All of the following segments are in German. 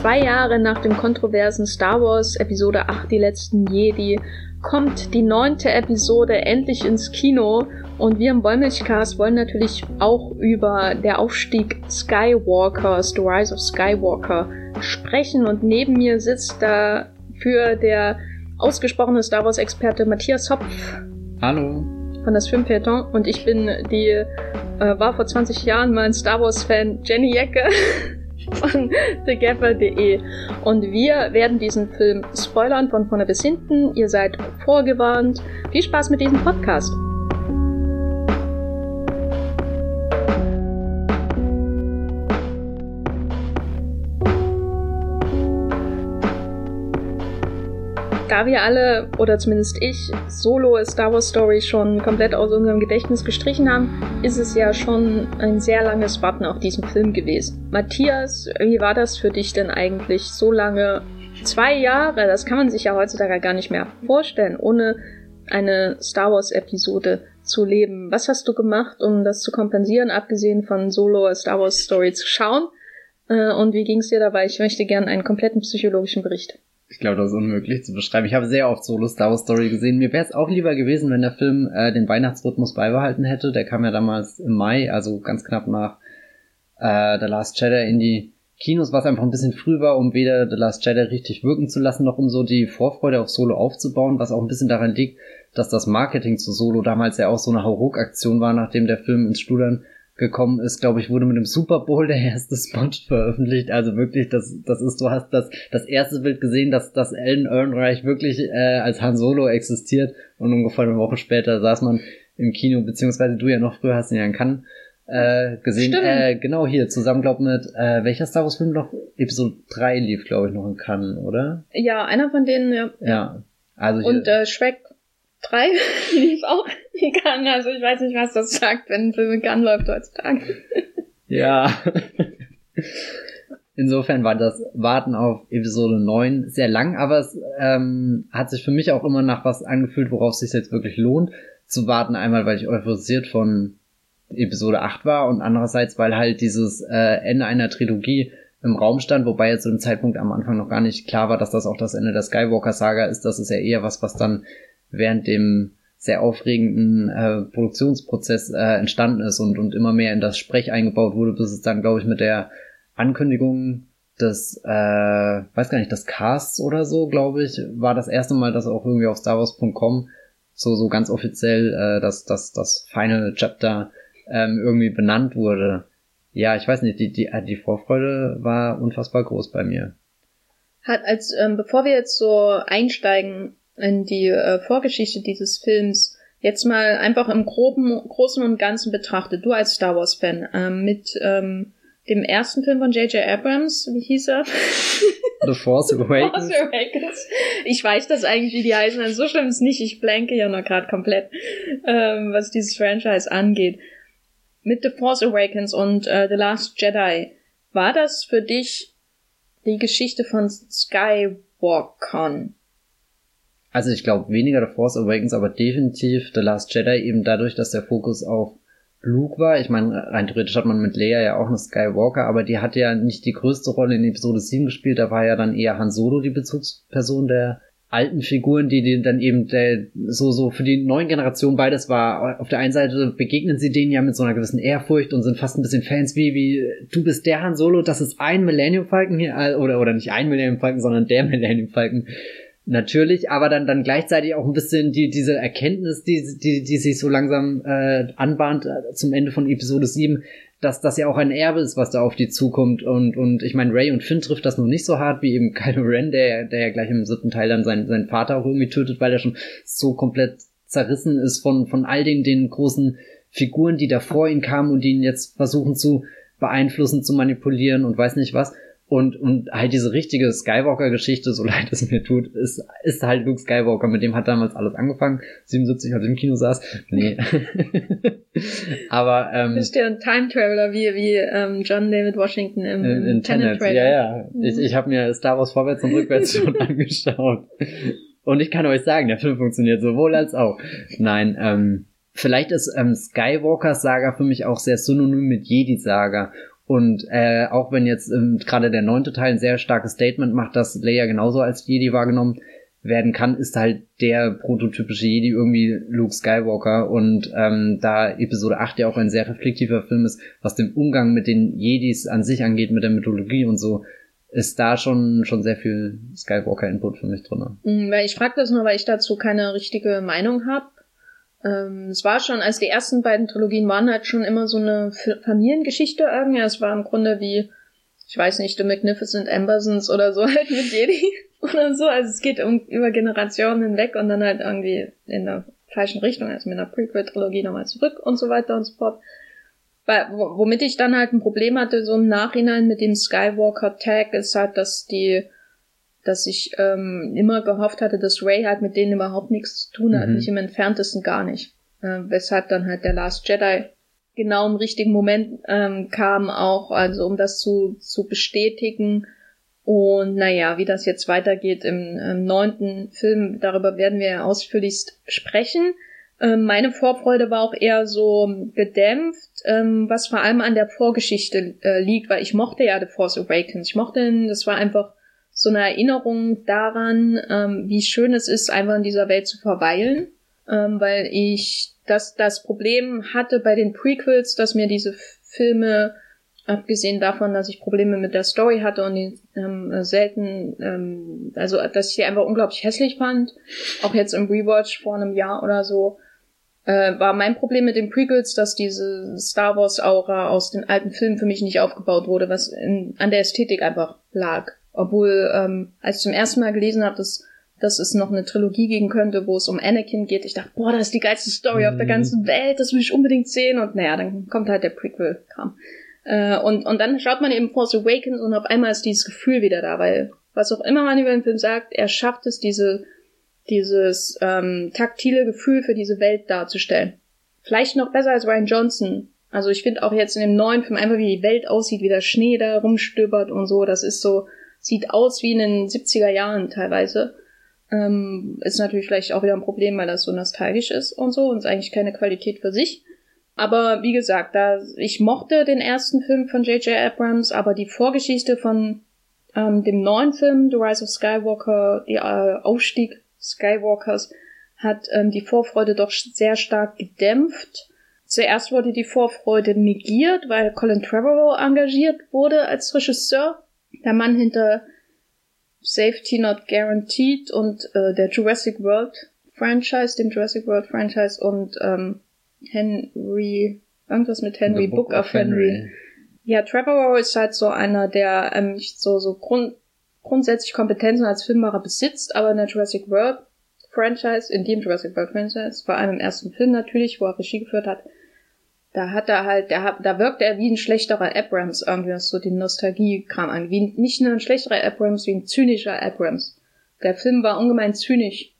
Zwei Jahre nach dem kontroversen Star Wars Episode 8 Die letzten Jedi kommt die neunte Episode endlich ins Kino und wir im Wollmilchcast wollen natürlich auch über der Aufstieg Skywalkers, The Rise of Skywalker sprechen und neben mir sitzt da für der ausgesprochene Star Wars Experte Matthias Hopf. Hallo. Von das Filmfeuilleton und ich bin die, äh, war vor 20 Jahren mal ein Star Wars Fan Jenny Jecke. von TheGapper.de. Und wir werden diesen Film spoilern von vorne bis hinten. Ihr seid vorgewarnt. Viel Spaß mit diesem Podcast. Da wir alle, oder zumindest ich, Solo Star Wars Story schon komplett aus unserem Gedächtnis gestrichen haben, ist es ja schon ein sehr langes Warten auf diesen Film gewesen. Matthias, wie war das für dich denn eigentlich so lange? Zwei Jahre, das kann man sich ja heutzutage gar nicht mehr vorstellen, ohne eine Star Wars Episode zu leben. Was hast du gemacht, um das zu kompensieren, abgesehen von Solo Star Wars Story zu schauen? Äh, und wie ging es dir dabei? Ich möchte gerne einen kompletten psychologischen Bericht. Ich glaube, das ist unmöglich zu beschreiben. Ich habe sehr oft Solo Star Wars Story gesehen. Mir wäre es auch lieber gewesen, wenn der Film äh, den Weihnachtsrhythmus beibehalten hätte. Der kam ja damals im Mai, also ganz knapp nach äh, The Last Jedi in die Kinos, was einfach ein bisschen früh war, um weder The Last Jedi richtig wirken zu lassen, noch um so die Vorfreude auf Solo aufzubauen, was auch ein bisschen daran liegt, dass das Marketing zu Solo damals ja auch so eine Hauruck-Aktion war, nachdem der Film ins Studern gekommen ist, glaube ich, wurde mit dem Super Bowl der erste Spot veröffentlicht. Also wirklich, das, das ist, du hast das, das erste Bild gesehen, dass das Ellen Ehrenreich wirklich äh, als Han Solo existiert und ungefähr eine Woche später saß man im Kino, beziehungsweise du ja noch früher hast ihn ja in Cannes äh, gesehen. Stimmt. Äh, genau hier, zusammen, glaub mit, äh, welcher Star Wars Film noch? Episode 3 lief, glaube ich, noch in Cannes, oder? Ja, einer von denen, ja. Ja. Also hier, Und äh, Shrek 3 lief auch in Cannes. Also ich weiß nicht, was das sagt, wenn ein Film in Cannes läuft heutzutage. Ja. Insofern war das Warten auf Episode 9 sehr lang, aber es ähm, hat sich für mich auch immer nach was angefühlt, worauf es sich jetzt wirklich lohnt zu warten. Einmal, weil ich euphorisiert von Episode 8 war und andererseits, weil halt dieses äh, Ende einer Trilogie im Raum stand, wobei jetzt zu dem Zeitpunkt am Anfang noch gar nicht klar war, dass das auch das Ende der Skywalker-Saga ist. Das ist ja eher was, was dann während dem sehr aufregenden äh, Produktionsprozess äh, entstanden ist und, und immer mehr in das Sprech eingebaut wurde, bis es dann, glaube ich, mit der Ankündigung des, äh, weiß gar nicht, des Casts oder so, glaube ich, war das erste Mal, dass auch irgendwie auf StarWars.com so, so ganz offiziell äh, das, das, das Final Chapter ähm, irgendwie benannt wurde. Ja, ich weiß nicht, die, die, die Vorfreude war unfassbar groß bei mir. Hat als, ähm, bevor wir jetzt so einsteigen in die äh, Vorgeschichte dieses Films jetzt mal einfach im groben, großen und ganzen betrachtet, du als Star Wars Fan, ähm, mit ähm, dem ersten Film von J.J. Abrams, wie hieß er? The Force Awakens. Force Awakens. Ich weiß das eigentlich, wie die heißen. Also so schlimm ist nicht. Ich blanke ja noch gerade komplett, ähm, was dieses Franchise angeht. Mit The Force Awakens und äh, The Last Jedi. War das für dich die Geschichte von Skywalkern? Also ich glaube weniger The Force Awakens, aber definitiv The Last Jedi eben dadurch, dass der Fokus auf Luke war. Ich meine, rein theoretisch hat man mit Leia ja auch eine Skywalker, aber die hat ja nicht die größte Rolle in Episode 7 gespielt. Da war ja dann eher Han Solo die Bezugsperson der alten Figuren, die, die dann eben der, so, so für die neuen Generationen beides war. Auf der einen Seite begegnen sie denen ja mit so einer gewissen Ehrfurcht und sind fast ein bisschen Fans wie, wie, du bist der Han Solo, das ist ein Millennium Falcon hier, oder, oder nicht ein Millennium Falcon, sondern der Millennium Falcon natürlich, aber dann dann gleichzeitig auch ein bisschen die diese Erkenntnis, die die die sich so langsam äh, anbahnt äh, zum Ende von Episode 7, dass das ja auch ein Erbe ist, was da auf die zukommt und und ich meine Ray und Finn trifft das noch nicht so hart wie eben Kylo Ren, der der ja gleich im siebten Teil dann seinen seinen Vater auch irgendwie tötet, weil er schon so komplett zerrissen ist von von all den den großen Figuren, die da vor ihn kamen und die ihn jetzt versuchen zu beeinflussen, zu manipulieren und weiß nicht was. Und, und halt diese richtige Skywalker-Geschichte, so leid es mir tut, ist, ist halt Luke Skywalker, mit dem hat damals alles angefangen. 77, als ich im Kino saß. Nee. Aber, ähm. Bist du ein Time-Traveler wie, wie ähm, John David Washington im, in, in Tenet, Ja, ja. Mhm. Ich, ich habe mir Star Wars vorwärts und rückwärts schon angeschaut. Und ich kann euch sagen, der Film funktioniert sowohl als auch. Nein, ähm, vielleicht ist ähm, Skywalkers Saga für mich auch sehr synonym mit Jedi-Saga. Und äh, auch wenn jetzt ähm, gerade der neunte Teil ein sehr starkes Statement macht, dass Leia genauso als Jedi wahrgenommen werden kann, ist halt der prototypische Jedi irgendwie Luke Skywalker und ähm, da Episode 8 ja auch ein sehr reflektiver Film ist, was den Umgang mit den Jedis an sich angeht, mit der Mythologie und so, ist da schon schon sehr viel Skywalker-Input für mich drin. Mhm, ich frage das nur, weil ich dazu keine richtige Meinung habe. Ähm, es war schon, als die ersten beiden Trilogien waren halt schon immer so eine Familiengeschichte irgendwie. Es war im Grunde wie, ich weiß nicht, The Magnificent Ambersons oder so halt mit Jedi oder so. Also es geht um, über Generationen hinweg und dann halt irgendwie in der falschen Richtung, also mit einer Prequel-Trilogie nochmal zurück und so weiter und so fort. Weil, womit ich dann halt ein Problem hatte, so im Nachhinein mit dem Skywalker-Tag, ist halt, dass die, dass ich ähm, immer gehofft hatte, dass Ray halt mit denen überhaupt nichts zu tun hat, mhm. nicht im entferntesten gar nicht. Äh, weshalb dann halt der Last Jedi genau im richtigen Moment ähm, kam, auch, also um das zu, zu bestätigen, und naja, wie das jetzt weitergeht im, im neunten Film, darüber werden wir ja ausführlichst sprechen. Ähm, meine Vorfreude war auch eher so gedämpft, ähm, was vor allem an der Vorgeschichte äh, liegt, weil ich mochte ja The Force Awakens. Ich mochte, das war einfach so eine Erinnerung daran, ähm, wie schön es ist, einfach in dieser Welt zu verweilen, ähm, weil ich das, das Problem hatte bei den Prequels, dass mir diese Filme abgesehen davon, dass ich Probleme mit der Story hatte und die ähm, selten, ähm, also dass ich sie einfach unglaublich hässlich fand, auch jetzt im Rewatch vor einem Jahr oder so, äh, war mein Problem mit den Prequels, dass diese Star Wars Aura aus den alten Filmen für mich nicht aufgebaut wurde, was in, an der Ästhetik einfach lag. Obwohl, ähm, als ich zum ersten Mal gelesen habe, dass, dass es noch eine Trilogie geben könnte, wo es um Anakin geht, ich dachte, boah, das ist die geilste Story mhm. auf der mhm. ganzen Welt, das will ich unbedingt sehen. Und naja, dann kommt halt der Prequel-Kram. Äh, und, und dann schaut man eben Force Awakens und auf einmal ist dieses Gefühl wieder da, weil was auch immer man über den Film sagt, er schafft es, diese, dieses ähm, taktile Gefühl für diese Welt darzustellen. Vielleicht noch besser als Ryan Johnson. Also ich finde auch jetzt in dem neuen Film einfach, wie die Welt aussieht, wie der Schnee da rumstöbert und so, das ist so, sieht aus wie in den 70er Jahren teilweise. Ähm, ist natürlich vielleicht auch wieder ein Problem, weil das so nostalgisch ist und so und ist eigentlich keine Qualität für sich. Aber wie gesagt, da ich mochte den ersten Film von J.J. Abrams, aber die Vorgeschichte von ähm, dem neuen Film The Rise of Skywalker, der äh, Aufstieg Skywalkers, hat ähm, die Vorfreude doch sehr stark gedämpft. Zuerst wurde die Vorfreude negiert, weil Colin Trevorrow engagiert wurde als Regisseur, der Mann hinter Safety Not Guaranteed und äh, der Jurassic World Franchise, dem Jurassic World Franchise und ähm, Henry, irgendwas mit Henry, Book, Book, of Henry. Henry. Ja, Trevor ist halt so einer, der ähm, so, so Grund, grundsätzlich Kompetenzen als Filmmacher besitzt, aber in der Jurassic World Franchise, in dem Jurassic World Franchise, vor allem im ersten Film natürlich, wo er Regie geführt hat, da hat er halt, der hat, da wirkt er wie ein schlechterer Abrams irgendwie, was so die Nostalgie-Kram an. Wie nicht nur ein schlechterer Abrams, wie ein zynischer Abrams. Der Film war ungemein zynisch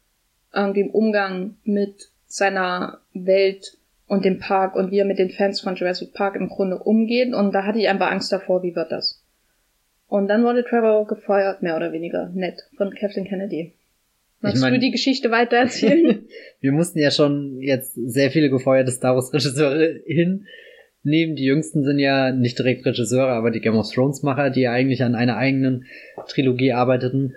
irgendwie im Umgang mit seiner Welt und dem Park und wie er mit den Fans von Jurassic Park im Grunde umgeht. Und da hatte ich einfach Angst davor, wie wird das. Und dann wurde Trevor gefeuert, mehr oder weniger, nett, von Kathleen Kennedy. Magst ich mein, du die Geschichte weiter erzählen? wir mussten ja schon jetzt sehr viele gefeuerte Star Wars Regisseure hinnehmen. Die jüngsten sind ja nicht direkt Regisseure, aber die Game of Thrones Macher, die ja eigentlich an einer eigenen Trilogie arbeiteten,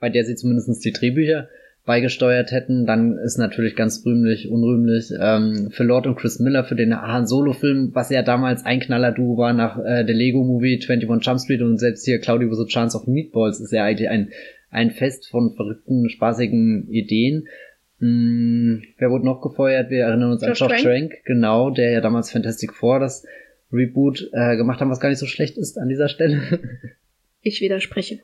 bei der sie zumindest die Drehbücher beigesteuert hätten, dann ist natürlich ganz rühmlich, unrühmlich ähm, für Lord und Chris Miller für den Han Solo-Film, was ja damals ein Knaller-Duo war nach äh, der Lego-Movie 21 Jump Street und selbst hier Claudio a Chance of Meatballs ist ja eigentlich ein, ein Fest von verrückten, spaßigen Ideen. Hm, wer wurde noch gefeuert? Wir erinnern uns Josh an Josh Trank. Genau, der ja damals Fantastic Four das Reboot äh, gemacht haben, was gar nicht so schlecht ist an dieser Stelle. Ich widerspreche.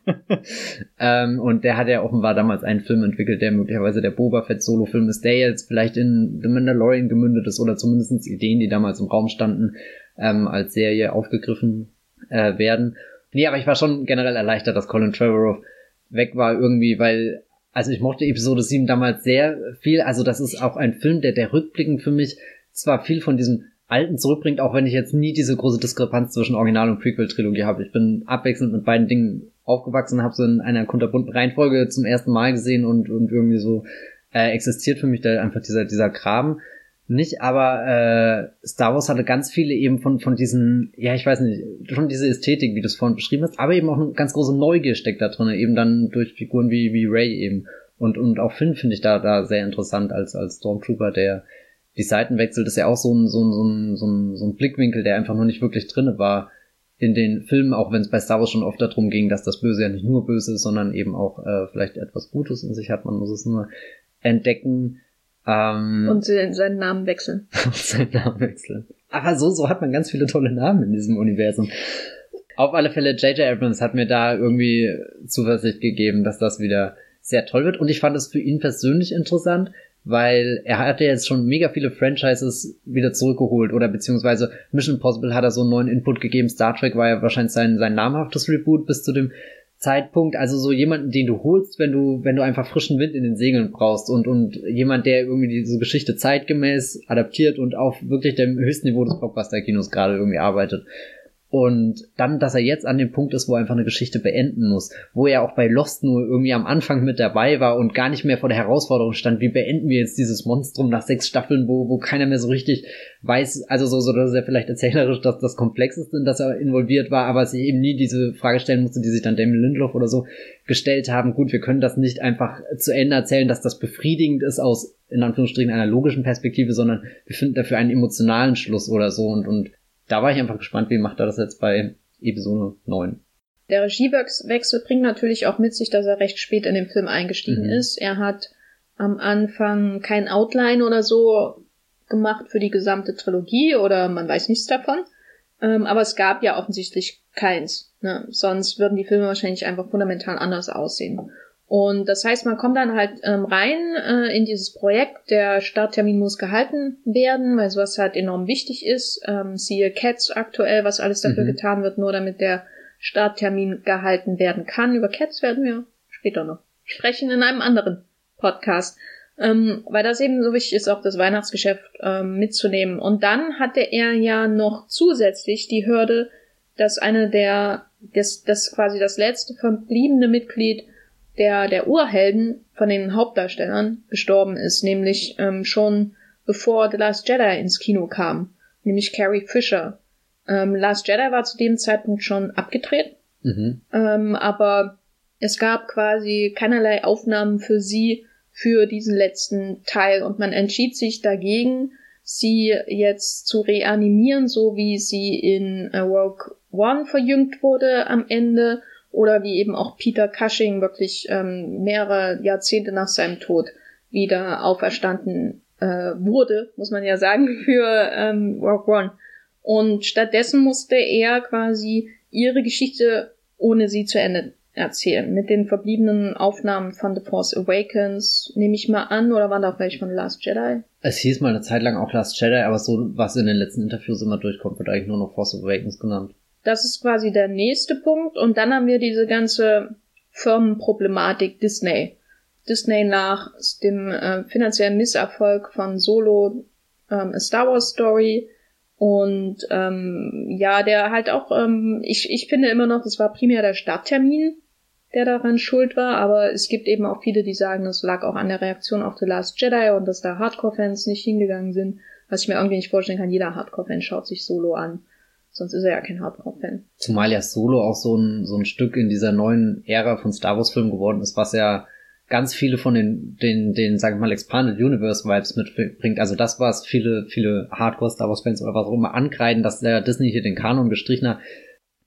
ähm, und der hat ja offenbar damals einen Film entwickelt, der möglicherweise der Boba Fett Solo-Film ist, der jetzt vielleicht in The Mandalorian gemündet ist oder zumindest Ideen, die damals im Raum standen, ähm, als Serie aufgegriffen äh, werden. Nee, aber ich war schon generell erleichtert, dass Colin Trevorrow weg war irgendwie, weil also ich mochte Episode 7 damals sehr viel. Also das ist auch ein Film, der der rückblickend für mich zwar viel von diesem Alten zurückbringt, auch wenn ich jetzt nie diese große Diskrepanz zwischen Original- und Prequel-Trilogie habe. Ich bin abwechselnd mit beiden Dingen aufgewachsen, habe so in einer kunterbunten Reihenfolge zum ersten Mal gesehen und, und irgendwie so äh, existiert für mich da einfach dieser, dieser Kram. Nicht, aber äh, Star Wars hatte ganz viele eben von von diesen, ja ich weiß nicht, schon diese Ästhetik, wie du es vorhin beschrieben hast, aber eben auch eine ganz große Neugier steckt da drin, eben dann durch Figuren wie wie Ray eben und und auch Finn finde ich da da sehr interessant als als Stormtrooper, der die Seiten wechselt, ist ja auch so ein so ein so ein so ein, so ein Blickwinkel, der einfach nur nicht wirklich drinne war in den Filmen, auch wenn es bei Star Wars schon oft darum ging, dass das Böse ja nicht nur böse ist, sondern eben auch äh, vielleicht etwas Gutes in sich hat. Man muss es nur entdecken. Ähm, und seinen Namen wechseln. seinen Namen wechseln. Aber so, so hat man ganz viele tolle Namen in diesem Universum. Auf alle Fälle, J.J. Abrams hat mir da irgendwie Zuversicht gegeben, dass das wieder sehr toll wird. Und ich fand es für ihn persönlich interessant, weil er hat ja jetzt schon mega viele Franchises wieder zurückgeholt oder beziehungsweise Mission Impossible hat er so einen neuen Input gegeben. Star Trek war ja wahrscheinlich sein, sein namhaftes Reboot bis zu dem Zeitpunkt, also so jemanden, den du holst, wenn du, wenn du einfach frischen Wind in den Segeln brauchst und, und jemand, der irgendwie diese Geschichte zeitgemäß adaptiert und auf wirklich dem höchsten Niveau des Blockbuster-Kinos gerade irgendwie arbeitet. Und dann, dass er jetzt an dem Punkt ist, wo er einfach eine Geschichte beenden muss, wo er auch bei Lost nur irgendwie am Anfang mit dabei war und gar nicht mehr vor der Herausforderung stand, wie beenden wir jetzt dieses Monstrum nach sechs Staffeln, wo, wo keiner mehr so richtig weiß, also so, so dass er vielleicht erzählerisch dass das Komplexeste, in das er involviert war, aber sich eben nie diese Frage stellen musste, die sich dann Damien Lindlof oder so gestellt haben. Gut, wir können das nicht einfach zu Ende erzählen, dass das befriedigend ist aus in Anführungsstrichen einer logischen Perspektive, sondern wir finden dafür einen emotionalen Schluss oder so und, und da war ich einfach gespannt, wie macht er das jetzt bei Episode 9. Der Regiewechsel bringt natürlich auch mit sich, dass er recht spät in den Film eingestiegen mhm. ist. Er hat am Anfang kein Outline oder so gemacht für die gesamte Trilogie oder man weiß nichts davon. Ähm, aber es gab ja offensichtlich keins. Ne? Sonst würden die Filme wahrscheinlich einfach fundamental anders aussehen. Und das heißt, man kommt dann halt ähm, rein äh, in dieses Projekt. Der Starttermin muss gehalten werden, weil sowas halt enorm wichtig ist. Ähm, siehe Cats aktuell, was alles dafür mhm. getan wird, nur damit der Starttermin gehalten werden kann. Über Cats werden wir später noch sprechen in einem anderen Podcast. Ähm, weil das eben so wichtig ist, auch das Weihnachtsgeschäft ähm, mitzunehmen. Und dann hatte er ja noch zusätzlich die Hürde, dass eine der, das, das quasi das letzte verbliebene Mitglied der, der Urhelden von den Hauptdarstellern gestorben ist, nämlich ähm, schon bevor The Last Jedi ins Kino kam, nämlich Carrie Fisher. Ähm, Last Jedi war zu dem Zeitpunkt schon abgedreht, mhm. ähm, aber es gab quasi keinerlei Aufnahmen für sie für diesen letzten Teil und man entschied sich dagegen, sie jetzt zu reanimieren, so wie sie in äh, Rogue One verjüngt wurde am Ende oder wie eben auch Peter Cushing wirklich ähm, mehrere Jahrzehnte nach seinem Tod wieder auferstanden äh, wurde, muss man ja sagen, für ähm, Rogue One. Und stattdessen musste er quasi ihre Geschichte ohne sie zu Ende erzählen. Mit den verbliebenen Aufnahmen von The Force Awakens, nehme ich mal an, oder waren da auch welche von Last Jedi? Es hieß mal eine Zeit lang auch Last Jedi, aber so, was in den letzten Interviews immer durchkommt, wird eigentlich nur noch Force Awakens genannt. Das ist quasi der nächste Punkt. Und dann haben wir diese ganze Firmenproblematik Disney. Disney nach dem äh, finanziellen Misserfolg von Solo ähm, A Star Wars Story. Und ähm, ja, der halt auch, ähm, ich, ich finde immer noch, das war primär der Starttermin, der daran schuld war, aber es gibt eben auch viele, die sagen, das lag auch an der Reaktion auf The Last Jedi und dass da Hardcore-Fans nicht hingegangen sind, was ich mir irgendwie nicht vorstellen kann. Jeder Hardcore-Fan schaut sich Solo an. Sonst ist er ja kein Hardcore-Fan. Zumal ja Solo auch so ein, so ein Stück in dieser neuen Ära von Star Wars-Filmen geworden ist, was ja ganz viele von den, den, den, sag ich mal, Expanded Universe Vibes mitbringt. Also das, was viele, viele Hardcore Star Wars Fans oder was auch immer ankreiden, dass der Disney hier den Kanon gestrichen hat.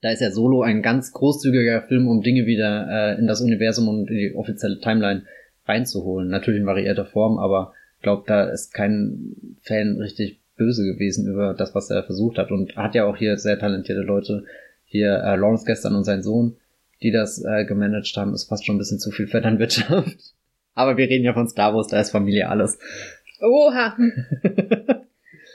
Da ist ja Solo ein ganz großzügiger Film, um Dinge wieder äh, in das Universum und in die offizielle Timeline reinzuholen. Natürlich in variierter Form, aber ich glaube, da ist kein Fan richtig böse gewesen über das, was er versucht hat und hat ja auch hier sehr talentierte Leute, hier äh, Lawrence gestern und sein Sohn, die das äh, gemanagt haben, ist fast schon ein bisschen zu viel Vetternwirtschaft. Aber wir reden ja von Star Wars, da ist Familie alles. Oha.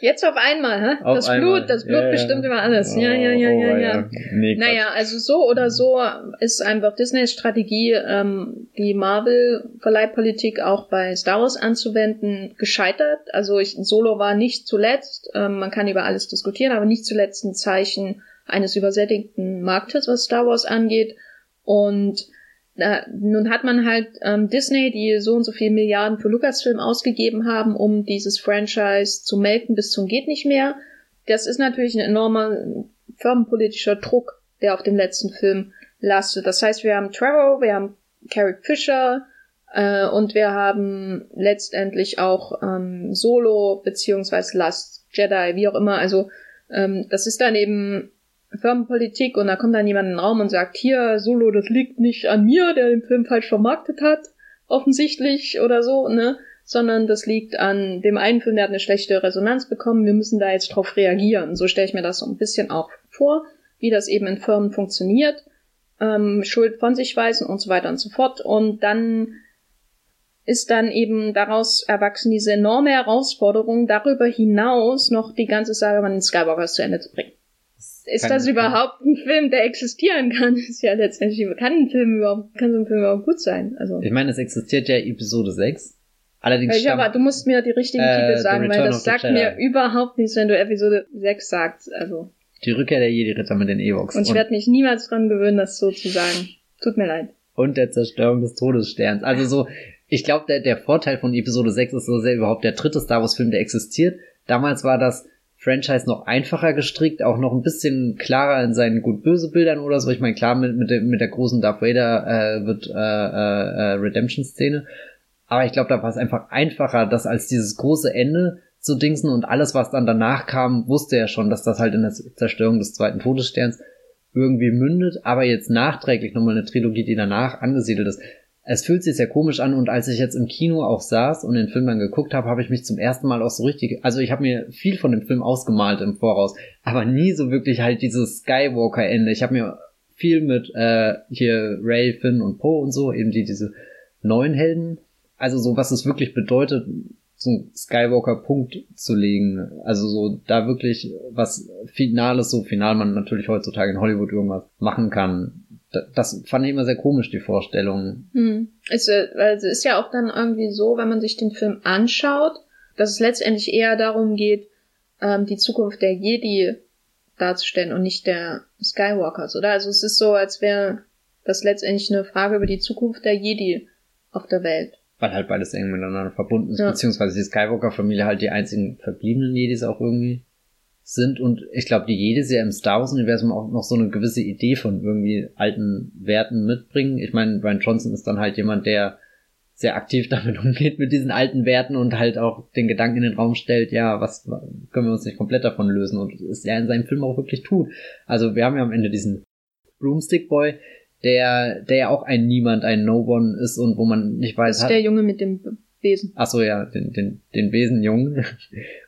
Jetzt auf einmal, hä? Auf das einmal. Blut, das Blut ja, bestimmt ja. über alles. Ja, ja, ja, ja, oh, ja. Nee, naja, also so oder so ist einfach Disneys Strategie, ähm, die Marvel-Verleihpolitik auch bei Star Wars anzuwenden, gescheitert. Also ich, Solo war nicht zuletzt, ähm, man kann über alles diskutieren, aber nicht zuletzt ein Zeichen eines übersättigten Marktes, was Star Wars angeht. Und Da, nun hat man halt ähm, Disney, die so und so viel Milliarden für Lucasfilm ausgegeben haben, um dieses Franchise zu melken bis zum geht nicht mehr. Das ist natürlich ein enormer firmenpolitischer Druck, der auf dem letzten Film lastet. Das heißt, wir haben Trevor, wir haben Carrie Fisher äh, und wir haben letztendlich auch ähm, Solo beziehungsweise Last Jedi, wie auch immer. Also ähm, das ist dann eben Firmenpolitik und da kommt dann jemand in den Raum und sagt, hier, Solo, das liegt nicht an mir, der den Film falsch vermarktet hat, offensichtlich oder so, ne? Sondern das liegt an dem einen Film, der hat eine schlechte Resonanz bekommen, wir müssen da jetzt drauf reagieren. So stelle ich mir das so ein bisschen auch vor, wie das eben in Firmen funktioniert, ähm, Schuld von sich weisen und so weiter und so fort. Und dann ist dann eben daraus erwachsen diese enorme Herausforderung, darüber hinaus noch die ganze Saga von den Skywalkers zu Ende zu bringen. Ist kann, das überhaupt ein Film, der existieren kann? Ist ja letztendlich, kann ein Film überhaupt, kann so ein Film überhaupt gut sein? Also. Ich meine, es existiert ja Episode 6. Allerdings ja, aber du musst mir die richtigen äh, Titel sagen, weil das sagt mir überhaupt nichts, wenn du Episode 6 sagst, also. Die Rückkehr der Jedi-Ritter mit den Ewoks. Und ich werde mich niemals dran gewöhnen, das so zu sagen. Tut mir leid. Und der Zerstörung des Todessterns. Also so, ich glaube, der, der Vorteil von Episode 6 ist so sehr überhaupt der dritte Star Wars Film, der existiert. Damals war das Franchise noch einfacher gestrickt, auch noch ein bisschen klarer in seinen gut-böse Bildern oder so. Ich meine, klar, mit, mit, der, mit der großen Darth Vader äh, wird äh, äh, Redemption-Szene. Aber ich glaube, da war es einfach einfacher, das als dieses große Ende zu dingsen und alles, was dann danach kam, wusste er schon, dass das halt in der Zerstörung des zweiten Todessterns irgendwie mündet, aber jetzt nachträglich nochmal eine Trilogie, die danach angesiedelt ist es fühlt sich sehr komisch an und als ich jetzt im Kino auch saß und den Film dann geguckt habe, habe ich mich zum ersten Mal auch so richtig, also ich habe mir viel von dem Film ausgemalt im Voraus, aber nie so wirklich halt dieses Skywalker-Ende. Ich habe mir viel mit äh, hier Ray, Finn und Poe und so, eben die diese neuen Helden, also so was es wirklich bedeutet, so einen Skywalker-Punkt zu legen. Also so da wirklich was Finales, so final man natürlich heutzutage in Hollywood irgendwas machen kann das fand ich immer sehr komisch, die Vorstellung. Hm. Es, also ist ja auch dann irgendwie so, wenn man sich den Film anschaut, dass es letztendlich eher darum geht, ähm, die Zukunft der Jedi darzustellen und nicht der Skywalkers, oder? Also es ist so, als wäre das letztendlich eine Frage über die Zukunft der Jedi auf der Welt. Weil halt beides eng miteinander verbunden ist, ja. beziehungsweise die Skywalker-Familie halt die einzigen verbliebenen Jedis auch irgendwie sind und ich glaube, die jedes Jahr im Star Wars-Universum auch noch so eine gewisse Idee von irgendwie alten Werten mitbringen. Ich meine, Ryan Johnson ist dann halt jemand, der sehr aktiv damit umgeht mit diesen alten Werten und halt auch den Gedanken in den Raum stellt, ja, was können wir uns nicht komplett davon lösen und ist er in seinem Film auch wirklich tut. Also wir haben ja am Ende diesen Broomstick Boy, der, der ja auch ein Niemand, ein No-One ist und wo man nicht weiß. Das ist der Junge mit dem Besen. Ach so, ja, den, den, den Besenjungen.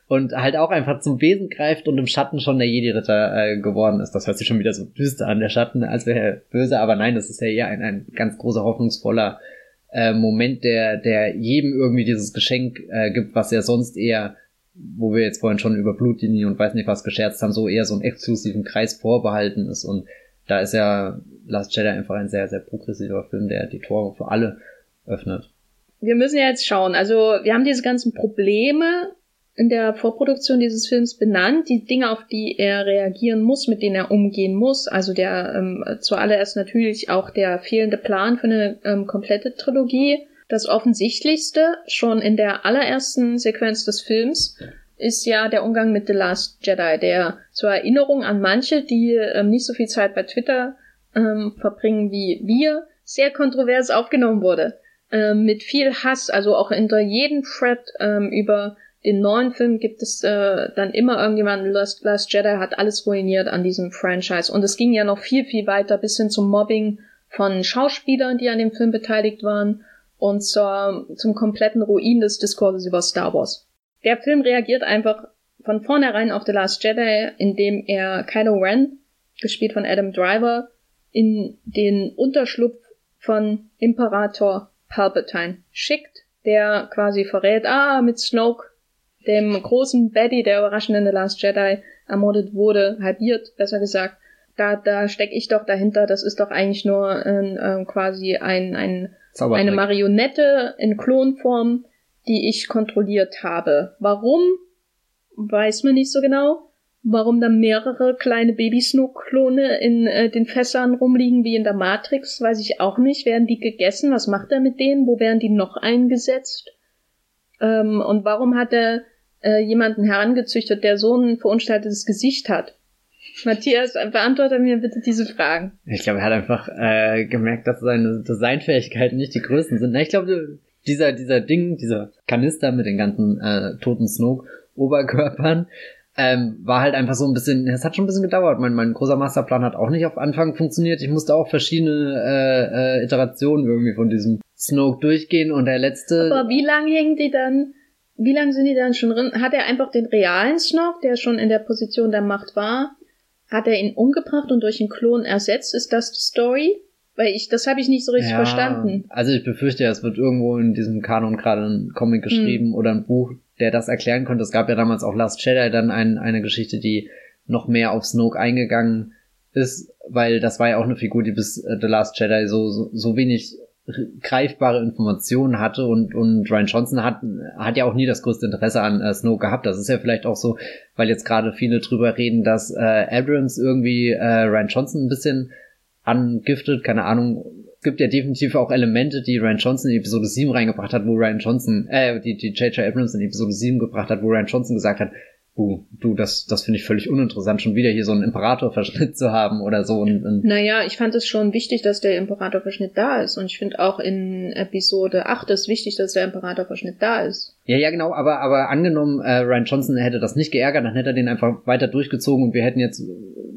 Und halt auch einfach zum Besen greift und im Schatten schon der Jedi-Ritter äh, geworden ist. Das hört sich schon wieder so düster an, der Schatten, als wäre er böse, aber nein, das ist ja eher ein, ein ganz großer, hoffnungsvoller äh, Moment, der, der jedem irgendwie dieses Geschenk äh, gibt, was er sonst eher, wo wir jetzt vorhin schon über Blutlinie und weiß nicht was gescherzt haben, so eher so einen exklusiven Kreis vorbehalten ist. Und da ist ja Last Jedi einfach ein sehr, sehr progressiver Film, der die Tore für alle öffnet wir müssen ja jetzt schauen. Also wir haben diese ganzen Probleme in der Vorproduktion dieses Films benannt, die Dinge, auf die er reagieren muss, mit denen er umgehen muss. Also der ähm, zuallererst natürlich auch der fehlende Plan für eine ähm, komplette Trilogie. Das offensichtlichste schon in der allerersten Sequenz des Films ist ja der Umgang mit The Last Jedi, der zur Erinnerung an manche, die ähm, nicht so viel Zeit bei Twitter ähm, verbringen wie wir, sehr kontrovers aufgenommen wurde ähm, mit viel Hass, also auch hinter jedem Thread ähm, über den neuen Film gibt es äh, dann immer irgendjemanden, Last, Last Jedi hat alles ruiniert an diesem Franchise. Und es ging ja noch viel, viel weiter bis hin zum Mobbing von Schauspielern, die an dem Film beteiligt waren und zur, zum kompletten Ruin des Diskurses über Star Wars. Der Film reagiert einfach von vornherein auf The Last Jedi, indem er Kylo Ren, gespielt von Adam Driver, in den Unterschlupf von Imperator Palpatine schickt, der quasi verrät, ah, mit Snoke, dem großen Baddy, der überraschend in The Last Jedi ermordet wurde, halbiert, besser gesagt, da, da steck ich doch dahinter, das ist doch eigentlich nur äh, quasi ein, ein, eine Marionette in Klonform, die ich kontrolliert habe. Warum? Weiß man nicht so genau. Warum da mehrere kleine Baby-Snook-Klone in äh, den Fässern rumliegen wie in der Matrix, weiß ich auch nicht. Werden die gegessen? Was macht er mit denen? Wo werden die noch eingesetzt? Ähm, und warum hat er äh, jemanden herangezüchtet, der so ein verunstaltetes Gesicht hat? Matthias, beantworte mir bitte diese Fragen. Ich glaube, er hat einfach äh, gemerkt, dass seine Designfähigkeiten nicht die größten sind. ich glaube, dieser, dieser Ding, dieser Kanister mit den ganzen äh, toten Snoke-Oberkörpern, ähm, war halt einfach so ein bisschen, es hat schon ein bisschen gedauert. Mein, mein großer Masterplan hat auch nicht auf Anfang funktioniert. Ich musste auch verschiedene äh, äh, Iterationen irgendwie von diesem Snoke durchgehen und der letzte. Aber wie lange hängen die dann, wie lange sind die dann schon drin? Hat er einfach den realen Snoke, der schon in der Position der Macht war, hat er ihn umgebracht und durch einen Klon ersetzt? Ist das die Story? Weil ich, das habe ich nicht so richtig ja, verstanden. Also ich befürchte, es wird irgendwo in diesem Kanon gerade ein Comic geschrieben hm. oder ein Buch, der das erklären konnte. Es gab ja damals auch Last Jedi dann ein, eine Geschichte, die noch mehr auf Snoke eingegangen ist, weil das war ja auch eine Figur, die bis äh, The Last Jedi so, so, so wenig greifbare Informationen hatte und, und Ryan Johnson hat, hat ja auch nie das größte Interesse an äh, Snoke gehabt. Das ist ja vielleicht auch so, weil jetzt gerade viele drüber reden, dass äh, Abrams irgendwie äh, Ryan Johnson ein bisschen angiftet, keine Ahnung. Es gibt ja definitiv auch Elemente, die Ryan Johnson in Episode 7 reingebracht hat, wo Ryan Johnson, äh, die, die J.J. Abrams in Episode 7 gebracht hat, wo Ryan Johnson gesagt hat, uh, du, das, das finde ich völlig uninteressant, schon wieder hier so einen Imperatorverschnitt zu haben oder so. Und, und naja, ich fand es schon wichtig, dass der Imperatorverschnitt da ist. Und ich finde auch in Episode 8 ist wichtig, dass der Imperatorverschnitt da ist. Ja, ja, genau, aber, aber angenommen, äh, Ryan Johnson hätte das nicht geärgert, dann hätte er den einfach weiter durchgezogen und wir hätten jetzt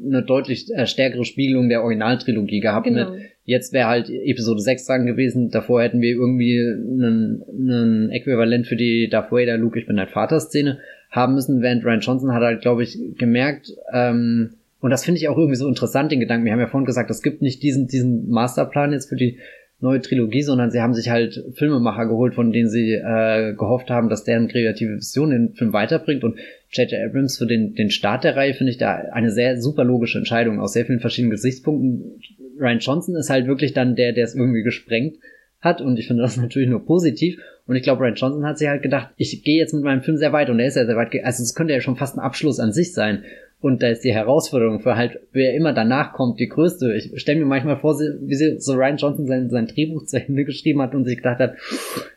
eine deutlich äh, stärkere Spiegelung der Originaltrilogie gehabt genau. mit Jetzt wäre halt Episode 6 dran gewesen, davor hätten wir irgendwie einen, einen Äquivalent für die Darth Vader Luke, ich bin dein Vater Szene haben müssen, während Ryan Johnson hat halt, glaube ich, gemerkt, ähm, und das finde ich auch irgendwie so interessant, den Gedanken. Wir haben ja vorhin gesagt, es gibt nicht diesen, diesen Masterplan jetzt für die neue Trilogie, sondern sie haben sich halt Filmemacher geholt, von denen sie äh, gehofft haben, dass deren kreative Vision den Film weiterbringt. Und J.J. Abrams für den, den Start der Reihe finde ich da eine sehr super logische Entscheidung aus sehr vielen verschiedenen Gesichtspunkten. Ryan Johnson ist halt wirklich dann der, der es irgendwie gesprengt hat und ich finde das natürlich nur positiv. Und ich glaube, Ryan Johnson hat sich halt gedacht, ich gehe jetzt mit meinem Film sehr weit und er ist ja sehr weit, also es könnte ja schon fast ein Abschluss an sich sein. Und da ist die Herausforderung für halt, wer immer danach kommt, die größte. Ich stelle mir manchmal vor, wie so Ryan Johnson sein, sein Drehbuch zu Ende geschrieben hat und sich gedacht hat,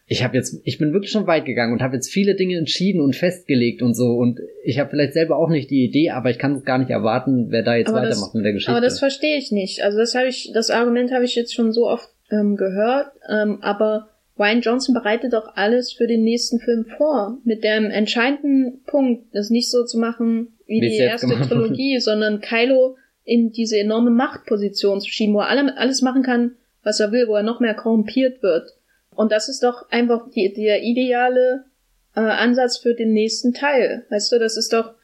ich habe jetzt, ich bin wirklich schon weit gegangen und habe jetzt viele Dinge entschieden und festgelegt und so. Und ich habe vielleicht selber auch nicht die Idee, aber ich kann es gar nicht erwarten, wer da jetzt aber weitermacht das, mit der Geschichte. Aber das verstehe ich nicht. Also das habe ich, das Argument habe ich jetzt schon so oft ähm, gehört, ähm, aber Ryan Johnson bereitet doch alles für den nächsten Film vor. Mit dem entscheidenden Punkt, das nicht so zu machen wie, wie die erste Trilogie, sondern Kylo in diese enorme Machtposition zu schieben, wo er alle, alles machen kann, was er will, wo er noch mehr korrumpiert wird. Und das ist doch einfach die, der ideale äh, Ansatz für den nächsten Teil. Weißt du, das ist doch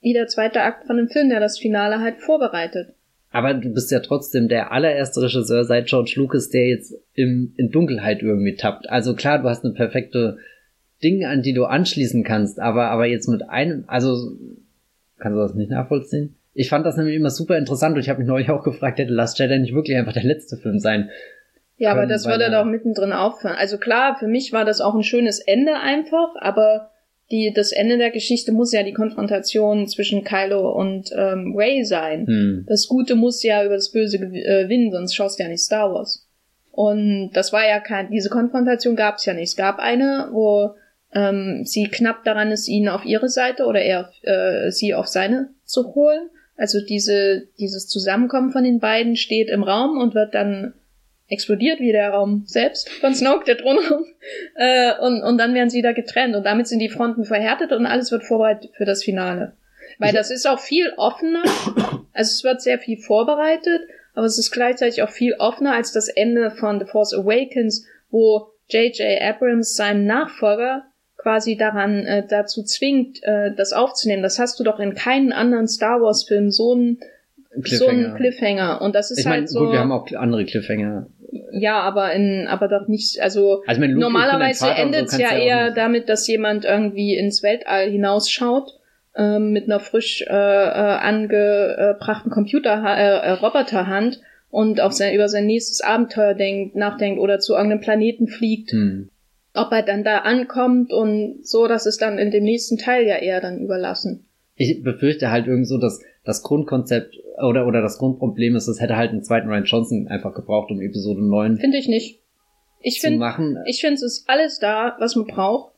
wie der zweite Akt von einem Film, der das Finale halt vorbereitet. Aber du bist ja trotzdem der allererste Regisseur seit George Lucas, der jetzt im, in Dunkelheit irgendwie tappt. Also klar, du hast eine perfekte Ding, an die du anschließen kannst, aber, aber jetzt mit einem, also, kannst du das nicht nachvollziehen? Ich fand das nämlich immer super interessant und ich habe mich neulich auch gefragt, hätte Last Jedi nicht wirklich einfach der letzte Film sein Ja, können, aber das würde doch mittendrin aufhören. Also klar, für mich war das auch ein schönes Ende einfach, aber die, das Ende der Geschichte muss ja die Konfrontation zwischen Kylo und ähm, Ray sein. Hm. Das Gute muss ja über das Böse gewinnen, äh, sonst schaust du ja nicht Star Wars. Und das war ja kein, diese Konfrontation gab es ja nicht. Es gab eine, wo ähm, sie knapp daran ist, ihn auf ihre Seite oder er äh, sie auf seine zu holen. Also diese, dieses Zusammenkommen von den beiden steht im Raum und wird dann explodiert wie der Raum selbst von Snoke, der Thronraum. Äh, und, und dann werden sie da getrennt und damit sind die Fronten verhärtet und alles wird vorbereitet für das Finale. Weil das ist auch viel offener. Also es wird sehr viel vorbereitet, aber es ist gleichzeitig auch viel offener als das Ende von The Force Awakens, wo J.J. Abrams seinen Nachfolger quasi daran äh, dazu zwingt, äh, das aufzunehmen. Das hast du doch in keinem anderen Star Wars Film so ein so ein Cliffhanger. Und das ist ich halt mein, so. Gut, wir haben auch andere Cliffhanger. Ja, aber in, aber doch nicht, also, also normalerweise endet es ja, ja eher damit, dass jemand irgendwie ins Weltall hinausschaut ähm, mit einer frisch äh, äh, angebrachten Computer äh, äh, Roboterhand und auf sein, über sein nächstes Abenteuer denkt, nachdenkt oder zu irgendeinem Planeten fliegt. Hm. Ob er dann da ankommt und so, das ist dann in dem nächsten Teil ja eher dann überlassen. ich befürchte halt irgendwie so, dass das Grundkonzept oder, oder das Grundproblem ist, es hätte halt einen zweiten Ryan Johnson einfach gebraucht, um Episode 9 Finde ich nicht. Ich finde, ich finde, es ist alles da, was man braucht.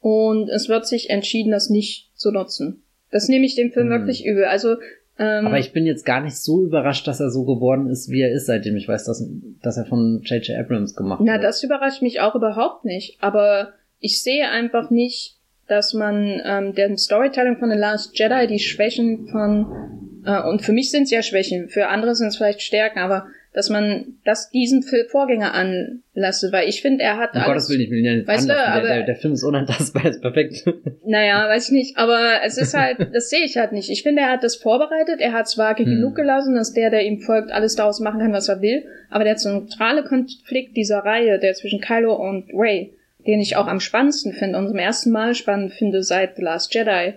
Und es wird sich entschieden, das nicht zu nutzen. Das nehme ich dem Film hm. wirklich übel. Also, ähm, Aber ich bin jetzt gar nicht so überrascht, dass er so geworden ist, wie er ist, seitdem ich weiß, dass, dass er von J.J. Abrams gemacht na, wird. Na, das überrascht mich auch überhaupt nicht. Aber ich sehe einfach nicht, dass man ähm, den Storytelling von The Last Jedi die Schwächen von äh, und für mich sind es ja Schwächen, für andere sind es vielleicht Stärken, aber dass man das diesen Vorgänger anlasst, weil ich finde, er hat um alles, Gottes Willen, ich will ihn ja nicht weißt du, aber, der, der, Film ist unantastbar, ist perfekt. Naja, weiß ich nicht, aber es ist halt, das sehe ich halt nicht. Ich finde, er hat das vorbereitet, er hat es vage hm. genug gelassen, dass der, der ihm folgt, alles daraus machen kann, was er will, aber der zentrale Konflikt dieser Reihe, der zwischen Kylo und Ray, den ich auch am spannendsten finde und zum ersten Mal spannend finde seit The Last Jedi,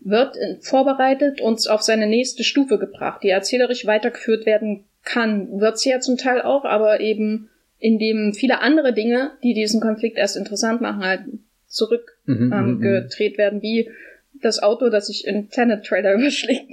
wird vorbereitet und auf seine nächste Stufe gebracht, die erzählerisch weitergeführt werden kann. Wird sie ja zum Teil auch, aber eben indem viele andere Dinge, die diesen Konflikt erst interessant machen, halt zurückgedreht mhm, ähm, mhm, mhm. werden, wie das Auto, das sich in Planet Trailer überschlägt.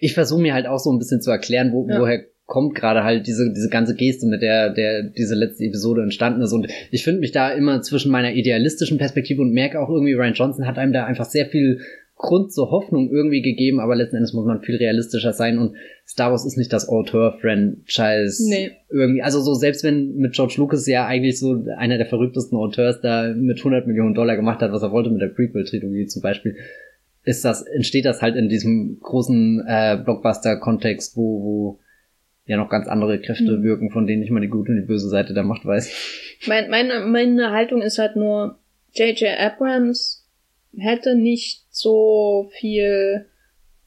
Ich versuche mir halt auch so ein bisschen zu erklären, wo, woher kommt gerade halt diese, diese ganze Geste, mit der, der diese letzte Episode entstanden ist. Und ich finde mich da immer zwischen meiner idealistischen Perspektive und merke auch irgendwie, Ryan Johnson hat einem da einfach sehr viel Grund zur Hoffnung irgendwie gegeben, aber letzten Endes muss man viel realistischer sein und Star Wars ist nicht das Auteur-Franchise. Nee. Irgendwie, also so, selbst wenn mit George Lucas ja eigentlich so einer der verrücktesten Auteurs da mit 100 Millionen Dollar gemacht hat, was er wollte mit der Prequel-Trilogie zum Beispiel, ist das, entsteht das halt in diesem großen äh, Blockbuster-Kontext, wo, wo ja noch ganz andere Kräfte mhm. wirken, von denen ich mal die gute und die böse Seite der Macht weiß. Mein, meine, meine Haltung ist halt nur, J.J. Abrams hätte nicht so viel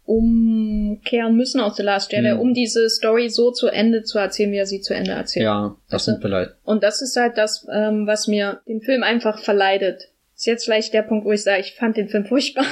umkehren müssen aus The Last Jedi, mhm. um diese Story so zu Ende zu erzählen, wie er sie zu Ende erzählt. Ja, das sind vielleicht. Und das ist halt das, ähm, was mir den Film einfach verleidet. Ist jetzt vielleicht der Punkt, wo ich sage, ich fand den Film furchtbar.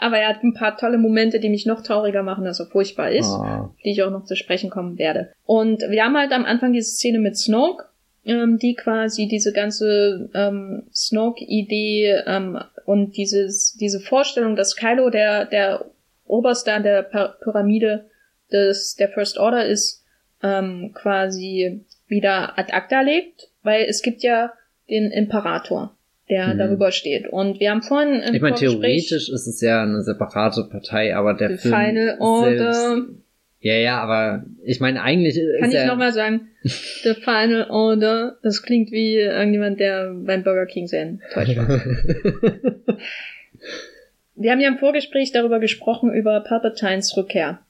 Aber er hat ein paar tolle Momente, die mich noch trauriger machen, dass er furchtbar ist, oh. die ich auch noch zu sprechen kommen werde. Und wir haben halt am Anfang diese Szene mit Snoke, ähm, die quasi diese ganze ähm, Snoke-Idee ähm, und dieses, diese Vorstellung, dass Kylo der, der Oberste an der Pyramide des, der First Order ist, ähm, quasi wieder ad acta legt, weil es gibt ja den Imperator der mhm. darüber steht. Und wir haben vorhin im Ich meine, theoretisch ist es ja eine separate Partei, aber der Film Final Order. Selbst, ja, ja, aber ich meine, eigentlich Kann ist ich nochmal sagen, The Final Order, das klingt wie irgendjemand, der beim Burger King sehr enttäuscht war. wir haben ja im Vorgespräch darüber gesprochen, über Palpatines Rückkehr.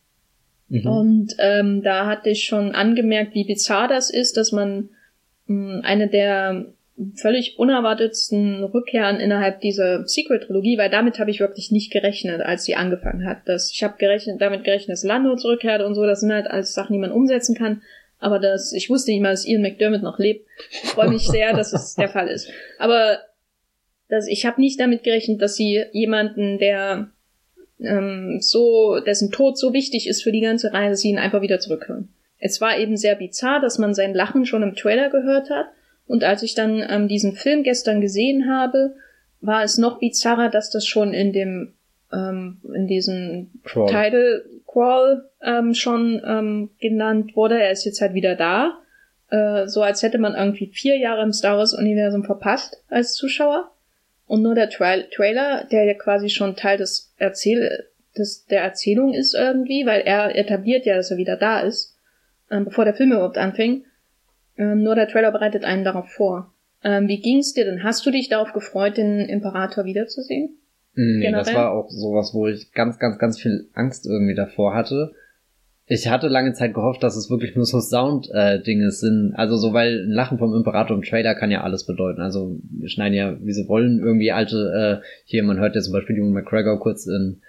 Mhm. Und ähm, da hatte ich schon angemerkt, wie bizarr das ist, dass man mh, hm, eine der völlig unerwartetsten Rückkehren innerhalb dieser Sequel-Trilogie, weil damit habe ich wirklich nicht gerechnet, als sie angefangen hat. Das, ich habe gerechnet, damit gerechnet, dass Lando zurückkehrt und so, das sind halt alles Sachen, die man umsetzen kann. Aber das, ich wusste nicht mal, dass Ian McDermott noch lebt. Ich freue mich sehr, dass es der Fall ist. Aber das, ich habe nicht damit gerechnet, dass sie jemanden, der ähm, so, dessen Tod so wichtig ist für die ganze dass sie ihn einfach wieder zurückhören. Es war eben sehr bizarr, dass man sein Lachen schon im Trailer gehört hat und als ich dann ähm, diesen Film gestern gesehen habe, war es noch bizarrer, dass das schon in dem ähm, in diesem Crawl. Title Crawl ähm, schon ähm, genannt wurde. Er ist jetzt halt wieder da. Äh, so als hätte man irgendwie vier Jahre im Star Wars Universum verpasst als Zuschauer. Und nur der Tra Trailer, der ja quasi schon Teil des Erzähl des, der Erzählung ist irgendwie, weil er etabliert ja, dass er wieder da ist, ähm, bevor der Film überhaupt anfing. Ähm, nur der Trailer bereitet einen darauf vor. Ähm, wie ging's dir denn? Hast du dich darauf gefreut, den Imperator wiederzusehen? Nee, Generell? das war auch sowas, wo ich ganz, ganz, ganz viel Angst irgendwie davor hatte. Ich hatte lange Zeit gehofft, dass es wirklich nur so Sound-Dinge äh, sind. Also so, weil ein Lachen vom Imperator im Trailer kann ja alles bedeuten. Also wir schneiden ja, wie sie wollen, irgendwie alte, äh, hier, man hört ja zum Beispiel Ewan McGregor kurz in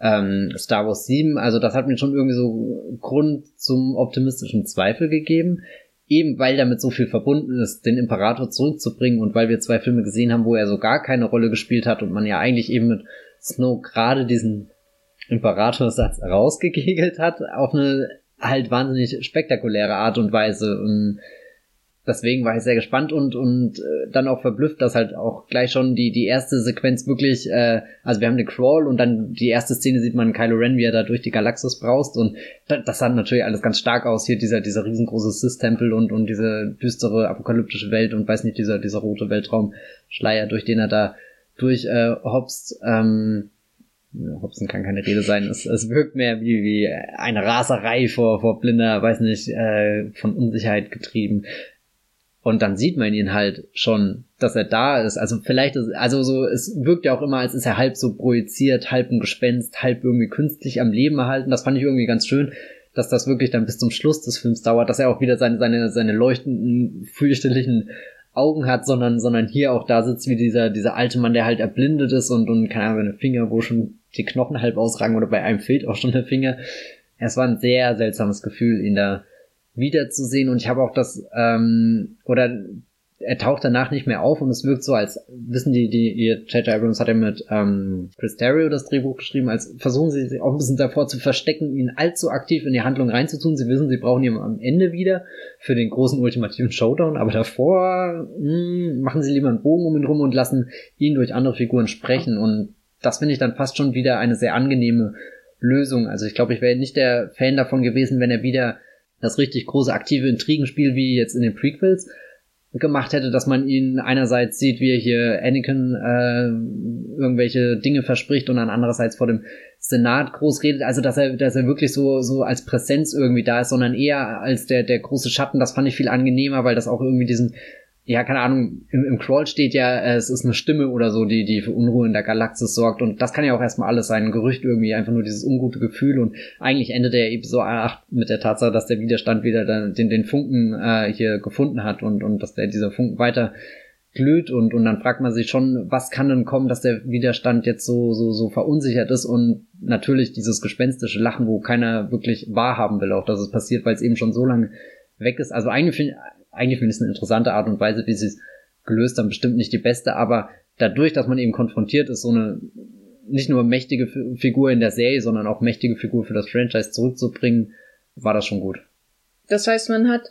ähm, Star Wars 7. Also das hat mir schon irgendwie so Grund zum optimistischen Zweifel gegeben eben weil damit so viel verbunden ist, den Imperator zurückzubringen und weil wir zwei Filme gesehen haben, wo er so gar keine Rolle gespielt hat und man ja eigentlich eben mit Snow gerade diesen Imperatorsatz rausgekegelt hat, auf eine halt wahnsinnig spektakuläre Art und Weise. Und deswegen war ich sehr gespannt und und äh, dann auch verblüfft, dass halt auch gleich schon die die erste Sequenz wirklich, äh, also wir haben den Crawl und dann die erste Szene sieht man Kylo Ren, wie er da durch die Galaxis braust und das, das sah natürlich alles ganz stark aus hier dieser dieser riesengroße Sith-Tempel und und diese düstere apokalyptische Welt und weiß nicht dieser dieser rote Weltraumschleier, durch den er da durch äh, Hobbs ähm, Hobson kann keine Rede sein. Es, es wirkt mehr wie, wie eine Raserei vor, vor blinder, weiß nicht, äh, von Unsicherheit getrieben. Und dann sieht man ihn halt schon, dass er da ist. Also vielleicht ist, also so, es wirkt ja auch immer, als ist er halb so projiziert, halb ein Gespenst, halb irgendwie künstlich am Leben erhalten. Das fand ich irgendwie ganz schön, dass das wirklich dann bis zum Schluss des Films dauert, dass er auch wieder seine, seine, seine leuchtenden, fürchterlichen Augen hat, sondern, sondern hier auch da sitzt wie dieser, dieser alte Mann, der halt erblindet ist und, und keine Ahnung, seine Finger, wo schon die Knochen halb ausragen oder bei einem fehlt auch schon der Finger. Es war ein sehr seltsames Gefühl, ihn da wiederzusehen und ich habe auch das, ähm, oder er taucht danach nicht mehr auf und es wirkt so, als wissen die, die, ihr J.J. Abrams hat ja mit ähm, Chris Terrio das Drehbuch geschrieben, als versuchen sie sich auch ein bisschen davor zu verstecken, ihn allzu aktiv in die Handlung reinzutun. Sie wissen, sie brauchen ihn am Ende wieder für den großen ultimativen Showdown, aber davor mh, hm, machen sie lieber einen Bogen um ihn rum und lassen ihn durch andere Figuren sprechen und das finde ich dann fast schon wieder eine sehr angenehme Lösung. Also ich glaube, ich wäre nicht der Fan davon gewesen, wenn er wieder das richtig große aktive Intrigenspiel wie jetzt in den Prequels gemacht hätte, dass man ihn einerseits sieht, wie er hier Anakin äh, irgendwelche Dinge verspricht und dann andererseits vor dem Senat groß redet, also dass er, dass er wirklich so, so als Präsenz irgendwie da ist, sondern eher als der, der große Schatten, das fand ich viel angenehmer, weil das auch irgendwie diesen ja, keine Ahnung, im, im Crawl steht ja, äh, es ist eine Stimme oder so, die, die für Unruhe in der Galaxis sorgt. Und das kann ja auch erstmal alles sein. Ein Gerücht irgendwie, einfach nur dieses ungute Gefühl. Und eigentlich endet der Episode 8 mit der Tatsache, dass der Widerstand wieder den, den Funken äh, hier gefunden hat und, und dass der dieser Funken weiter glüht und, und dann fragt man sich schon, was kann denn kommen, dass der Widerstand jetzt so, so, so verunsichert ist und natürlich dieses gespenstische Lachen, wo keiner wirklich wahrhaben will, auch dass es passiert, weil es eben schon so lange weg ist. Also eigentlich finde eigentlich finde ich es eine interessante Art und Weise, wie sie es gelöst haben, bestimmt nicht die beste, aber dadurch, dass man eben konfrontiert ist, so eine nicht nur mächtige Figur in der Serie, sondern auch mächtige Figur für das Franchise zurückzubringen, war das schon gut. Das heißt, man hat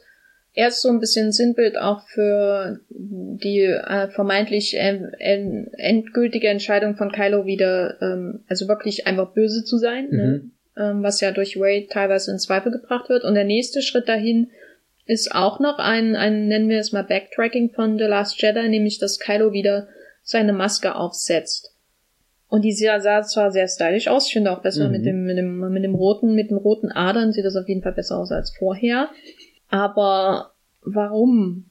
erst so ein bisschen Sinnbild auch für die äh, vermeintlich äh, endgültige Entscheidung von Kylo wieder, ähm, also wirklich einfach böse zu sein, ne? mhm. ne? ähm, was ja durch Wade teilweise in Zweifel gebracht wird. Und der nächste Schritt dahin ist auch noch ein, ein, nennen wir es mal Backtracking von The Last Jedi, nämlich dass Kylo wieder seine Maske aufsetzt. Und die sah zwar sehr stylisch aus, ich finde auch besser mhm. mit dem, mit dem, mit dem roten, mit den roten Adern sieht das auf jeden Fall besser aus als vorher. Aber warum?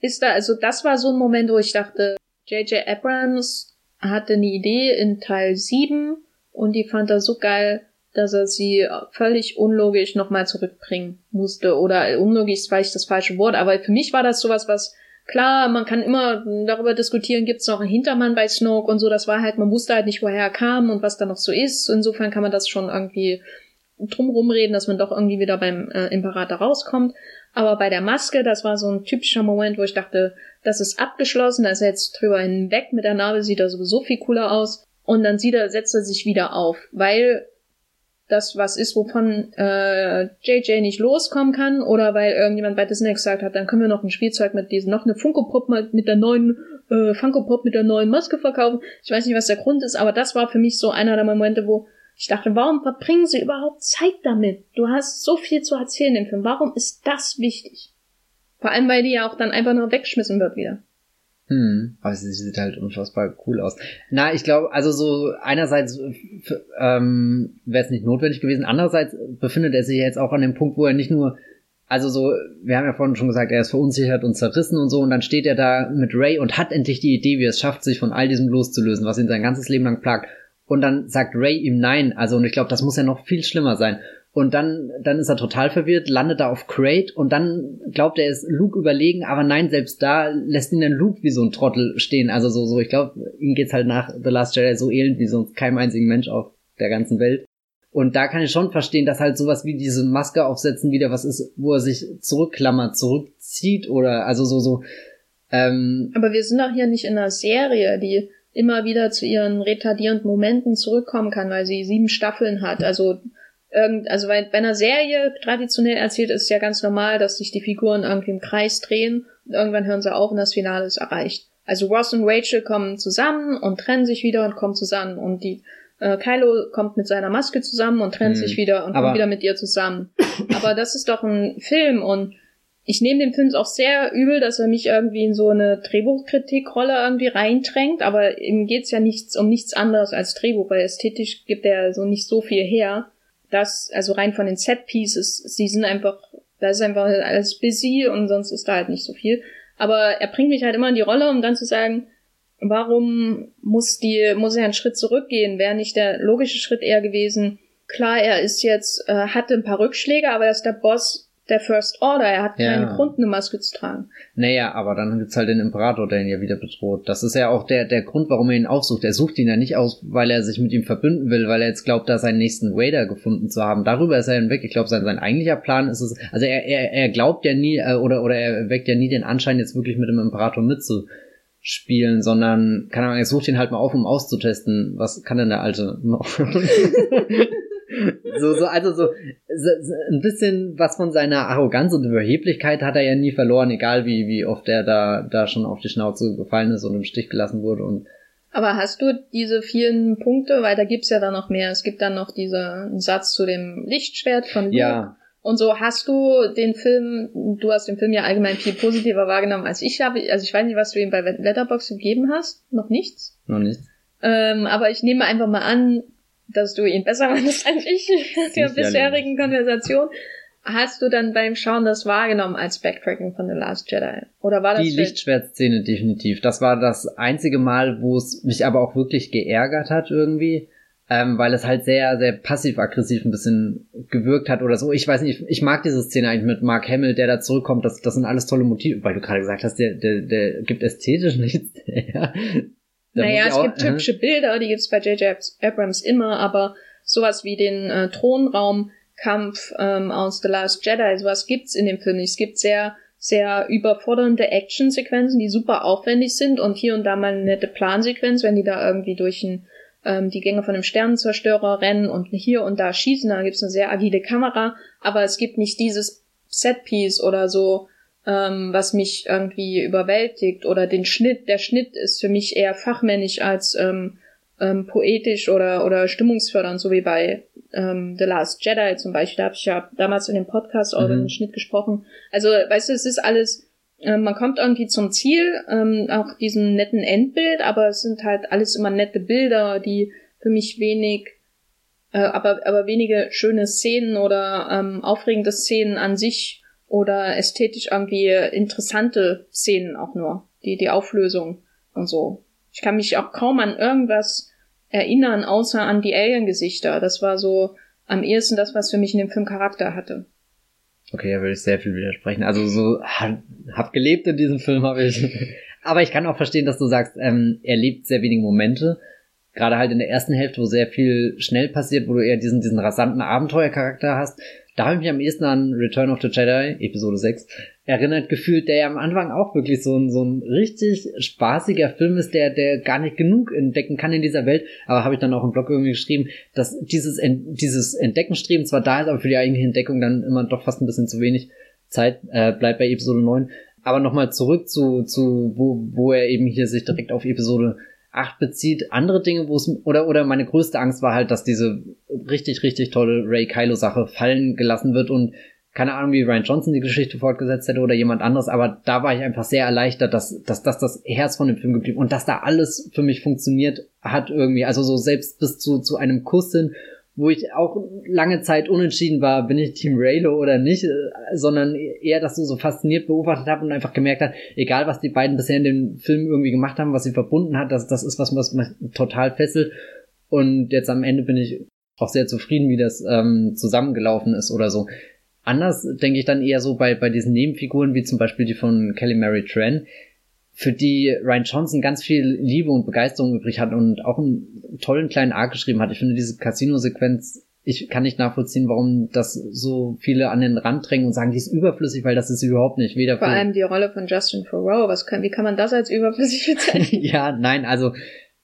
Ist da, also das war so ein Moment, wo ich dachte, J.J. Abrams hatte eine Idee in Teil 7 und die fand er so geil, dass er sie völlig unlogisch nochmal zurückbringen musste. Oder unlogisch ist vielleicht das falsche Wort, aber für mich war das sowas, was klar, man kann immer darüber diskutieren, gibt es noch einen Hintermann bei Snoke und so, das war halt, man wusste halt nicht, woher er kam und was da noch so ist. Insofern kann man das schon irgendwie drumrum reden, dass man doch irgendwie wieder beim äh, Imperator rauskommt. Aber bei der Maske, das war so ein typischer Moment, wo ich dachte, das ist abgeschlossen, da ist er jetzt drüber hinweg, mit der Narbe sieht er sowieso viel cooler aus. Und dann sieht er, setzt er sich wieder auf, weil das was ist, wovon äh, JJ nicht loskommen kann, oder weil irgendjemand bei Disney gesagt hat, dann können wir noch ein Spielzeug mit diesem, noch eine Funko Pop mit der neuen äh, Funko Pop mit der neuen Maske verkaufen. Ich weiß nicht, was der Grund ist, aber das war für mich so einer der Momente, wo ich dachte, warum verbringen sie überhaupt Zeit damit? Du hast so viel zu erzählen im Film. Warum ist das wichtig? Vor allem, weil die ja auch dann einfach nur weggeschmissen wird wieder. Hm, aber sie sieht halt unfassbar cool aus. Na, ich glaube, also so einerseits ähm, wäre es nicht notwendig gewesen, andererseits befindet er sich jetzt auch an dem Punkt, wo er nicht nur, also so, wir haben ja vorhin schon gesagt, er ist verunsichert und zerrissen und so, und dann steht er da mit Ray und hat endlich die Idee, wie er es schafft, sich von all diesem loszulösen, was ihn sein ganzes Leben lang plagt. Und dann sagt Ray ihm nein, also und ich glaube, das muss ja noch viel schlimmer sein. Und dann, dann ist er total verwirrt, landet da auf Crate und dann glaubt er, ist Luke überlegen, aber nein, selbst da lässt ihn dann Luke wie so ein Trottel stehen. Also so, so, ich glaube, ihm geht's halt nach The Last Jedi so elend wie sonst keinem einzigen Mensch auf der ganzen Welt. Und da kann ich schon verstehen, dass halt sowas wie diese Maske aufsetzen wieder was ist, wo er sich zurückklammert, zurückzieht oder also so, so. Ähm, aber wir sind doch hier nicht in einer Serie, die immer wieder zu ihren retardierenden Momenten zurückkommen kann, weil sie sieben Staffeln hat. Also irgend, also bei, bei einer Serie traditionell erzählt ist es ja ganz normal, dass sich die Figuren irgendwie im Kreis drehen und irgendwann hören sie auf und das Finale ist erreicht. Also Ross und Rachel kommen zusammen und trennen sich wieder und kommen zusammen und die äh, Kylo kommt mit seiner Maske zusammen und trennt hm. sich wieder und kommt wieder mit ihr zusammen. Aber das ist doch ein Film und ich nehme dem Film auch sehr übel, dass er mich irgendwie in so eine Drehbuchkritikrolle irgendwie reindrängt, aber ihm geht's ja nichts um nichts anderes als Drehbuch, weil ästhetisch gibt er so nicht so viel her. Das, also rein von den Set Pieces, sie sind einfach, da ist einfach alles busy und sonst ist da halt nicht so viel. Aber er bringt mich halt immer in die Rolle, um dann zu sagen, warum muss die, muss er einen Schritt zurückgehen? Wäre nicht der logische Schritt eher gewesen, klar, er ist jetzt, äh, hatte ein paar Rückschläge, aber er ist der Boss der First Order. Er hat keinen Grund, eine Maske zu tragen. Naja, aber dann gibt's halt den Imperator, der ihn ja wieder bedroht. Das ist ja auch der, der Grund, warum er ihn aufsucht. Er sucht ihn ja nicht aus, weil er sich mit ihm verbünden will, weil er jetzt glaubt, da seinen nächsten Raider gefunden zu haben. Darüber ist er hinweg. Ich glaube, sein, sein eigentlicher Plan ist es, also er, er, er glaubt ja nie, äh, oder, oder er weckt ja nie den Anschein, jetzt wirklich mit dem Imperator mitzuspielen, sondern, kann man, er sucht ihn halt mal auf, um auszutesten, was kann denn der Alte noch? so, so, also so, so, so, ein bisschen was von seiner Arroganz und Überheblichkeit hat er ja nie verloren, egal wie, wie oft er da, da schon auf die Schnauze gefallen ist und im Stich gelassen wurde und aber hast du diese vielen Punkte, weil da gibt's ja dann noch mehr. Es gibt dann noch diesen Satz zu dem Lichtschwert von Luke. Ja. Und so hast du den Film, du hast den Film ja allgemein viel positiver wahrgenommen als ich habe. Also ich weiß nicht, was du ihm bei Letterboxd gegeben hast. Noch nichts? Noch nichts. Ähm, aber ich nehme einfach mal an, dass du ihn besser fandest als ich in der bisherigen Konversation. Hast du dann beim Schauen das wahrgenommen als Backtracking von The Last Jedi? Oder war das die Lichtschwertszene definitiv? Das war das einzige Mal, wo es mich aber auch wirklich geärgert hat irgendwie, ähm, weil es halt sehr, sehr passiv-aggressiv ein bisschen gewirkt hat oder so. Ich weiß nicht, ich mag diese Szene eigentlich mit Mark Hamill, der da zurückkommt. Das, das sind alles tolle Motive, weil du gerade gesagt hast, der, der, der gibt ästhetisch nichts her. Naja, es auch, gibt hübsche Bilder, die gibt's bei J.J. Abrams immer, aber sowas wie den äh, Thronraumkampf ähm, aus The Last Jedi, sowas gibt's in dem Film nicht. Es gibt sehr, sehr überfordernde Actionsequenzen, die super aufwendig sind und hier und da mal eine nette Plansequenz, wenn die da irgendwie durch ein, ähm, die Gänge von einem Sternenzerstörer rennen und hier und da schießen, da gibt's eine sehr agile Kamera, aber es gibt nicht dieses Setpiece oder so ähm, was mich irgendwie überwältigt oder den Schnitt. Der Schnitt ist für mich eher fachmännisch als ähm, ähm, poetisch oder oder stimmungsfördernd, so wie bei ähm, The Last Jedi zum Beispiel. Da habe ich ja damals in dem Podcast auch mhm. über den Schnitt gesprochen. Also, weißt du, es ist alles, äh, man kommt irgendwie zum Ziel, ähm, auch diesem netten Endbild, aber es sind halt alles immer nette Bilder, die für mich wenig äh, aber, aber wenige schöne Szenen oder ähm, aufregende Szenen an sich oder ästhetisch irgendwie interessante Szenen auch nur. Die, die Auflösung und so. Ich kann mich auch kaum an irgendwas erinnern, außer an die Alien-Gesichter. Das war so am ehesten das, was für mich in dem Film Charakter hatte. Okay, da würde ich sehr viel widersprechen. Also so hab gelebt in diesem Film, habe ich. Aber ich kann auch verstehen, dass du sagst, ähm, er lebt sehr wenige Momente. Gerade halt in der ersten Hälfte, wo sehr viel schnell passiert, wo du eher diesen, diesen rasanten Abenteuercharakter hast da habe ich mich am ehesten an Return of the Jedi, Episode 6, erinnert gefühlt, der ja am Anfang auch wirklich so ein, so ein richtig spaßiger Film ist, der, der gar nicht genug entdecken kann in dieser Welt. Aber habe ich dann auch im Blog irgendwie geschrieben, dass dieses, dieses Entdeckenstreben zwar da ist, aber für die eigentliche Entdeckung dann immer doch fast ein bisschen zu wenig Zeit äh, bleibt bei Episode 9. Aber nochmal zurück zu, zu wo, wo er eben hier sich direkt auf Episode 8 bezieht, andere Dinge, wo es oder oder meine größte Angst war halt, dass diese richtig richtig tolle Ray Kylo Sache fallen gelassen wird und keine Ahnung, wie Ryan Johnson die Geschichte fortgesetzt hätte oder jemand anderes, aber da war ich einfach sehr erleichtert, dass, dass, dass das Herz von dem Film geblieben und dass da alles für mich funktioniert hat irgendwie, also so selbst bis zu, zu einem Kuss hin wo ich auch lange Zeit unentschieden war, bin ich Team Raylo oder nicht, äh, sondern eher das so, so fasziniert beobachtet habe und einfach gemerkt hat, egal was die beiden bisher in dem Film irgendwie gemacht haben, was sie verbunden hat, das, das ist was, was mich total fesselt. Und jetzt am Ende bin ich auch sehr zufrieden, wie das ähm, zusammengelaufen ist oder so. Anders denke ich dann eher so bei, bei diesen Nebenfiguren, wie zum Beispiel die von Kelly Mary Tran, für die Ryan Johnson ganz viel Liebe und Begeisterung übrig hat und auch einen tollen kleinen Arc geschrieben hat. Ich finde diese Casino-Sequenz, ich kann nicht nachvollziehen, warum das so viele an den Rand drängen und sagen, die ist überflüssig, weil das ist sie überhaupt nicht. Weder Vor allem die Rolle von Justin Thoreau, was kann, wie kann man das als überflüssig bezeichnen? ja, nein, also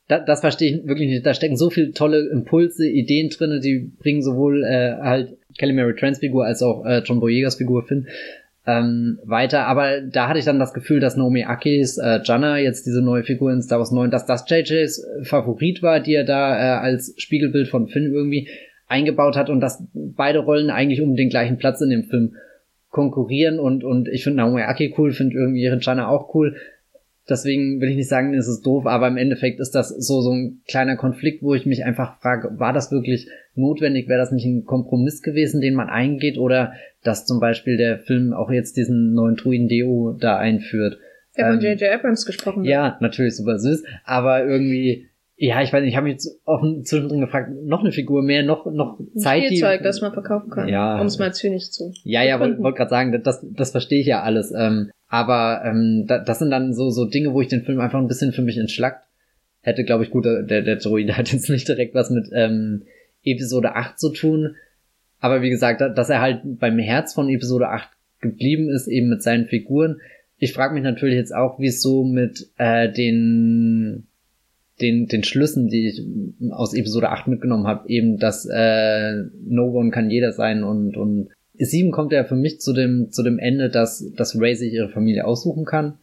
da, das verstehe ich wirklich nicht. Da stecken so viele tolle Impulse, Ideen drinne, die bringen sowohl äh, halt Kelly Mary Trans Figur als auch äh, John Boyegas Figur Finn ähm, weiter. Aber da hatte ich dann das Gefühl, dass Naomi Akis äh, Janna, jetzt diese neue Figur in Star Wars 9, dass das JJs Favorit war, die er da äh, als Spiegelbild von Finn irgendwie eingebaut hat und dass beide Rollen eigentlich um den gleichen Platz in dem Film konkurrieren und, und ich finde Naomi Aki cool, finde irgendwie ihre Janna auch cool. Deswegen will ich nicht sagen, es ist doof, aber im Endeffekt ist das so, so ein kleiner Konflikt, wo ich mich einfach frage, war das wirklich notwendig? Wäre das nicht ein Kompromiss gewesen, den man eingeht? Oder dass zum Beispiel der Film auch jetzt diesen neuen Truin Deo da einführt? Der von J.J. Ähm, Abrams gesprochen wird. Ja, natürlich super süß, aber irgendwie, ja, ich weiß nicht, ich habe mich offen zwischendrin gefragt, noch eine Figur mehr, noch, noch Zeit. Spielzeug, die, das man verkaufen kann. Ja. Um es mal zynisch zu. Ja, ja, wollte wollt gerade sagen, das, das verstehe ich ja alles. Ähm, aber ähm, da, das sind dann so, so Dinge, wo ich den Film einfach ein bisschen für mich entschlackt hätte, glaube ich, gut, der, der Droide hat jetzt nicht direkt was mit ähm, Episode 8 zu tun. Aber wie gesagt, dass er halt beim Herz von Episode 8 geblieben ist, eben mit seinen Figuren. Ich frage mich natürlich jetzt auch, wie es so mit äh, den, den, den Schlüssen, die ich aus Episode 8 mitgenommen habe, eben, dass äh, No One kann jeder sein und, und 7 kommt ja für mich zu dem, zu dem Ende, dass, dass Ray sich ihre Familie aussuchen kann,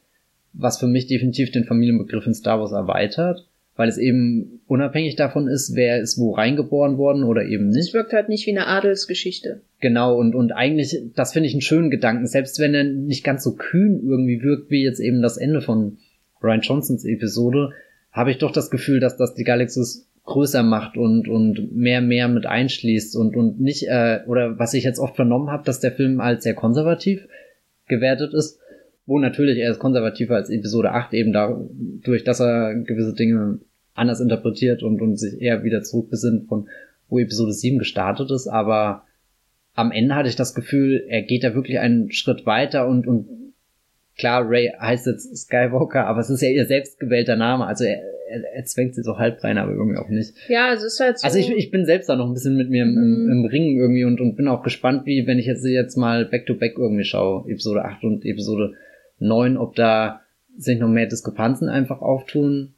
was für mich definitiv den Familienbegriff in Star Wars erweitert, weil es eben unabhängig davon ist, wer ist wo reingeboren worden oder eben nicht. Es wirkt halt nicht wie eine Adelsgeschichte. Genau, und, und eigentlich, das finde ich einen schönen Gedanken, selbst wenn er nicht ganz so kühn irgendwie wirkt, wie jetzt eben das Ende von Ryan Johnsons Episode, habe ich doch das Gefühl, dass das die Galaxis größer macht und und mehr mehr mit einschließt und und nicht äh, oder was ich jetzt oft vernommen habe, dass der Film als sehr konservativ gewertet ist, wo natürlich er ist konservativer als Episode 8 eben dadurch, dass er gewisse Dinge anders interpretiert und und sich eher wieder zurückbesinnt von wo Episode 7 gestartet ist, aber am Ende hatte ich das Gefühl, er geht da wirklich einen Schritt weiter und und klar, Ray heißt jetzt Skywalker, aber es ist ja ihr selbstgewählter Name, also er, er, er zwängt sie so halb rein, aber irgendwie auch nicht. Ja, es ist halt so. Also ich, ich bin selbst da noch ein bisschen mit mir im, mhm. im, Ringen irgendwie und, und bin auch gespannt, wie, wenn ich jetzt, jetzt mal back-to-back -back irgendwie schaue, Episode 8 und Episode 9, ob da sich noch mehr Diskrepanzen einfach auftun.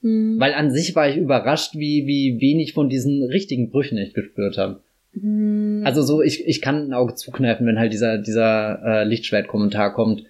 Mhm. Weil an sich war ich überrascht, wie, wie wenig von diesen richtigen Brüchen ich gespürt habe. Mhm. Also so, ich, ich kann ein Auge zukneifen, wenn halt dieser, dieser äh, Lichtschwert-Kommentar kommt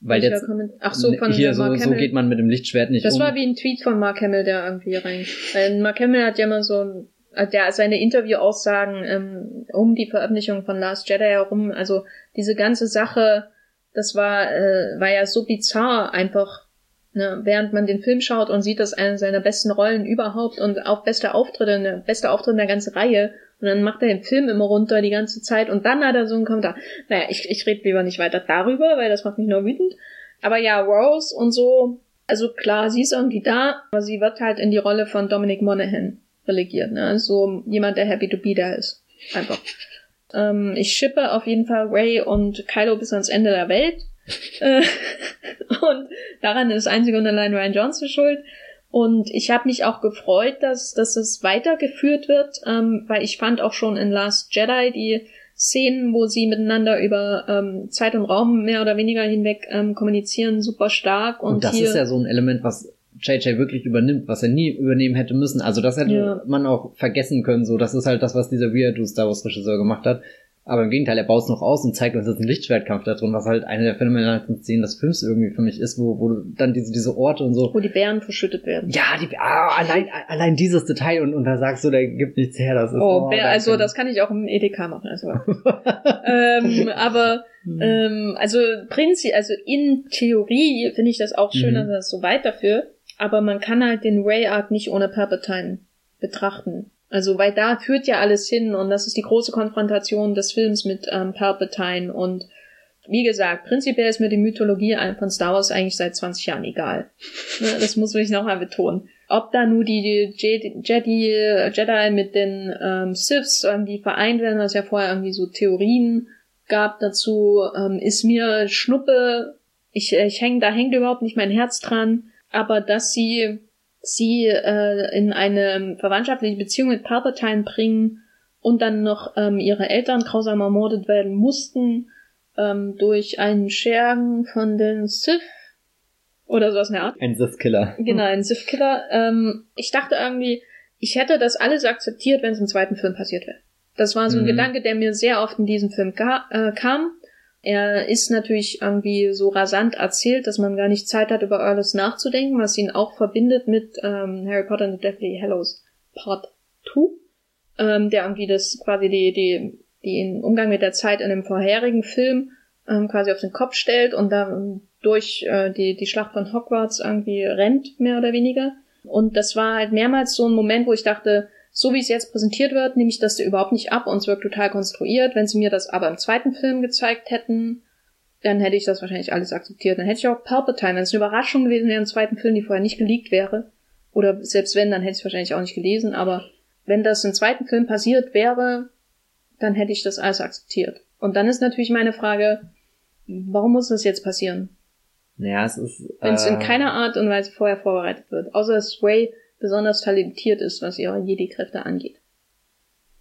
weil jetzt Ach so, von hier so, so geht man mit dem Lichtschwert nicht das um. Das war wie ein Tweet von Mark Hamill, der irgendwie rein. Weil Mark Hamill hat ja immer so der seine Interviewaussagen ähm, um die Veröffentlichung von Last Jedi herum, also diese ganze Sache, das war äh, war ja so bizarr einfach, ne, während man den Film schaut und sieht, dass eine seiner besten Rollen überhaupt und auch beste Auftritte, ne, beste Auftritte in der ganzen Reihe und dann macht er den Film immer runter die ganze Zeit und dann hat er so einen Kommentar. Naja, ich, ich rede lieber nicht weiter darüber, weil das macht mich nur wütend. Aber ja, Rose und so, also klar, sie ist irgendwie da, aber sie wird halt in die Rolle von Dominic Monaghan relegiert. Ne? Also jemand, der happy to be there ist. Einfach. Ähm, ich schippe auf jeden Fall Ray und Kylo bis ans Ende der Welt. Äh, und daran ist einzig und allein Ryan Johnson schuld. Und ich habe mich auch gefreut, dass, dass es weitergeführt wird, ähm, weil ich fand auch schon in Last Jedi die Szenen, wo sie miteinander über ähm, Zeit und Raum mehr oder weniger hinweg ähm, kommunizieren, super stark. Und, und das hier, ist ja so ein Element, was JJ wirklich übernimmt, was er nie übernehmen hätte müssen. Also das hätte ja. man auch vergessen können. So, das ist halt das, was dieser Weirdo Star Wars Regisseur gemacht hat. Aber im Gegenteil, er baut es noch aus und zeigt uns jetzt einen Lichtschwertkampf da drin, was halt eine der phänomenalsten Szenen des Films irgendwie für mich ist, wo, wo dann diese, diese Orte und so. Wo die Bären verschüttet werden. Ja, die ah, allein, allein dieses Detail und, und da sagst du, der gibt nichts her, das ist. Oh, oh Bär, also das kann ich auch im EDK machen, also. ähm, aber hm. ähm, also Prinzip, also in Theorie finde ich das auch schön, mhm. dass er das so weiterführt, aber man kann halt den Ray Arc nicht ohne Palpatine betrachten. Also, weil da führt ja alles hin und das ist die große Konfrontation des Films mit ähm, Palpatine und wie gesagt, prinzipiell ist mir die Mythologie von Star Wars eigentlich seit 20 Jahren egal. Ne, das muss ich nochmal betonen. Ob da nur die Jedi, Jedi, Jedi mit den ähm, Siths irgendwie vereint werden, was ja vorher irgendwie so Theorien gab dazu, ähm, ist mir Schnuppe. Ich, ich häng, da hängt überhaupt nicht mein Herz dran. Aber dass sie sie äh, in eine verwandtschaftliche Beziehung mit Palpatine bringen und dann noch ähm, ihre Eltern grausam ermordet werden mussten ähm, durch einen Schergen von den Sith Oder sowas in der Art. Ein Sith-Killer. Genau, ein Sith-Killer. Ähm, ich dachte irgendwie, ich hätte das alles akzeptiert, wenn es im zweiten Film passiert wäre. Das war so ein Mhm. Gedanke, der mir sehr oft in diesem Film äh, kam. Er ist natürlich irgendwie so rasant erzählt, dass man gar nicht Zeit hat, über alles nachzudenken, was ihn auch verbindet mit ähm, Harry Potter and the Deathly Hallows Part 2, ähm, der irgendwie das quasi die, die, den Umgang mit der Zeit in dem vorherigen Film ähm, quasi auf den Kopf stellt und dann durch äh, die, die Schlacht von Hogwarts irgendwie rennt, mehr oder weniger. Und das war halt mehrmals so ein Moment, wo ich dachte, so wie es jetzt präsentiert wird, nehme ich das dir überhaupt nicht ab und es wirkt total konstruiert. Wenn sie mir das aber im zweiten Film gezeigt hätten, dann hätte ich das wahrscheinlich alles akzeptiert. Dann hätte ich auch Palpatine, wenn es eine Überraschung gewesen wäre im zweiten Film, die vorher nicht geleakt wäre, oder selbst wenn, dann hätte ich es wahrscheinlich auch nicht gelesen, aber wenn das im zweiten Film passiert wäre, dann hätte ich das alles akzeptiert. Und dann ist natürlich meine Frage, warum muss das jetzt passieren? Naja, es ist. Wenn es äh, in keiner Art und Weise vorher vorbereitet wird. Außer dass Sway besonders talentiert ist, was ihre Jedi-Kräfte angeht.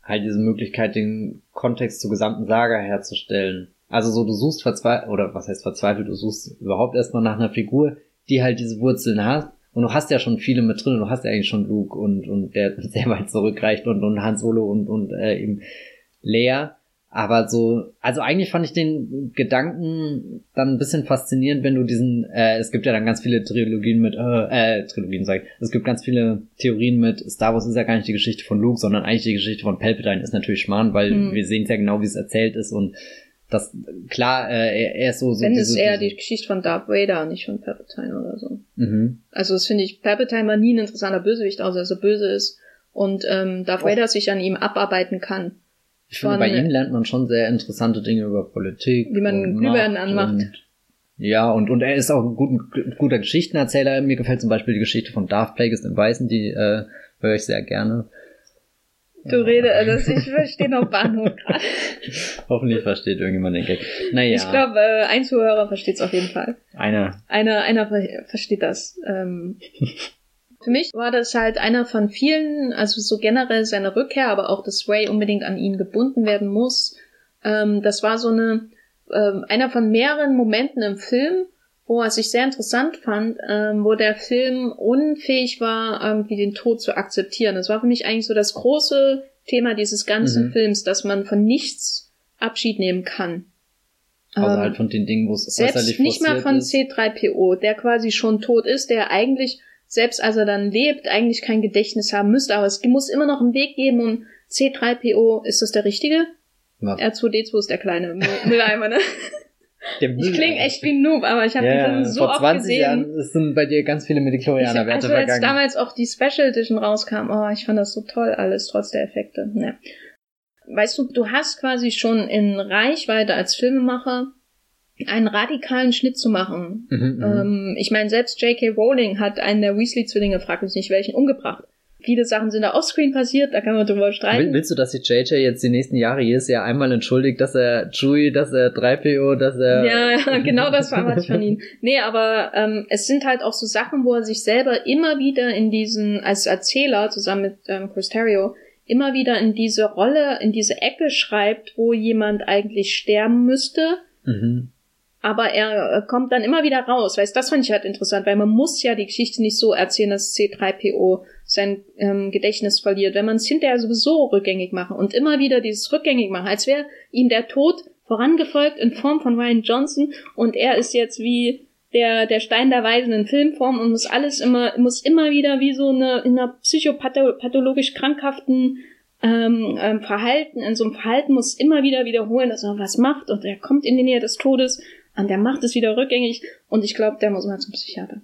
halt diese Möglichkeit, den Kontext zur gesamten Saga herzustellen. Also so, du suchst verzweifelt, oder was heißt verzweifelt, du suchst überhaupt erstmal nach einer Figur, die halt diese Wurzeln hat. Und du hast ja schon viele mit drin, du hast ja eigentlich schon Luke und, und der sehr weit zurückreicht und, und Han Solo und, und äh, eben Leia. Aber so, also eigentlich fand ich den Gedanken dann ein bisschen faszinierend, wenn du diesen, äh, es gibt ja dann ganz viele Trilogien mit, äh, äh Trilogien sag ich, es gibt ganz viele Theorien mit, Star Wars ist ja gar nicht die Geschichte von Luke, sondern eigentlich die Geschichte von Palpatine ist natürlich Schmarrn, weil Hm. wir sehen es ja genau, wie es erzählt ist und das, klar, äh, er, er ist so, so Wenn es eher die Geschichte von Darth Vader, nicht von Palpatine oder so. Mhm. Also das finde ich, Palpatine war nie ein interessanter Bösewicht, außer dass er böse ist und ähm, Darth Och. Vader sich an ihm abarbeiten kann. Ich finde, bei ihm lernt man schon sehr interessante Dinge über Politik. Wie man Glühbirnen Macht anmacht. Und, ja, und, und er ist auch ein gut, guter Geschichtenerzähler. Mir gefällt zum Beispiel die Geschichte von Darth Plagueis dem Weißen, die äh, höre ich sehr gerne. Du redest, also ich verstehe noch Bahnhof gerade. Hoffentlich versteht irgendjemand den Gag. Naja, Ich glaube, äh, ein Zuhörer versteht es auf jeden Fall. einer. Einer, einer ver- versteht das. Ähm, für mich war das halt einer von vielen, also so generell seine Rückkehr, aber auch, dass Ray unbedingt an ihn gebunden werden muss. Ähm, das war so eine, ähm, einer von mehreren Momenten im Film, wo was ich sehr interessant fand, ähm, wo der Film unfähig war, irgendwie den Tod zu akzeptieren. Das war für mich eigentlich so das große Thema dieses ganzen Mhm. Films, dass man von nichts Abschied nehmen kann. Außerhalb Ähm, halt von den Dingen, wo es selbst äußerlich nicht mal von ist. C3PO, der quasi schon tot ist, der eigentlich, selbst als er dann lebt, eigentlich kein Gedächtnis haben müsste, aber es muss immer noch einen Weg geben und C3PO, ist das der richtige? Was? R2D2 ist der kleine Mü- Mülleimer, ne? Der Ich klinge echt wie ein Noob, aber ich habe ja, die Filme so vor oft 20 gesehen. Jahren sind bei dir ganz viele Ich, Midichlorianer-Werte also als vergangen. damals auch die Special Edition rauskam, oh, ich fand das so toll alles, trotz der Effekte. Ja. Weißt du, du hast quasi schon in Reichweite als Filmemacher einen radikalen Schnitt zu machen. Mhm, mhm. Ähm, ich meine, selbst J.K. Rowling hat einen der Weasley-Zwillinge, fragt mich nicht welchen, umgebracht. Viele Sachen sind da offscreen passiert, da kann man drüber streiten. willst du, dass sich JJ jetzt die nächsten Jahre jedes Jahr einmal entschuldigt, dass er Chewie, dass er 3PO, dass er... Ja, ja, genau das war was von ihm. Nee, aber ähm, es sind halt auch so Sachen, wo er sich selber immer wieder in diesen, als Erzähler zusammen mit ähm, Chris Terrio, immer wieder in diese Rolle, in diese Ecke schreibt, wo jemand eigentlich sterben müsste, Mhm. Aber er äh, kommt dann immer wieder raus. Weißt, das fand ich halt interessant, weil man muss ja die Geschichte nicht so erzählen, dass C3PO sein ähm, Gedächtnis verliert, wenn man es hinterher sowieso rückgängig machen und immer wieder dieses rückgängig machen, als wäre ihm der Tod vorangefolgt in Form von Ryan Johnson und er ist jetzt wie der, der Stein der Weisen in Filmform und muss alles immer, muss immer wieder wie so eine, in einer psychopathologisch krankhaften ähm, ähm, Verhalten, in so einem Verhalten muss immer wieder wiederholen, dass er was macht und er kommt in die Nähe des Todes und der macht es wieder rückgängig und ich glaube, der muss mal zum Psychiater.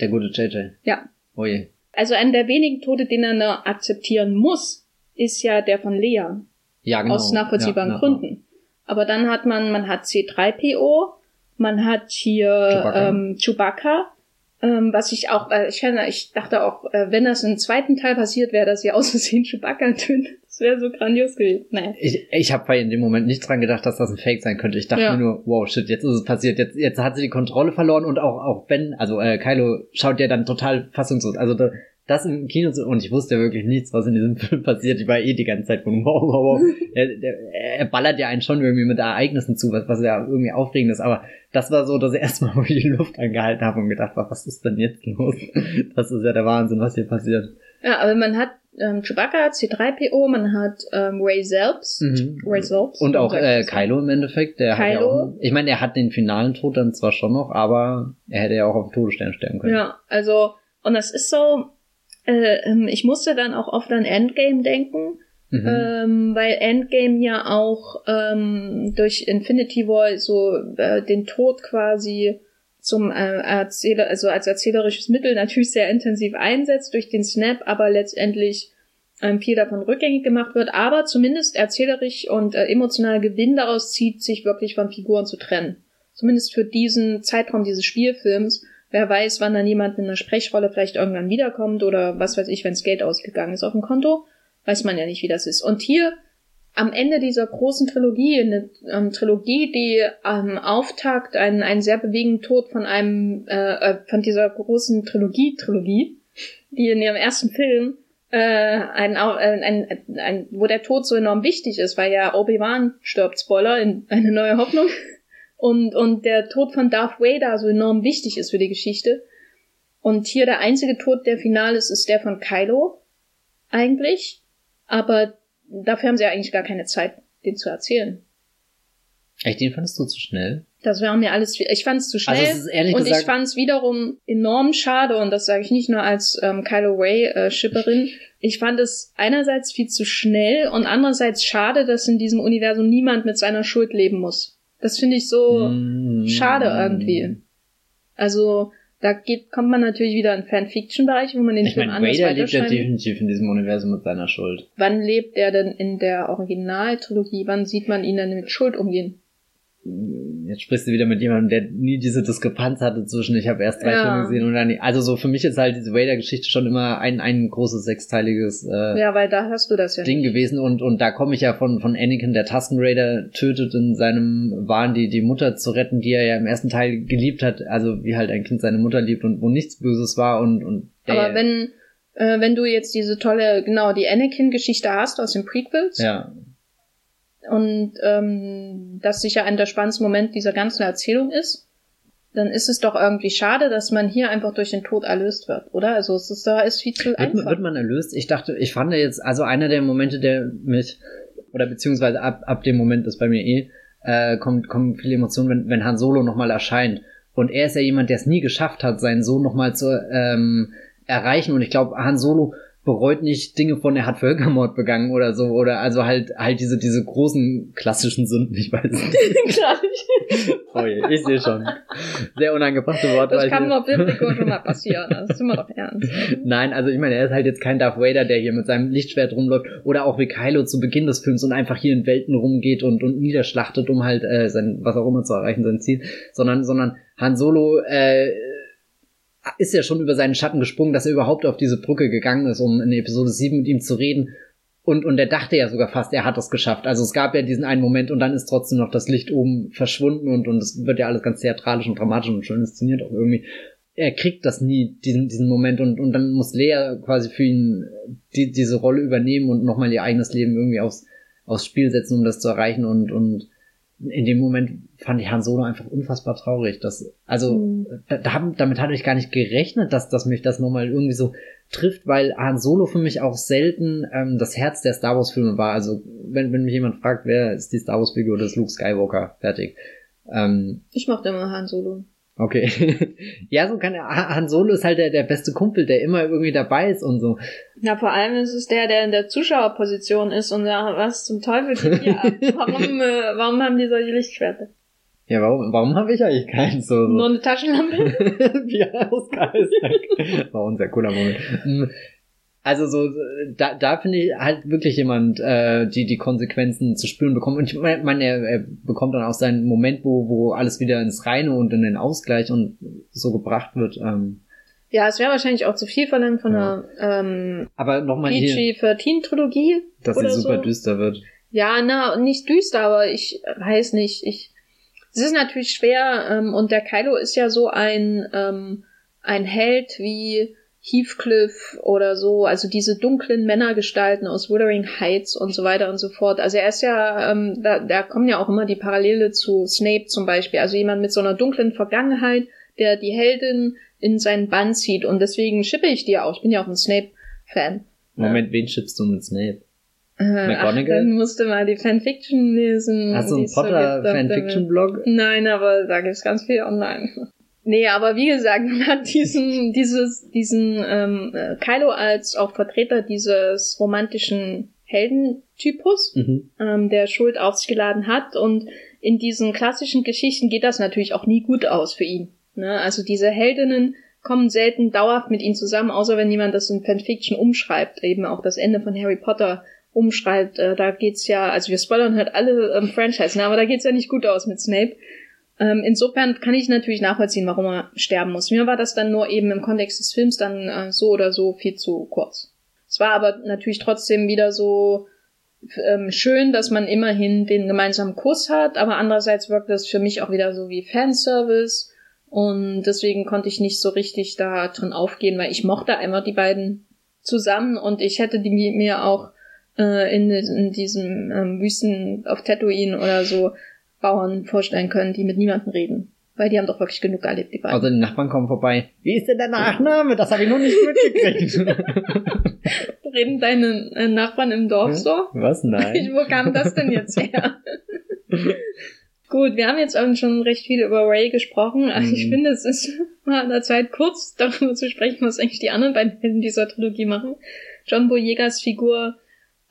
Der gute JJ. Ja. Oh je. Also einer der wenigen Tode, den er da akzeptieren muss, ist ja der von Lea. Ja, genau. aus nachvollziehbaren ja, Gründen. Aber dann hat man, man hat C3PO, man hat hier Chewbacca. ähm, Chewbacca, ähm, was ich auch, äh, ich, ich dachte auch, äh, wenn das im zweiten Teil passiert wäre, dass sie aus Versehen Chewbacca tötet. Das wäre so grandios gewesen. Naja. Ich, ich habe in dem Moment nicht dran gedacht, dass das ein Fake sein könnte. Ich dachte Ja. mir nur, wow, shit, jetzt ist es passiert. Jetzt, jetzt hat sie die Kontrolle verloren und auch, auch Ben, also äh, Kylo schaut ja dann total fassungslos. Also da, das im Kino zu, und ich wusste ja wirklich nichts, was in diesem Film passiert. Ich war eh die ganze Zeit von wow, wow, wow. er, der, er ballert ja einen schon irgendwie mit Ereignissen zu, was, was ja irgendwie aufregend ist. Aber das war so das erste Mal, wo ich die Luft angehalten habe und gedacht habe, was ist denn jetzt los? Das ist ja der Wahnsinn, was hier passiert. Ja, aber man hat ähm, Chewbacca, C3PO, man hat ähm, Ray selbst. Mhm. Ray selbst. Und auch äh, Kylo im Endeffekt. Der Kylo. Hat ja auch, ich meine, er hat den finalen Tod dann zwar schon noch, aber er hätte ja auch auf dem Todesstern sterben können. Ja, also, und das ist so, äh, ähm, ich musste dann auch oft an Endgame denken. Mhm. Ähm, weil Endgame ja auch ähm, durch Infinity War so äh, den Tod quasi zum äh, Erzähler, also als erzählerisches Mittel natürlich sehr intensiv einsetzt durch den Snap, aber letztendlich ähm, viel davon rückgängig gemacht wird, aber zumindest erzählerisch und äh, emotional Gewinn daraus zieht, sich wirklich von Figuren zu trennen. Zumindest für diesen Zeitraum dieses Spielfilms. Wer weiß, wann dann jemand in einer Sprechrolle vielleicht irgendwann wiederkommt oder was weiß ich, wenns Geld ausgegangen ist auf dem Konto. Weiß man ja nicht, wie das ist. Und hier am Ende dieser großen Trilogie, eine ähm, Trilogie, die ähm, Auftakt einen, einen sehr bewegenden Tod von einem, äh, äh, von dieser großen Trilogie-Trilogie, die in ihrem ersten Film äh, ein, ein, ein, ein, wo der Tod so enorm wichtig ist, weil ja Obi-Wan stirbt, Spoiler, in eine neue Hoffnung, und, und der Tod von Darth Vader so enorm wichtig ist für die Geschichte. Und hier der einzige Tod, der final ist, ist der von Kylo, eigentlich. Aber dafür haben sie ja eigentlich gar keine Zeit, den zu erzählen. Echt, den fandest du zu schnell? Das war mir alles, ich fand es zu schnell. Also es ist ehrlich und gesagt ich fand es wiederum enorm schade, und das sage ich nicht nur als ähm, Kylo Ray äh, Schipperin. Ich fand es einerseits viel zu schnell und andererseits schade, dass in diesem Universum niemand mit seiner Schuld leben muss. Das finde ich so mm. schade irgendwie. Also, da geht, kommt man natürlich wieder in Fanfiction-Bereich, wo man den ich Film mein, anders Vader lebt ja definitiv in diesem Universum mit seiner Schuld. Wann lebt er denn in der Originaltrilogie? Wann sieht man ihn denn mit Schuld umgehen? Jetzt sprichst du wieder mit jemandem, der nie diese Diskrepanz hatte zwischen, ich habe erst drei ja. Filme gesehen und dann nicht. Also so für mich ist halt diese Vader-Geschichte schon immer ein, ein großes sechsteiliges äh, Ja, weil da hast du das ja Ding nicht. gewesen und, und da komme ich ja von, von Anakin, der Tusken Raider tötet in seinem Wahn, die, die Mutter zu retten, die er ja im ersten Teil geliebt hat, also wie halt ein Kind seine Mutter liebt und wo nichts Böses war und, und der, Aber wenn, äh, wenn du jetzt diese tolle, genau, die Anakin-Geschichte hast aus den Prequels, ja und ähm, das sicher ein der spannendsten Momente dieser ganzen Erzählung ist, dann ist es doch irgendwie schade, dass man hier einfach durch den Tod erlöst wird, oder? Also es ist da ist viel zu wird, einfach. Wird man erlöst? Ich dachte, ich fand jetzt, also einer der Momente, der mich, oder beziehungsweise ab, ab dem Moment ist bei mir eh, äh, kommt, kommen viele Emotionen, wenn, wenn Han Solo nochmal erscheint. Und er ist ja jemand, der es nie geschafft hat, seinen Sohn nochmal zu ähm, erreichen. Und ich glaube, Han Solo bereut nicht Dinge von, er hat Völkermord begangen oder so, oder also halt, halt diese, diese großen klassischen Sünden, ich weiß nicht. oh je, ich sehe schon. Sehr unangebrachte Worte. Das kann nur Biblico schon mal passieren, das ist immer doch ernst. Nein, also ich meine, er ist halt jetzt kein Darth Vader, der hier mit seinem Lichtschwert rumläuft, oder auch wie Kylo zu Beginn des Films und einfach hier in Welten rumgeht und, und niederschlachtet, um halt, äh, sein, was auch immer zu erreichen, sein Ziel, sondern, sondern Han Solo, äh, ist ja schon über seinen Schatten gesprungen, dass er überhaupt auf diese Brücke gegangen ist, um in Episode 7 mit ihm zu reden. Und, und er dachte ja sogar fast, er hat es geschafft. Also es gab ja diesen einen Moment und dann ist trotzdem noch das Licht oben verschwunden und, und es wird ja alles ganz theatralisch und dramatisch und schön inszeniert auch irgendwie. Er kriegt das nie, diesen, diesen Moment und, und dann muss Lea quasi für ihn die, diese Rolle übernehmen und nochmal ihr eigenes Leben irgendwie aufs, aufs Spiel setzen, um das zu erreichen und, und in dem Moment fand ich Han Solo einfach unfassbar traurig. Das, also, mhm. da, damit hatte ich gar nicht gerechnet, dass, dass mich das nochmal irgendwie so trifft, weil Han Solo für mich auch selten ähm, das Herz der Star Wars Filme war. Also, wenn, wenn mich jemand fragt, wer ist die Star Wars Figur, das ist Luke Skywalker. Fertig. Ähm, ich mochte immer Han Solo. Okay. ja, so kann er. Han Solo ist halt der, der beste Kumpel, der immer irgendwie dabei ist und so. Ja, vor allem ist es der, der in der Zuschauerposition ist und sagt, was zum Teufel geht hier ab? Warum, äh, warum haben die solche Lichtschwerter? Ja, warum, warum habe ich eigentlich keins so? so? Nur eine Taschenlampe? Wie aus Geist. War ein sehr cooler Moment. Hm, also so, da, da finde ich halt wirklich jemand, äh, die die Konsequenzen zu spüren bekommt. Und ich meine, er, er bekommt dann auch seinen Moment, wo, wo alles wieder ins Reine und in den Ausgleich und so gebracht wird. Ähm. Ja, es wäre wahrscheinlich auch zu viel verlangt von ja. einer ähm, aber noch mal Trilogie. Dass sie super so. düster wird. Ja, na, nicht düster, aber ich weiß nicht. Ich, es ist natürlich schwer ähm, und der Kylo ist ja so ein ähm, ein Held wie Heathcliff oder so, also diese dunklen Männergestalten aus Wuthering Heights und so weiter und so fort. Also er ist ja, ähm, da, da kommen ja auch immer die Parallele zu Snape zum Beispiel, also jemand mit so einer dunklen Vergangenheit, der die Heldin in seinen Bann zieht und deswegen schippe ich die auch. Ich bin ja auch ein Snape-Fan. Moment, ja. wen schippst du mit Snape? Äh, McGonagall? Ach, dann musste mal die Fanfiction lesen. Hast du einen Potter-Fanfiction-Blog? Nein, aber da gibt's ganz viel online. Nee, aber wie gesagt, man hat diesen, dieses, diesen ähm, äh, Kylo als auch Vertreter dieses romantischen Heldentypus, mhm. ähm, der Schuld auf sich geladen hat. Und in diesen klassischen Geschichten geht das natürlich auch nie gut aus für ihn. Ne? Also diese Heldinnen kommen selten dauerhaft mit ihm zusammen, außer wenn jemand das in Fanfiction umschreibt, eben auch das Ende von Harry Potter umschreibt. Äh, da geht's ja, also wir spoilern halt alle ähm, Franchise, ne? aber da geht's ja nicht gut aus mit Snape. Ähm, insofern kann ich natürlich nachvollziehen, warum er sterben muss. Mir war das dann nur eben im Kontext des Films dann äh, so oder so viel zu kurz. Es war aber natürlich trotzdem wieder so ähm, schön, dass man immerhin den gemeinsamen Kuss hat, aber andererseits wirkt das für mich auch wieder so wie Fanservice und deswegen konnte ich nicht so richtig da drin aufgehen, weil ich mochte einfach die beiden zusammen und ich hätte die mir auch äh, in, in diesem ähm, Wüsten auf Tatooine oder so Bauern vorstellen können, die mit niemandem reden. Weil die haben doch wirklich genug erlebt, die beiden. Also die Nachbarn kommen vorbei. Wie ist denn der Nachname? Das habe ich noch nicht mitgekriegt. reden deine äh, Nachbarn im Dorf so? Was? Nein. Wo kam das denn jetzt her? Gut, wir haben jetzt schon recht viel über Ray gesprochen. Also ich mhm. finde, es ist mal an der Zeit, kurz darüber zu sprechen, was eigentlich die anderen beiden Helden dieser Trilogie machen. John Boyegas Figur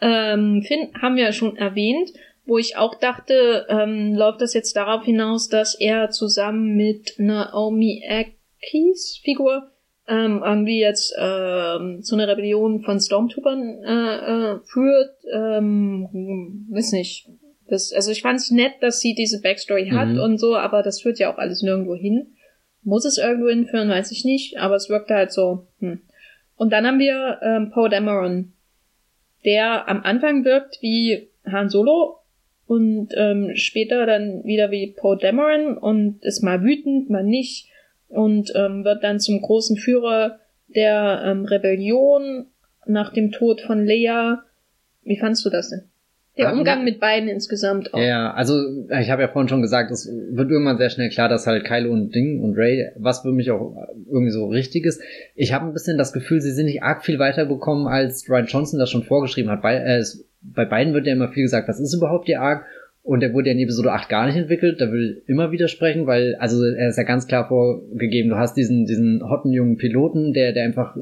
ähm, Finn haben wir ja schon erwähnt wo ich auch dachte, ähm, läuft das jetzt darauf hinaus, dass er zusammen mit Naomi Akis Figur ähm, irgendwie jetzt ähm, zu einer Rebellion von Stormtroopern äh, äh, führt. Ähm, weiß nicht. Das, also ich fand es nett, dass sie diese Backstory hat mhm. und so, aber das führt ja auch alles nirgendwo hin. Muss es irgendwo hinführen, weiß ich nicht, aber es wirkt halt so. Hm. Und dann haben wir ähm, Poe Dameron, der am Anfang wirkt wie Han Solo und ähm, später dann wieder wie Poe Dameron und ist mal wütend, mal nicht und ähm, wird dann zum großen Führer der ähm, Rebellion nach dem Tod von Leia. Wie fandst du das denn? Der Umgang mit beiden insgesamt auch. Ja, also ich habe ja vorhin schon gesagt, es wird irgendwann sehr schnell klar, dass halt Kylo und Ding und Ray, was für mich auch irgendwie so richtig ist. Ich habe ein bisschen das Gefühl, sie sind nicht arg viel weitergekommen, als Ryan Johnson das schon vorgeschrieben hat. Bei, äh, bei beiden wird ja immer viel gesagt, was ist überhaupt die Arc? Und der wurde ja in Episode 8 gar nicht entwickelt. Da will ich immer widersprechen, weil, also er ist ja ganz klar vorgegeben, du hast diesen, diesen hotten jungen Piloten, der, der einfach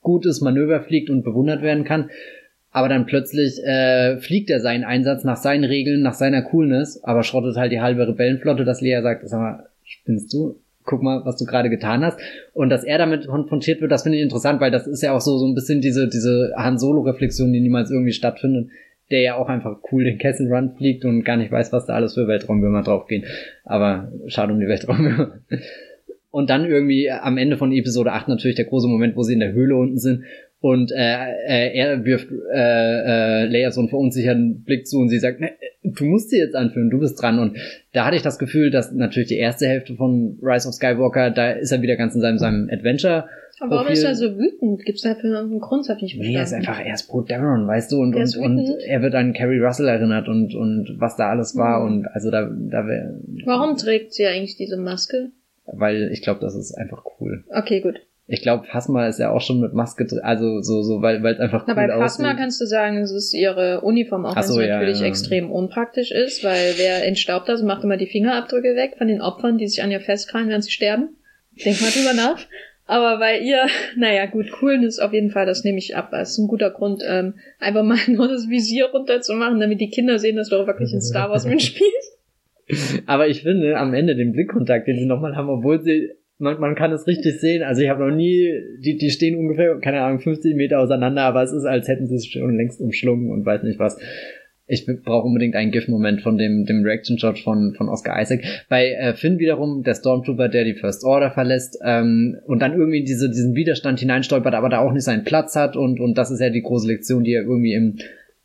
gutes Manöver fliegt und bewundert werden kann. Aber dann plötzlich äh, fliegt er seinen Einsatz nach seinen Regeln, nach seiner Coolness, aber schrottet halt die halbe Rebellenflotte, dass Lea sagt, sag mal, spinnst du? Guck mal, was du gerade getan hast. Und dass er damit konfrontiert wird, das finde ich interessant, weil das ist ja auch so, so ein bisschen diese, diese Han Solo-Reflexion, die niemals irgendwie stattfindet der ja auch einfach cool den Kessel Run fliegt und gar nicht weiß, was da alles für Weltraumwürmer draufgehen. Aber schade um die Weltraumwürmer. Und dann irgendwie am Ende von Episode 8 natürlich der große Moment, wo sie in der Höhle unten sind und äh, äh, er wirft äh, äh, Leia so einen verunsicherten Blick zu und sie sagt, ne, du musst sie jetzt anführen, du bist dran. Und da hatte ich das Gefühl, dass natürlich die erste Hälfte von Rise of Skywalker, da ist er wieder ganz in seinem, seinem Adventure aber warum ist er so wütend? Gibt es dafür irgendeinen Grund? hab ich nicht Nee, er ist einfach, er ist Poe Dameron, weißt du, und, und, und er wird an Carrie Russell erinnert und, und was da alles war mhm. und also da, da wäre. Warum trägt sie eigentlich diese Maske? Weil ich glaube, das ist einfach cool. Okay, gut. Ich glaube, Phasma ist ja auch schon mit Maske, also so, so, weil weil es einfach cool Na, bei Phasma aussieht. kannst du sagen, es ist ihre Uniform, auch wenn so, es natürlich ja, ja. extrem unpraktisch ist, weil wer entstaubt das, macht immer die Fingerabdrücke weg von den Opfern, die sich an ihr festkrallen, während sie sterben. Denk mal drüber nach. Aber bei ihr, naja, gut, Coolness auf jeden Fall, das nehme ich ab. Das ist ein guter Grund, ähm, einfach mal nur das Visier runterzumachen, damit die Kinder sehen, dass du auch wirklich in Star Wars mitspielst. Aber ich finde, am Ende den Blickkontakt, den sie nochmal haben, obwohl sie, man, man kann es richtig sehen. Also ich habe noch nie, die, die stehen ungefähr, keine Ahnung, 50 Meter auseinander, aber es ist, als hätten sie es schon längst umschlungen und weiß nicht was ich brauche unbedingt einen GIF-Moment von dem, dem Reaction-Shot von, von Oscar Isaac. Bei äh, Finn wiederum, der Stormtrooper, der die First Order verlässt ähm, und dann irgendwie diese, diesen Widerstand hineinstolpert, aber da auch nicht seinen Platz hat und, und das ist ja die große Lektion, die er irgendwie im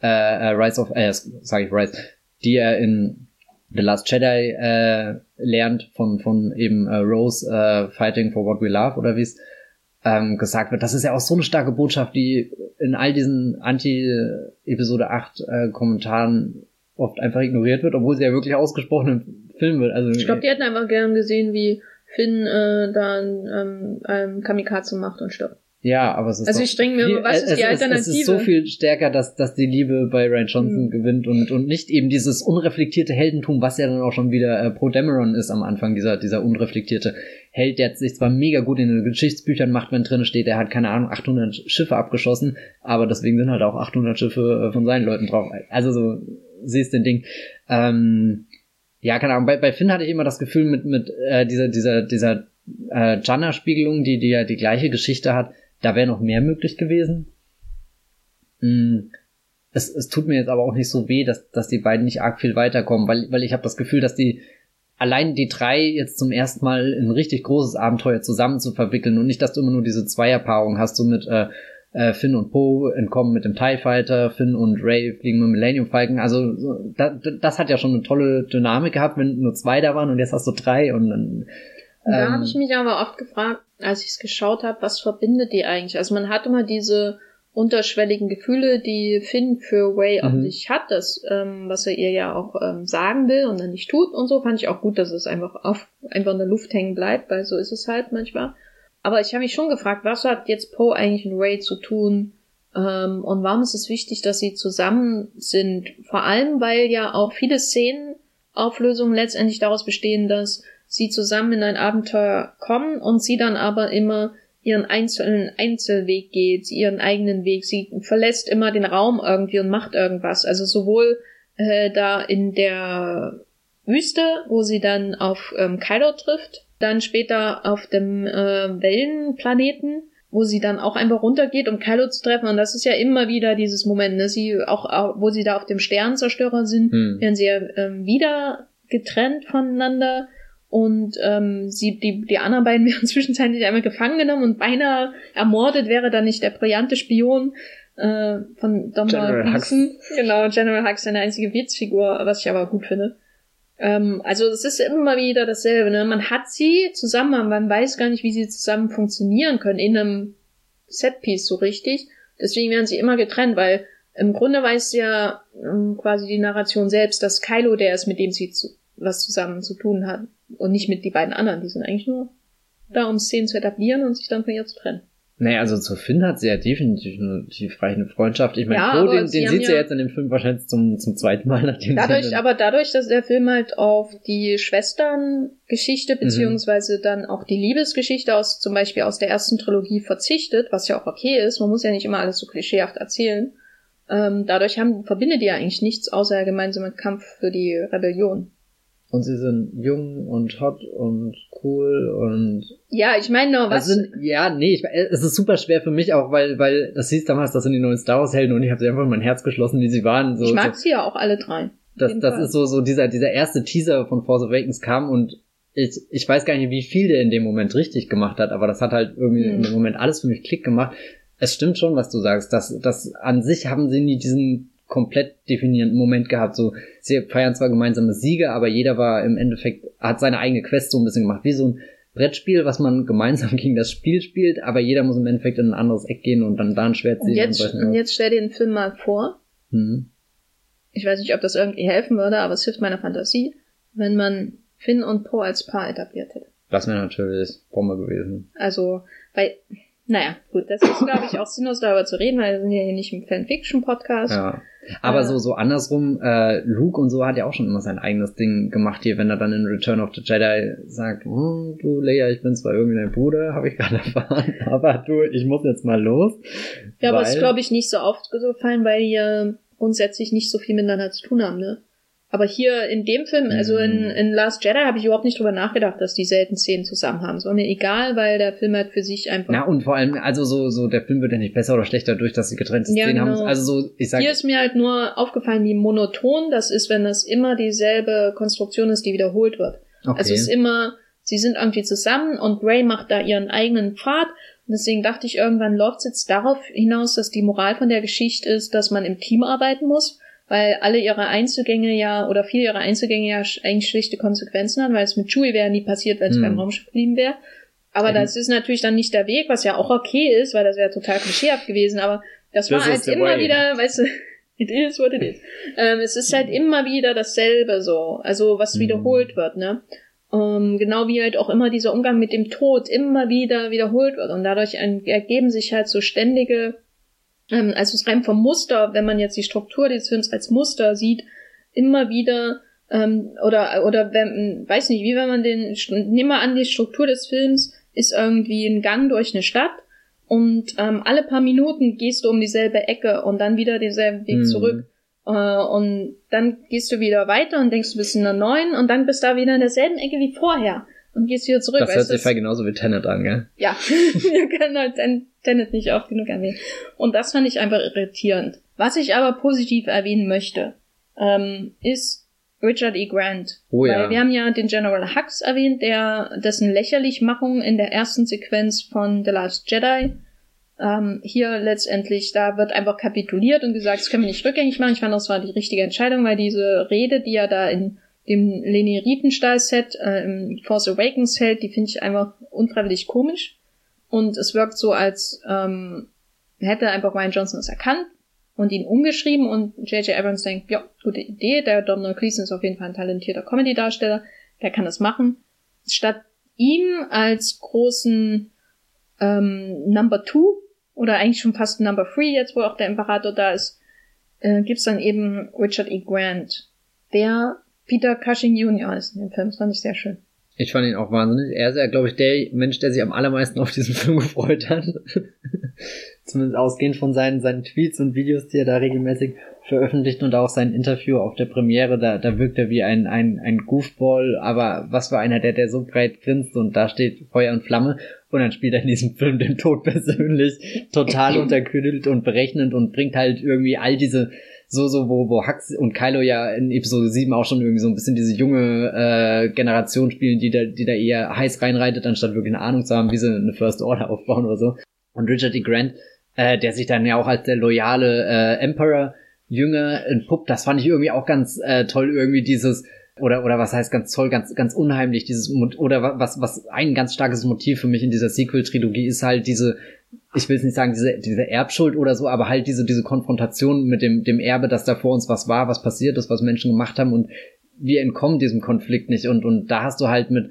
äh, äh Rise of, äh, sag ich Rise, die er in The Last Jedi äh, lernt von, von eben äh, Rose äh, Fighting for What We Love oder wie es ähm, gesagt wird. Das ist ja auch so eine starke Botschaft, die in all diesen Anti-Episode 8 äh, Kommentaren oft einfach ignoriert wird, obwohl sie ja wirklich ausgesprochen im Film wird. Also, ich glaube, die hätten einfach gern gesehen, wie Finn äh, da ähm, ähm, Kamikaze macht und stirbt. Ja, aber es ist. Also ich denke mir, was ist die Alternative? Es, es ist so viel stärker, dass, dass die Liebe bei Ryan Johnson mhm. gewinnt und, und nicht eben dieses unreflektierte Heldentum, was ja dann auch schon wieder äh, Pro Dameron ist am Anfang, dieser, dieser unreflektierte Held, der sich zwar mega gut in den Geschichtsbüchern macht, wenn drin steht, er hat keine Ahnung, 800 Schiffe abgeschossen, aber deswegen sind halt auch 800 Schiffe äh, von seinen Leuten drauf. Also so, siehst den Ding. Ähm, ja, keine Ahnung, bei, bei Finn hatte ich immer das Gefühl mit, mit äh, dieser, dieser, dieser äh, Janna-Spiegelung, die, die ja die gleiche Geschichte hat, da wäre noch mehr möglich gewesen. Mm, es, es tut mir jetzt aber auch nicht so weh, dass, dass die beiden nicht arg viel weiterkommen, weil, weil ich habe das Gefühl, dass die allein die drei jetzt zum ersten Mal in ein richtig großes Abenteuer zusammen zu verwickeln und nicht, dass du immer nur diese Zweierpaarung hast, so mit äh, äh, Finn und Poe entkommen mit dem TIE Fighter, Finn und Ray fliegen mit dem Millennium Falcon. Also das, das hat ja schon eine tolle Dynamik gehabt, wenn nur zwei da waren und jetzt hast du drei und dann da ähm, habe ich mich aber oft gefragt, als ich es geschaut habe, was verbindet die eigentlich? Also man hat immer diese unterschwelligen Gefühle, die Finn für Way mhm. auf sich hat, das, ähm, was er ihr ja auch ähm, sagen will und dann nicht tut und so, fand ich auch gut, dass es einfach auf einfach in der Luft hängen bleibt, weil so ist es halt manchmal. Aber ich habe mich schon gefragt, was hat jetzt Poe eigentlich mit Ray zu tun? Ähm, und warum ist es wichtig, dass sie zusammen sind? Vor allem, weil ja auch viele Szenenauflösungen letztendlich daraus bestehen, dass sie zusammen in ein Abenteuer kommen und sie dann aber immer ihren einzelnen Einzelweg geht, ihren eigenen Weg. Sie verlässt immer den Raum irgendwie und macht irgendwas. Also sowohl äh, da in der Wüste, wo sie dann auf ähm, Kylo trifft, dann später auf dem äh, Wellenplaneten, wo sie dann auch einfach runtergeht, um Kylo zu treffen. Und das ist ja immer wieder dieses Moment, ne? Sie auch, auch wo sie da auf dem Sternzerstörer sind, hm. werden sie ja ähm, wieder getrennt voneinander und ähm, sie, die, die anderen beiden werden zwischenzeitlich einmal gefangen genommen und beinahe ermordet wäre dann nicht der brillante Spion äh, von Donald Gleason. Genau, General Hux, seine einzige Witzfigur, was ich aber gut finde. Ähm, also es ist immer wieder dasselbe. Ne? Man hat sie zusammen, man weiß gar nicht, wie sie zusammen funktionieren können in einem Setpiece so richtig. Deswegen werden sie immer getrennt, weil im Grunde weiß ja ähm, quasi die Narration selbst, dass Kylo der ist, mit dem sie zu, was zusammen zu tun hat. Und nicht mit die beiden anderen. Die sind eigentlich nur da, um Szenen zu etablieren und sich dann von ihr zu trennen. Naja, also zu Finn hat sie ja definitiv eine tiefreichende Freundschaft. Ich meine, ja, Flo, den, den sieht sie ja jetzt in dem Film wahrscheinlich zum, zum zweiten Mal. Nachdem dadurch, aber dadurch, dass der Film halt auf die Schwesterngeschichte, mhm. beziehungsweise mhm. dann auch die Liebesgeschichte aus, zum Beispiel aus der ersten Trilogie verzichtet, was ja auch okay ist, man muss ja nicht immer alles so klischeehaft erzählen, ähm, dadurch haben, verbindet die ja eigentlich nichts außer der gemeinsame Kampf für die Rebellion und sie sind jung und hot und cool und ja, ich meine nur was. Also sind, ja, nee, ich, es ist super schwer für mich auch, weil weil das hieß damals, das sind die neuen Star Wars Helden und ich habe sie einfach in mein Herz geschlossen, wie sie waren. So, ich mag so, sie ja auch alle drei. Das das Fall. ist so so dieser dieser erste Teaser von Force Awakens kam und ich, ich weiß gar nicht, wie viel der in dem Moment richtig gemacht hat, aber das hat halt irgendwie hm. in dem Moment alles für mich Klick gemacht. Es stimmt schon, was du sagst. dass das an sich haben sie nie diesen komplett definierenden Moment gehabt. So, sie feiern zwar gemeinsame Siege, aber jeder war im Endeffekt, hat seine eigene Quest so ein bisschen gemacht, wie so ein Brettspiel, was man gemeinsam gegen das Spiel spielt, aber jeder muss im Endeffekt in ein anderes Eck gehen und dann da ein Schwert ziehen. Und jetzt, und, und jetzt stell dir den Film mal vor. Mhm. Ich weiß nicht, ob das irgendwie helfen würde, aber es hilft meiner Fantasie, wenn man Finn und Poe als Paar etabliert hätte. Das wäre natürlich Bombe gewesen. Also, weil naja, gut, das ist, glaube ich, auch sinnlos darüber zu reden, weil wir sind ja hier nicht im Fanfiction-Podcast. Ja. Aber äh, so, so andersrum, äh, Luke und so hat ja auch schon immer sein eigenes Ding gemacht hier, wenn er dann in Return of the Jedi sagt, oh, du Leia, ich bin zwar irgendwie dein Bruder, habe ich gerade erfahren, aber du, ich muss jetzt mal los. Ja, aber es ist, glaube ich, nicht so oft so gefallen, weil die ja grundsätzlich nicht so viel miteinander zu tun haben, ne? Aber hier in dem Film, also in, mhm. in Last Jedi, habe ich überhaupt nicht drüber nachgedacht, dass die selten Szenen zusammen haben. So mir egal, weil der Film halt für sich einfach. Na und vor allem, also so, so der Film wird ja nicht besser oder schlechter durch, dass sie getrennte ja, Szenen genau. haben. Also so, ich sag. Hier ist mir halt nur aufgefallen, wie monoton das ist, wenn das immer dieselbe Konstruktion ist, die wiederholt wird. Okay. Also es ist immer, sie sind irgendwie zusammen und Ray macht da ihren eigenen Pfad. Und deswegen dachte ich irgendwann läuft es jetzt darauf hinaus, dass die Moral von der Geschichte ist, dass man im Team arbeiten muss weil alle ihre Einzelgänge ja, oder viele ihrer Einzelgänge ja eigentlich schlichte Konsequenzen haben, weil es mit Chewie wäre nie passiert, wenn es mhm. beim Raumschiff geblieben wäre. Aber mhm. das ist natürlich dann nicht der Weg, was ja auch okay ist, weil das wäre total klischeehaft gewesen, aber das, das war halt immer way. wieder, weißt du, it is what it is. Ähm, es ist halt immer wieder dasselbe so, also was mhm. wiederholt wird, ne? Ähm, genau wie halt auch immer dieser Umgang mit dem Tod immer wieder wiederholt wird und dadurch ergeben sich halt so ständige, ähm, also es rein vom Muster, wenn man jetzt die Struktur des Films als Muster sieht, immer wieder ähm, oder oder wenn, weiß nicht, wie wenn man den, nehmen wir an die Struktur des Films ist irgendwie ein Gang durch eine Stadt und ähm, alle paar Minuten gehst du um dieselbe Ecke und dann wieder denselben Weg mhm. zurück äh, und dann gehst du wieder weiter und denkst, du bist in der neuen und dann bist du da wieder in derselben Ecke wie vorher und gehst wieder zurück. Das hört sich voll genauso wie Tenet an, gell? Ja, wir können halt Tenet nicht oft genug erwähnen. Und das fand ich einfach irritierend. Was ich aber positiv erwähnen möchte, ähm, ist Richard E. Grant. Oh ja. Weil wir haben ja den General Hux erwähnt, der dessen Lächerlichmachung in der ersten Sequenz von The Last Jedi ähm, hier letztendlich, da wird einfach kapituliert und gesagt, das können wir nicht rückgängig machen. Ich fand, das war die richtige Entscheidung, weil diese Rede, die er da in dem Leni Riepenstahl-Set äh, im Force Awakens hält, die finde ich einfach unfreiwillig komisch. Und es wirkt so, als ähm, hätte einfach Ryan Johnson es erkannt und ihn umgeschrieben und J.J. Abrams denkt, ja, gute Idee, der Domhnall Gleeson ist auf jeden Fall ein talentierter Comedy-Darsteller, der kann das machen. Statt ihm als großen ähm, Number Two oder eigentlich schon fast Number Three, jetzt wo auch der Imperator da ist, äh, gibt's dann eben Richard E. Grant, der Peter Cushing Jr. ist in dem Film. Das fand ich sehr schön. Ich fand ihn auch wahnsinnig. Er ist ja, glaube ich, der Mensch, der sich am allermeisten auf diesen Film gefreut hat. Zumindest ausgehend von seinen, seinen Tweets und Videos, die er da regelmäßig veröffentlicht und auch sein Interview auf der Premiere, da, da wirkt er wie ein, ein, ein Goofball, aber was für einer, der, der so breit grinst und da steht Feuer und Flamme und dann spielt er in diesem Film den Tod persönlich total unterkühlt und berechnend und bringt halt irgendwie all diese so, so, wo, wo Hux und Kylo ja in Episode 7 auch schon irgendwie so ein bisschen diese junge äh, Generation spielen, die da, die da eher heiß reinreitet, anstatt wirklich eine Ahnung zu haben, wie sie eine First Order aufbauen oder so. Und Richard E. Grant, äh, der sich dann ja auch als der loyale äh, Emperor Jünger entpuppt, das fand ich irgendwie auch ganz äh, toll, irgendwie dieses, oder, oder was heißt ganz toll, ganz, ganz unheimlich, dieses, oder was, was ein ganz starkes Motiv für mich in dieser Sequel-Trilogie ist halt diese, ich will es nicht sagen, diese, diese Erbschuld oder so, aber halt diese, diese Konfrontation mit dem, dem Erbe, dass da vor uns was war, was passiert ist, was Menschen gemacht haben und wir entkommen diesem Konflikt nicht und, und da hast du halt mit,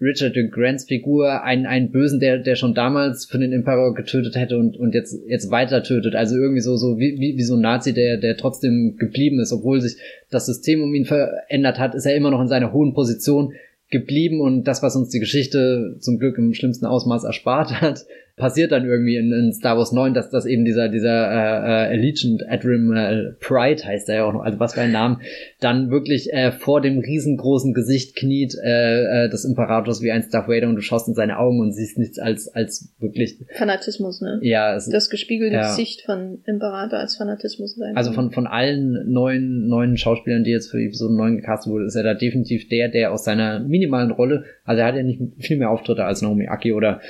Richard de Grants Figur einen, einen Bösen, der, der schon damals für den Emperor getötet hätte und, und jetzt, jetzt weiter tötet. Also irgendwie so, so wie, wie, wie so ein Nazi, der, der trotzdem geblieben ist, obwohl sich das System um ihn verändert hat, ist er immer noch in seiner hohen Position geblieben und das, was uns die Geschichte zum Glück im schlimmsten Ausmaß erspart hat, passiert dann irgendwie in, in Star Wars 9, dass das eben dieser dieser äh, äh, Allegiant Admiral Pride heißt er ja auch noch, also was für ein Name, dann wirklich äh, vor dem riesengroßen Gesicht kniet äh, äh, des Imperators wie ein Darth Vader und du schaust in seine Augen und siehst nichts als als wirklich Fanatismus, ne? Ja, es, das gespiegelte ja. Gesicht von Imperator als Fanatismus sein. Also von von allen neuen neuen Schauspielern, die jetzt für Episode 9 gecastet wurde, ist er da definitiv der, der aus seiner minimalen Rolle, also er hat ja nicht viel mehr Auftritte als Naomi Aki oder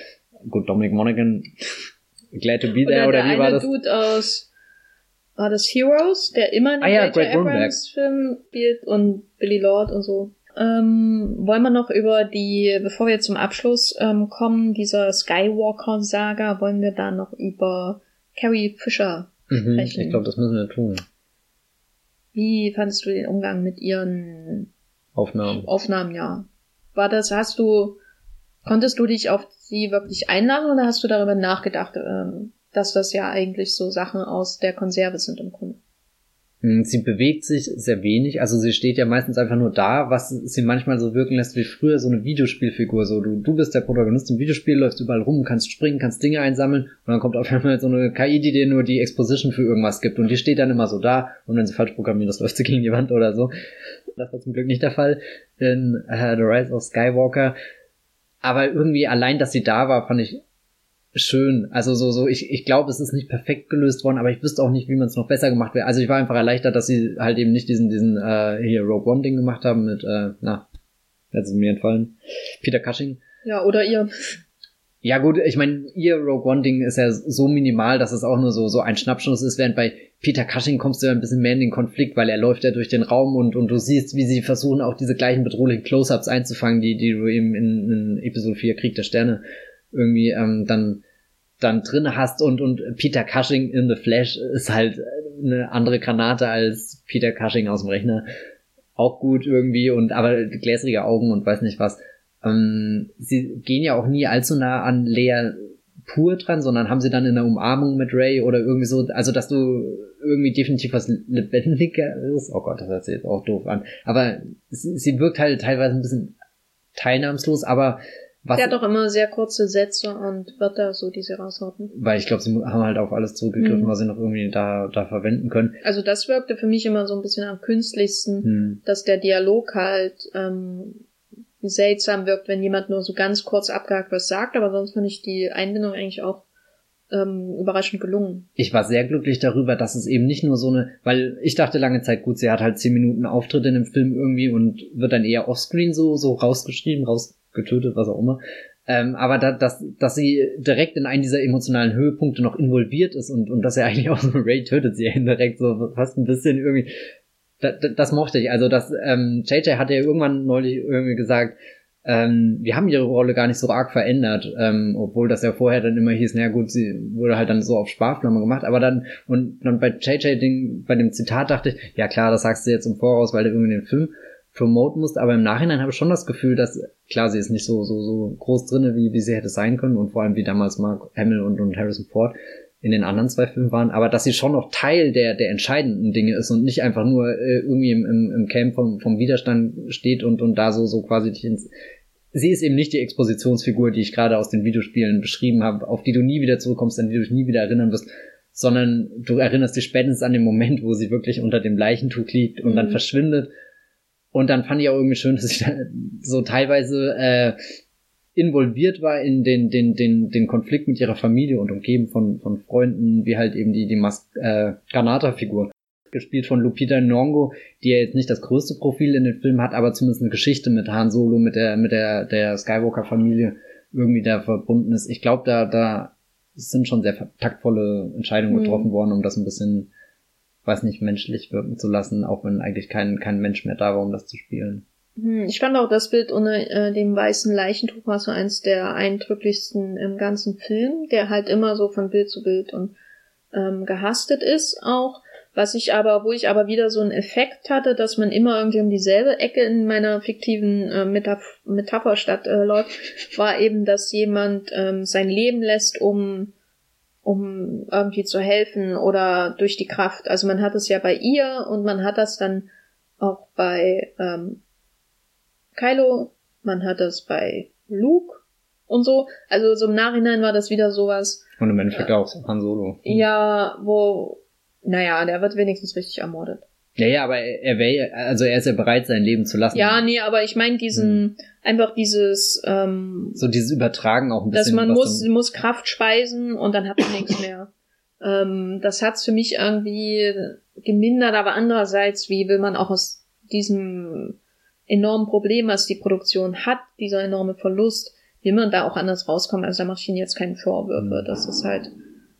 gut, Dominic Monaghan, Glad to be there, oder, oder wie war das? Dude aus, war das Heroes, der immer in ah, ja, Greg Abrams Film spielt und Billy Lord und so. Ähm, wollen wir noch über die, bevor wir zum Abschluss ähm, kommen, dieser Skywalker-Saga, wollen wir da noch über Carrie Fisher mhm, sprechen? Ich glaube, das müssen wir tun. Wie fandest du den Umgang mit ihren Aufnahmen? Aufnahmen, ja. War das, hast du, konntest du dich auf sie wirklich einladen oder hast du darüber nachgedacht, ähm, dass das ja eigentlich so Sachen aus der Konserve sind im Grunde? Hm, sie bewegt sich sehr wenig, also sie steht ja meistens einfach nur da, was sie manchmal so wirken lässt wie früher so eine Videospielfigur. So, du, du bist der Protagonist im Videospiel, läufst überall rum, kannst springen, kannst Dinge einsammeln und dann kommt auf einmal so eine KI, die dir nur die Exposition für irgendwas gibt und die steht dann immer so da und wenn sie falsch programmiert das läuft sie gegen die Wand oder so. Das war zum Glück nicht der Fall in uh, The Rise of Skywalker. Aber irgendwie allein, dass sie da war, fand ich schön. Also so, so, ich, ich glaube, es ist nicht perfekt gelöst worden, aber ich wüsste auch nicht, wie man es noch besser gemacht wäre. Also ich war einfach erleichtert, dass sie halt eben nicht diesen, diesen äh, hier Rogue One Ding gemacht haben mit, äh, na, jetzt ist mir entfallen. Peter Cushing. Ja, oder ihr. Ja gut, ich meine, ihr Rogue One Ding ist ja so minimal, dass es auch nur so so ein Schnappschuss ist, während bei Peter Cushing kommst du ja ein bisschen mehr in den Konflikt, weil er läuft ja durch den Raum und und du siehst, wie sie versuchen auch diese gleichen bedrohlichen Close-ups einzufangen, die die du eben in, in Episode 4 Krieg der Sterne irgendwie ähm, dann dann drin hast und und Peter Cushing in the Flash ist halt eine andere Granate als Peter Cushing aus dem Rechner. Auch gut irgendwie und aber gläsrige Augen und weiß nicht was ähm, sie gehen ja auch nie allzu nah an Lea pur dran, sondern haben sie dann in der Umarmung mit Ray oder irgendwie so, also dass du irgendwie definitiv was lebendiger ist. Oh Gott, das hört sich jetzt auch doof an. Aber sie, sie wirkt halt teilweise ein bisschen teilnahmslos, aber was. Der hat doch immer sehr kurze Sätze und Wörter, so die sie raushauten. Weil ich glaube, sie haben halt auf alles zurückgegriffen, mhm. was sie noch irgendwie da, da verwenden können. Also das wirkte für mich immer so ein bisschen am künstlichsten, mhm. dass der Dialog halt ähm, seltsam wirkt, wenn jemand nur so ganz kurz abgehakt was sagt, aber sonst fand ich die Einbindung eigentlich auch ähm, überraschend gelungen. Ich war sehr glücklich darüber, dass es eben nicht nur so eine, weil ich dachte lange Zeit, gut, sie hat halt zehn Minuten Auftritt in dem Film irgendwie und wird dann eher offscreen so, so rausgeschrieben, rausgetötet, was auch immer. Ähm, aber da, dass, dass sie direkt in einen dieser emotionalen Höhepunkte noch involviert ist und, und dass er eigentlich auch so Ray tötet sie indirekt so fast ein bisschen irgendwie das, das mochte ich. Also das ähm, JJ hatte ja irgendwann neulich irgendwie gesagt, ähm, wir haben ihre Rolle gar nicht so arg verändert, ähm, obwohl das ja vorher dann immer hieß, na gut, sie wurde halt dann so auf Sparflamme gemacht, aber dann, und dann bei JJ Ding, bei dem Zitat dachte ich, ja klar, das sagst du jetzt im Voraus, weil du irgendwie den Film promoten musst, aber im Nachhinein habe ich schon das Gefühl, dass, klar, sie ist nicht so, so, so groß drinne, wie, wie sie hätte sein können. Und vor allem wie damals Mark Hamill und, und Harrison Ford, in den anderen zwei Filmen waren, aber dass sie schon noch Teil der, der entscheidenden Dinge ist und nicht einfach nur äh, irgendwie im, im, im Camp vom, vom Widerstand steht und, und da so, so quasi dich ins. Sie ist eben nicht die Expositionsfigur, die ich gerade aus den Videospielen beschrieben habe, auf die du nie wieder zurückkommst, an die du dich nie wieder erinnern wirst, sondern du erinnerst dich spätestens an den Moment, wo sie wirklich unter dem Leichentuch liegt und mhm. dann verschwindet. Und dann fand ich auch irgendwie schön, dass ich da so teilweise äh, involviert war in den, den, den, den Konflikt mit ihrer Familie und umgeben von, von Freunden, wie halt eben die, die Mas äh, Granata-Figur. Gespielt von Lupita Nyong'o, die ja jetzt nicht das größte Profil in den Film hat, aber zumindest eine Geschichte mit Han Solo, mit der, mit der, der Skywalker-Familie irgendwie da verbunden ist. Ich glaube, da, da sind schon sehr taktvolle Entscheidungen mhm. getroffen worden, um das ein bisschen, weiß nicht, menschlich wirken zu lassen, auch wenn eigentlich kein, kein Mensch mehr da war, um das zu spielen. Hm, ich fand auch das Bild unter äh, dem weißen Leichentuch war so eins der eindrücklichsten im ganzen Film, der halt immer so von Bild zu Bild und ähm, gehastet ist auch. Was ich aber, wo ich aber wieder so einen Effekt hatte, dass man immer irgendwie um dieselbe Ecke in meiner fiktiven äh, Metaph Metapherstadt äh, läuft, war eben, dass jemand ähm, sein Leben lässt, um um irgendwie zu helfen oder durch die Kraft. Also man hat es ja bei ihr und man hat das dann auch bei ähm, Kylo, man hat das bei Luke und so. Also so im Nachhinein war das wieder sowas. Und im Endeffekt äh, auch Han Solo. Ja, wo, naja, der wird wenigstens richtig ermordet. Ja, ja, aber er wäre, also er ist ja bereit, sein Leben zu lassen. Ja, nee, aber ich meine diesen, hm. einfach dieses, ähm, so dieses Übertragen auch ein bisschen. Dass man muss, muss Kraft speisen und dann hat man nichts mehr. Ähm, das hat's für mich irgendwie gemindert, aber andererseits, wie will man auch aus diesem enormen Problem, was die Produktion hat, dieser enorme Verlust, will man da auch anders rauskommen. Also da mache ich ihnen jetzt keine Vorwürfe. Dass es halt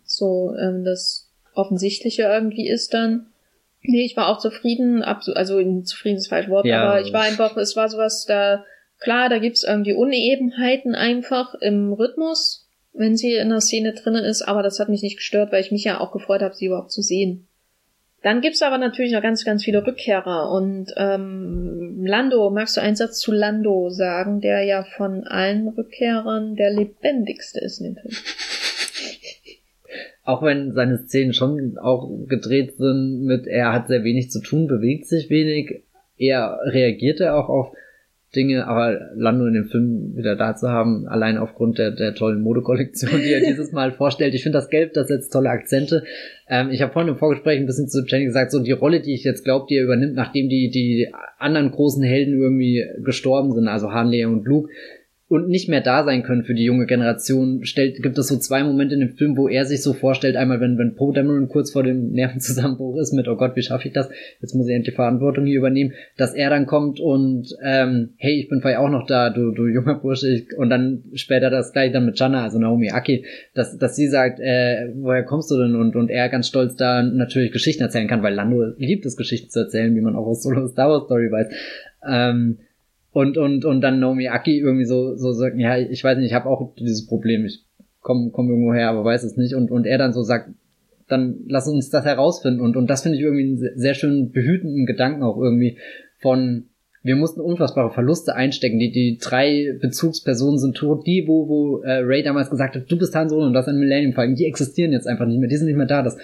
so ähm, das Offensichtliche irgendwie ist dann. Nee, ich war auch zufrieden, also zufrieden ist falsch Wort, ja. aber ich war einfach, es war sowas da, klar, da gibt's irgendwie Unebenheiten einfach im Rhythmus, wenn sie in der Szene drinnen ist, aber das hat mich nicht gestört, weil ich mich ja auch gefreut habe, sie überhaupt zu sehen. Dann gibt's aber natürlich noch ganz, ganz viele Rückkehrer. Und ähm, Lando, magst du einen Satz zu Lando sagen, der ja von allen Rückkehrern der lebendigste ist in dem Film? Auch wenn seine Szenen schon auch gedreht sind mit, er hat sehr wenig zu tun, bewegt sich wenig, er reagierte auch auf Dinge, aber Lando in dem Film wieder da zu haben, allein aufgrund der, der tollen Modekollektion, die er dieses Mal vorstellt. Ich finde das Gelb, das setzt tolle Akzente. Ähm, ich habe vorhin im Vorgespräch ein bisschen zu Jenny gesagt, so die Rolle, die ich jetzt glaube, die er übernimmt, nachdem die, die anderen großen Helden irgendwie gestorben sind, also Han, Leia und Luke, und nicht mehr da sein können für die junge Generation, stellt, gibt es so zwei Momente in dem Film, wo er sich so vorstellt, einmal wenn, wenn Poe Dameron kurz vor dem Nervenzusammenbruch ist mit, oh Gott, wie schaffe ich das? Jetzt muss ich endlich Verantwortung hier übernehmen, dass er dann kommt und, ähm, hey, ich bin vielleicht auch noch da, du, du junger Bursche, ich, und dann später das gleich dann mit Jana, also Naomi Aki, dass, dass sie sagt, äh, woher kommst du denn? Und, und er ganz stolz da natürlich Geschichten erzählen kann, weil Lando liebt es, Geschichten zu erzählen, wie man auch aus Solo Star Wars Story weiß. Ähm, Und, und, und dann Naomi Aki irgendwie so, so sagt, ja, ich weiß nicht, ich habe auch dieses Problem, ich komme komm irgendwo her, aber weiß es nicht. Und, und er dann so sagt, dann lass uns das herausfinden. Und, und das finde ich irgendwie einen sehr schönen behütenden Gedanken auch irgendwie von, wir mussten unfassbare Verluste einstecken. Die, die drei Bezugspersonen sind tot. Die, wo, wo äh, Ray damals gesagt hat, du bist Han Solo und das ein Millennium Falcon, die existieren jetzt einfach nicht mehr. Die sind nicht mehr da. Das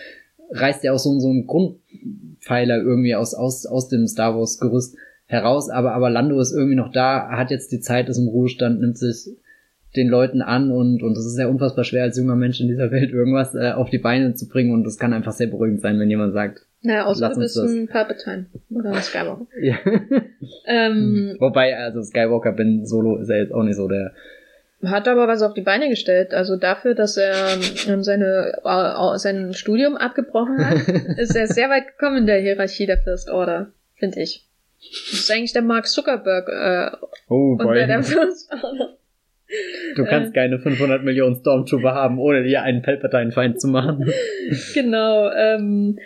reißt ja auch so, so einen Grundpfeiler irgendwie aus, aus, aus dem Star Wars Gerüst heraus. Aber, aber Lando ist irgendwie noch da, hat jetzt die Zeit, ist im Ruhestand, nimmt sich den Leuten an und und es ist ja unfassbar schwer als junger Mensch in dieser Welt irgendwas äh, auf die Beine zu bringen und es kann einfach sehr beruhigend sein, wenn jemand sagt, naja, außer du bist ein Palpatine oder ein Skywalker. ja. ähm, Wobei, also Skywalker bin Solo ist er jetzt auch nicht so der. Hat aber was auf die Beine gestellt. Also dafür, dass er ähm, seine, äh, sein Studium abgebrochen hat, ist er sehr weit gekommen in der Hierarchie der First Order, finde ich. Das ist eigentlich der Mark Zuckerberg äh, oh, unter der Order. Du kannst äh, keine 500 Millionen Stormtrooper haben, ohne dir einen Palpatine-Feind zu machen. genau. Ähm,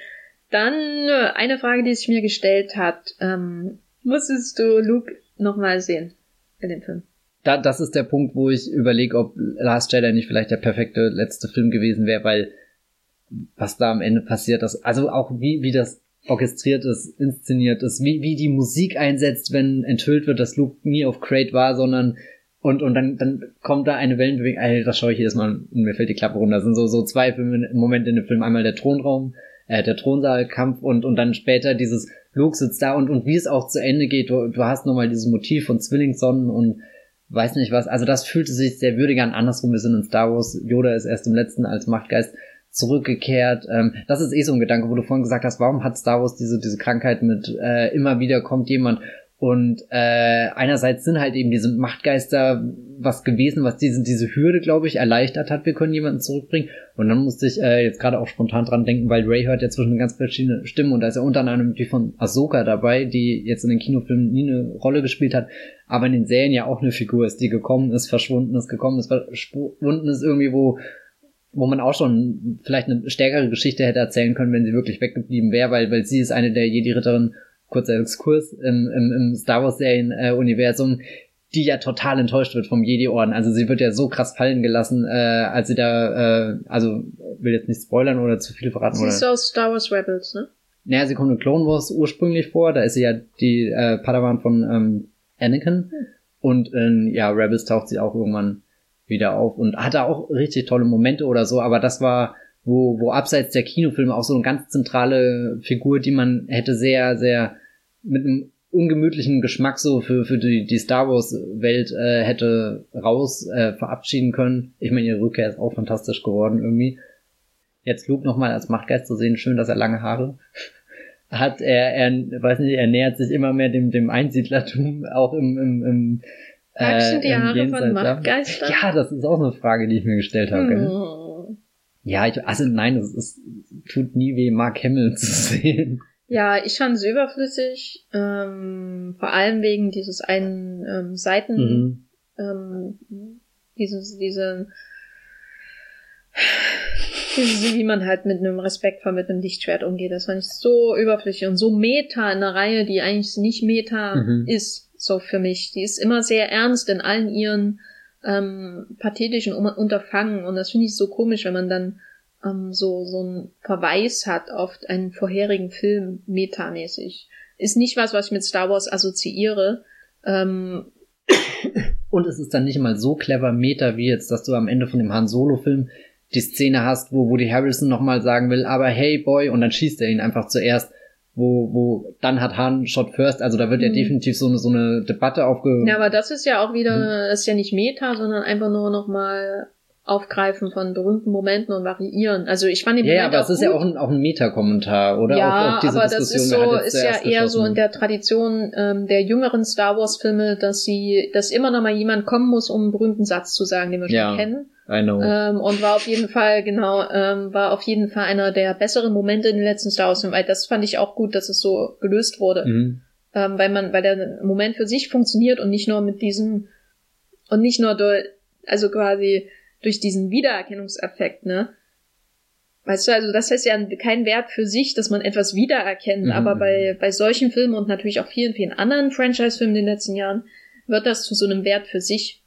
dann eine Frage, die sich mir gestellt hat. Ähm, musstest du Luke nochmal sehen in dem Film? Da, das ist der Punkt, wo ich überlege, ob Last Jedi nicht vielleicht der perfekte letzte Film gewesen wäre, weil was da am Ende passiert ist, also auch wie, wie das orchestriert ist, inszeniert ist, wie, wie die Musik einsetzt, wenn enthüllt wird, dass Luke nie auf Crate war, sondern und, und dann, dann kommt da eine Wellenbewegung, ey, das schaue ich jedes Mal und mir fällt die Klappe runter. Das sind so, so zwei Momente in dem Film. Einmal der Thronraum, äh, der Thronsaalkampf und, und dann später dieses Luke sitzt da und, und wie es auch zu Ende geht. Du, du hast nochmal dieses Motiv von Zwillingssonnen und weiß nicht was. Also das fühlte sich sehr würdig an. Andersrum, wir sind in Star Wars. Yoda ist erst im letzten als Machtgeist zurückgekehrt. Ähm, das ist eh so ein Gedanke, wo du vorhin gesagt hast, warum hat Star Wars diese, diese Krankheit mit äh, immer wieder kommt jemand und äh, einerseits sind halt eben diese Machtgeister was gewesen, was diese, diese Hürde, glaube ich, erleichtert hat. Wir können jemanden zurückbringen. Und dann musste ich äh, jetzt gerade auch spontan dran denken, weil Ray hört ja zwischen ganz verschiedene Stimmen und da ist ja unter anderem die von Ahsoka dabei, die jetzt in den Kinofilmen nie eine Rolle gespielt hat, aber in den Serien ja auch eine Figur ist, die gekommen ist, verschwunden ist, gekommen ist, verschwunden ist irgendwie, wo wo man auch schon vielleicht eine stärkere Geschichte hätte erzählen können, wenn sie wirklich weggeblieben wäre, weil, weil sie ist eine der Jedi-Ritterin kurzer Exkurs im, im, im Star Wars Serien äh, Universum, die ja total enttäuscht wird vom Jedi-Orden. Also sie wird ja so krass fallen gelassen, äh, als sie da, äh, also will jetzt nicht spoilern oder zu viel verraten. Sie ist aus Star Wars Rebels, ne? Naja, sie kommt in Clone Wars ursprünglich vor, da ist sie ja die äh, Padawan von ähm, Anakin. Hm. Und in ja, Rebels taucht sie auch irgendwann wieder auf und hatte auch richtig tolle Momente oder so, aber das war wo, wo abseits der Kinofilme auch so eine ganz zentrale Figur, die man hätte sehr, sehr mit einem ungemütlichen Geschmack so für, für die, die Star Wars-Welt äh, hätte raus äh, verabschieden können. Ich meine, ihre Rückkehr ist auch fantastisch geworden irgendwie. Jetzt Luke nochmal als Machtgeist zu sehen, schön, dass er lange Haare hat. Er, er weiß nicht, er nähert sich immer mehr dem, dem Einsiedlertum, auch im, im, im äh, die Haare von Machtgeistern? Ja, das ist auch eine Frage, die ich mir gestellt habe. Hm. Ja, ich, also nein, es, es tut nie weh, Mark Hamill zu sehen. Ja, ich fand es überflüssig, ähm, vor allem wegen dieses einen ähm, Seiten, mhm. ähm, dieses, diese, diese, wie man halt mit einem respektvoll mit einem Lichtschwert umgeht. Das fand ich so überflüssig und so Meta in einer Reihe, die eigentlich nicht Meta mhm. ist, so für mich. Die ist immer sehr ernst in allen ihren ähm, pathetischen Unterfangen und das finde ich so komisch, wenn man dann ähm, so so einen Verweis hat auf einen vorherigen Film metamäßig. Ist nicht was, was ich mit Star Wars assoziiere. Ähm, und es ist dann nicht mal so clever Meta wie jetzt, dass du am Ende von dem Han Solo Film die Szene hast, wo Woody Harrison nochmal sagen will, aber hey Boy, und dann schießt er ihn einfach zuerst wo, wo dann hat Han Shot First, also da wird ja mhm. definitiv so eine, so eine Debatte aufge... Ja, aber das ist ja auch wieder, mhm. das ist ja nicht Meta, sondern einfach nur nochmal Aufgreifen von berühmten Momenten und variieren. Also ich fand den Ja, Moment ja aber es ist ja auch ein, auch ein Meta-Kommentar, oder? Ja, auf, auf diese aber Diskussion, das ist so, ist ja eher so in der Tradition ähm, der jüngeren Star Wars-Filme, dass sie, dass immer noch mal jemand kommen muss, um einen berühmten Satz zu sagen, den wir ja. schon kennen. I know. Ähm, und war auf jeden Fall, genau, ähm, war auf jeden Fall einer der besseren Momente in den letzten Star Wars Filmen, weil das fand ich auch gut, dass es so gelöst wurde. Mhm. Ähm, weil man, weil der Moment für sich funktioniert und nicht nur mit diesem, und nicht nur durch, also quasi durch diesen Wiedererkennungseffekt, ne? Weißt du, also das heißt ja kein Wert für sich, dass man etwas wiedererkennt, mhm. aber bei, bei solchen Filmen und natürlich auch vielen, vielen anderen Franchise-Filmen in den letzten Jahren wird das zu so einem Wert für sich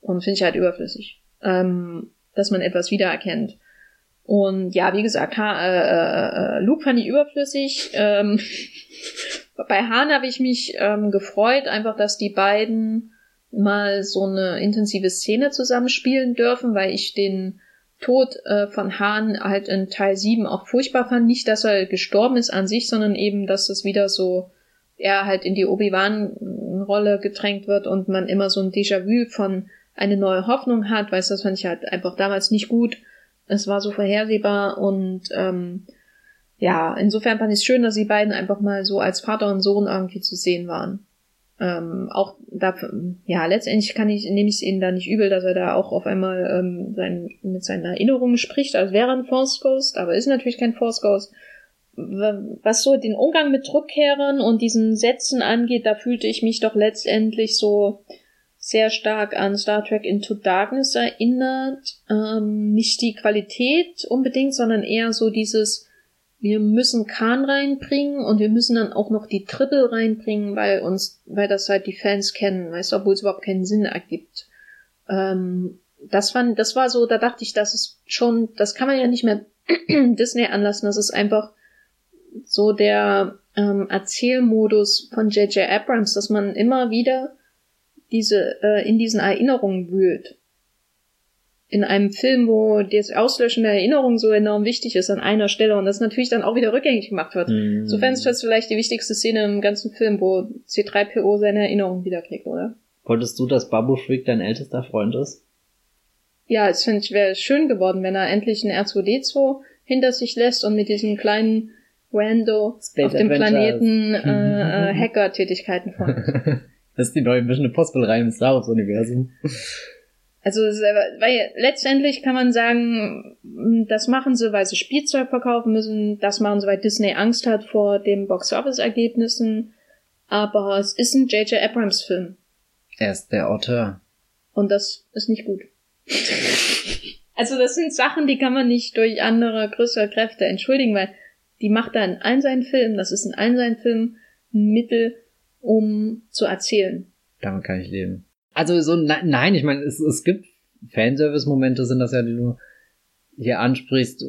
und finde ich halt überflüssig, ähm, dass man etwas wiedererkennt. Und ja, wie gesagt, ha äh, äh, äh Luke fand ich überflüssig. Ähm, bei Han habe ich mich ähm, gefreut, einfach, dass die beiden mal so eine intensive Szene zusammenspielen dürfen, weil ich den Tod äh, von Han halt in Teil 7 auch furchtbar fand. Nicht, dass er gestorben ist an sich, sondern eben, dass es wieder so, er halt in die Obi-Wan-Rolle gedrängt wird und man immer so ein Déjà-vu von eine neue Hoffnung hat. Weißt du, das fand ich halt einfach damals nicht gut. Es war so vorhersehbar und ähm, ja, insofern fand ich es schön, dass die beiden einfach mal so als Vater und Sohn irgendwie zu sehen waren. Ähm, auch da, ja, letztendlich kann ich, nehme ich es ihnen da nicht übel, dass er da auch auf einmal ähm, sein, mit seinen Erinnerungen spricht, als wäre ein Force Ghost, aber ist natürlich kein Force Ghost. Was so den Umgang mit Rückkehrern und diesen Sätzen angeht, da fühlte ich mich doch letztendlich so sehr stark an Star Trek Into Darkness erinnert. Ähm, nicht die Qualität unbedingt, sondern eher so dieses, wir müssen Khan reinbringen und wir müssen dann auch noch die Triple reinbringen, weil uns, weil das halt die Fans kennen, weißt du, obwohl es überhaupt keinen Sinn ergibt. Ähm, das fand, das war so, da dachte ich, das ist schon, das kann man ja nicht mehr Disney anlassen, das ist einfach so der ähm, Erzählmodus von J.J. Abrams, dass man immer wieder diese äh, in diesen Erinnerungen wühlt in einem Film, wo das Auslöschen der Erinnerung so enorm wichtig ist an einer Stelle und das natürlich dann auch wieder rückgängig gemacht wird. Mhm. So fändest du das vielleicht die wichtigste Szene im ganzen Film, wo C3PO seine Erinnerung wiederkriegt, oder? Wolltest du, dass Babu Freak dein ältester Freund ist? Ja, es finde ich wäre schön geworden, wenn er endlich einen R2D2 hinter sich lässt und mit diesem kleinen Rando Space auf dem Planeten äh, äh, Hacker-Tätigkeiten vornimmt. das ist die neue Mission Impossible Reihe im Star Wars Universum. Also, weil letztendlich kann man sagen, das machen sie, weil sie Spielzeug verkaufen müssen, das machen sie, weil Disney Angst hat vor den Box-Office-Ergebnissen, aber es ist ein J.J. Abrams-Film. Er ist der Autor. Und das ist nicht gut. also das sind Sachen, die kann man nicht durch andere, größere Kräfte entschuldigen, weil die macht da in allen seinen Filmen, das ist in allen seinen Filmen ein Mittel, um zu erzählen. Damit kann ich leben. Also so, nein, ich meine, es, es gibt Fanservice-Momente, sind das ja, die du hier ansprichst,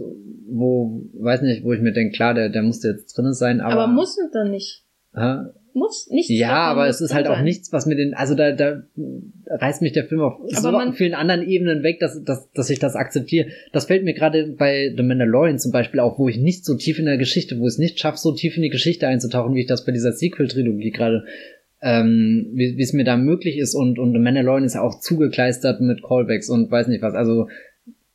wo, weiß nicht, wo ich mir denke, klar, der, der musste jetzt drin sein, aber. Aber muss es dann nicht. Ha? Muss nicht. Ja, aber es ist halt sein. auch nichts, was mir den, also da, da reißt mich der Film auf so man, vielen anderen Ebenen weg, dass, dass, dass ich das akzeptiere. Das fällt mir gerade bei The Mandalorian zum Beispiel auf, wo ich nicht so tief in der Geschichte, wo ich es nicht schaffe, so tief in die Geschichte einzutauchen, wie ich das bei dieser Sequel-Trilogie gerade ähm, wie es mir da möglich ist und, und The Mandalorian ist ja auch zugekleistert mit Callbacks und weiß nicht was, also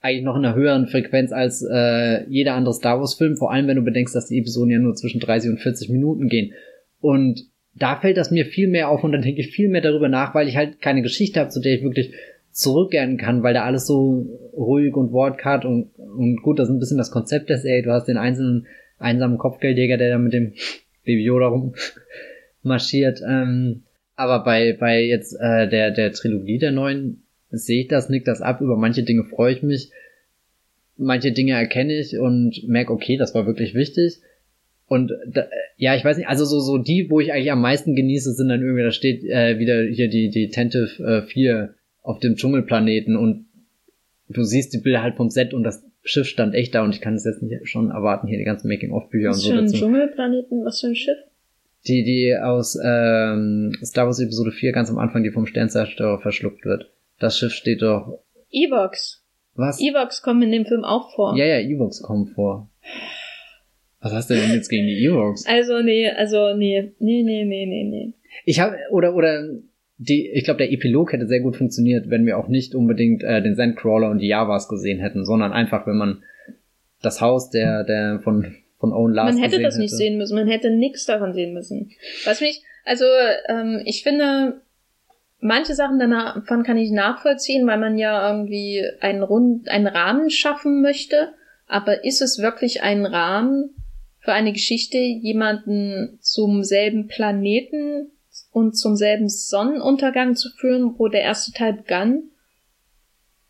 eigentlich noch in einer höheren Frequenz als äh, jeder andere Star Wars Film, vor allem wenn du bedenkst, dass die Episoden ja nur zwischen 30 und 40 Minuten gehen. Und da fällt das mir viel mehr auf und dann denke ich viel mehr darüber nach, weil ich halt keine Geschichte habe, zu der ich wirklich zurückkehren kann, weil da alles so ruhig und wortkarg und, und gut, das ist ein bisschen das Konzept der Serie. Du hast den einzelnen einsamen Kopfgeldjäger, der da mit dem Baby Yoda rum marschiert. Ähm, aber bei, bei jetzt äh, der, der Trilogie der neuen sehe ich das, nick das ab. Über manche Dinge freue ich mich. Manche Dinge erkenne ich und merke, okay, das war wirklich wichtig. Und da, ja, ich weiß nicht, also so, so die, wo ich eigentlich am meisten genieße, sind dann irgendwie, da steht äh, wieder hier die, die Tentive äh, 4 auf dem Dschungelplaneten und du siehst die Bilder halt vom Set und das Schiff stand echt da und ich kann es jetzt nicht schon erwarten, hier die ganzen Making-of-Bücher und so. Was für ein Dschungelplaneten? Was für ein Schiff? Die, die aus ähm, Star Wars Episode 4 ganz am Anfang, die vom Sternzerstörer verschluckt wird. Das Schiff steht doch. Evox. Was? Evox kommen in dem Film auch vor. Ja, ja, Evox kommen vor. Was hast du denn jetzt gegen die Evox? Also, nee, also, nee, nee, nee, nee, nee, nee. Ich habe, oder, oder, die, ich glaube, der Epilog hätte sehr gut funktioniert, wenn wir auch nicht unbedingt äh, den Sandcrawler und die Javas gesehen hätten, sondern einfach, wenn man das Haus der, der von von Owen Lars Man hätte das nicht sehen müssen, man hätte nichts davon sehen müssen. Was mich, also ähm, ich finde, manche Sachen davon kann ich nachvollziehen, weil man ja irgendwie einen Rund, einen Rahmen schaffen möchte. Aber ist es wirklich ein Rahmen für eine Geschichte, jemanden zum selben Planeten und zum selben Sonnenuntergang zu führen, wo der erste Teil begann?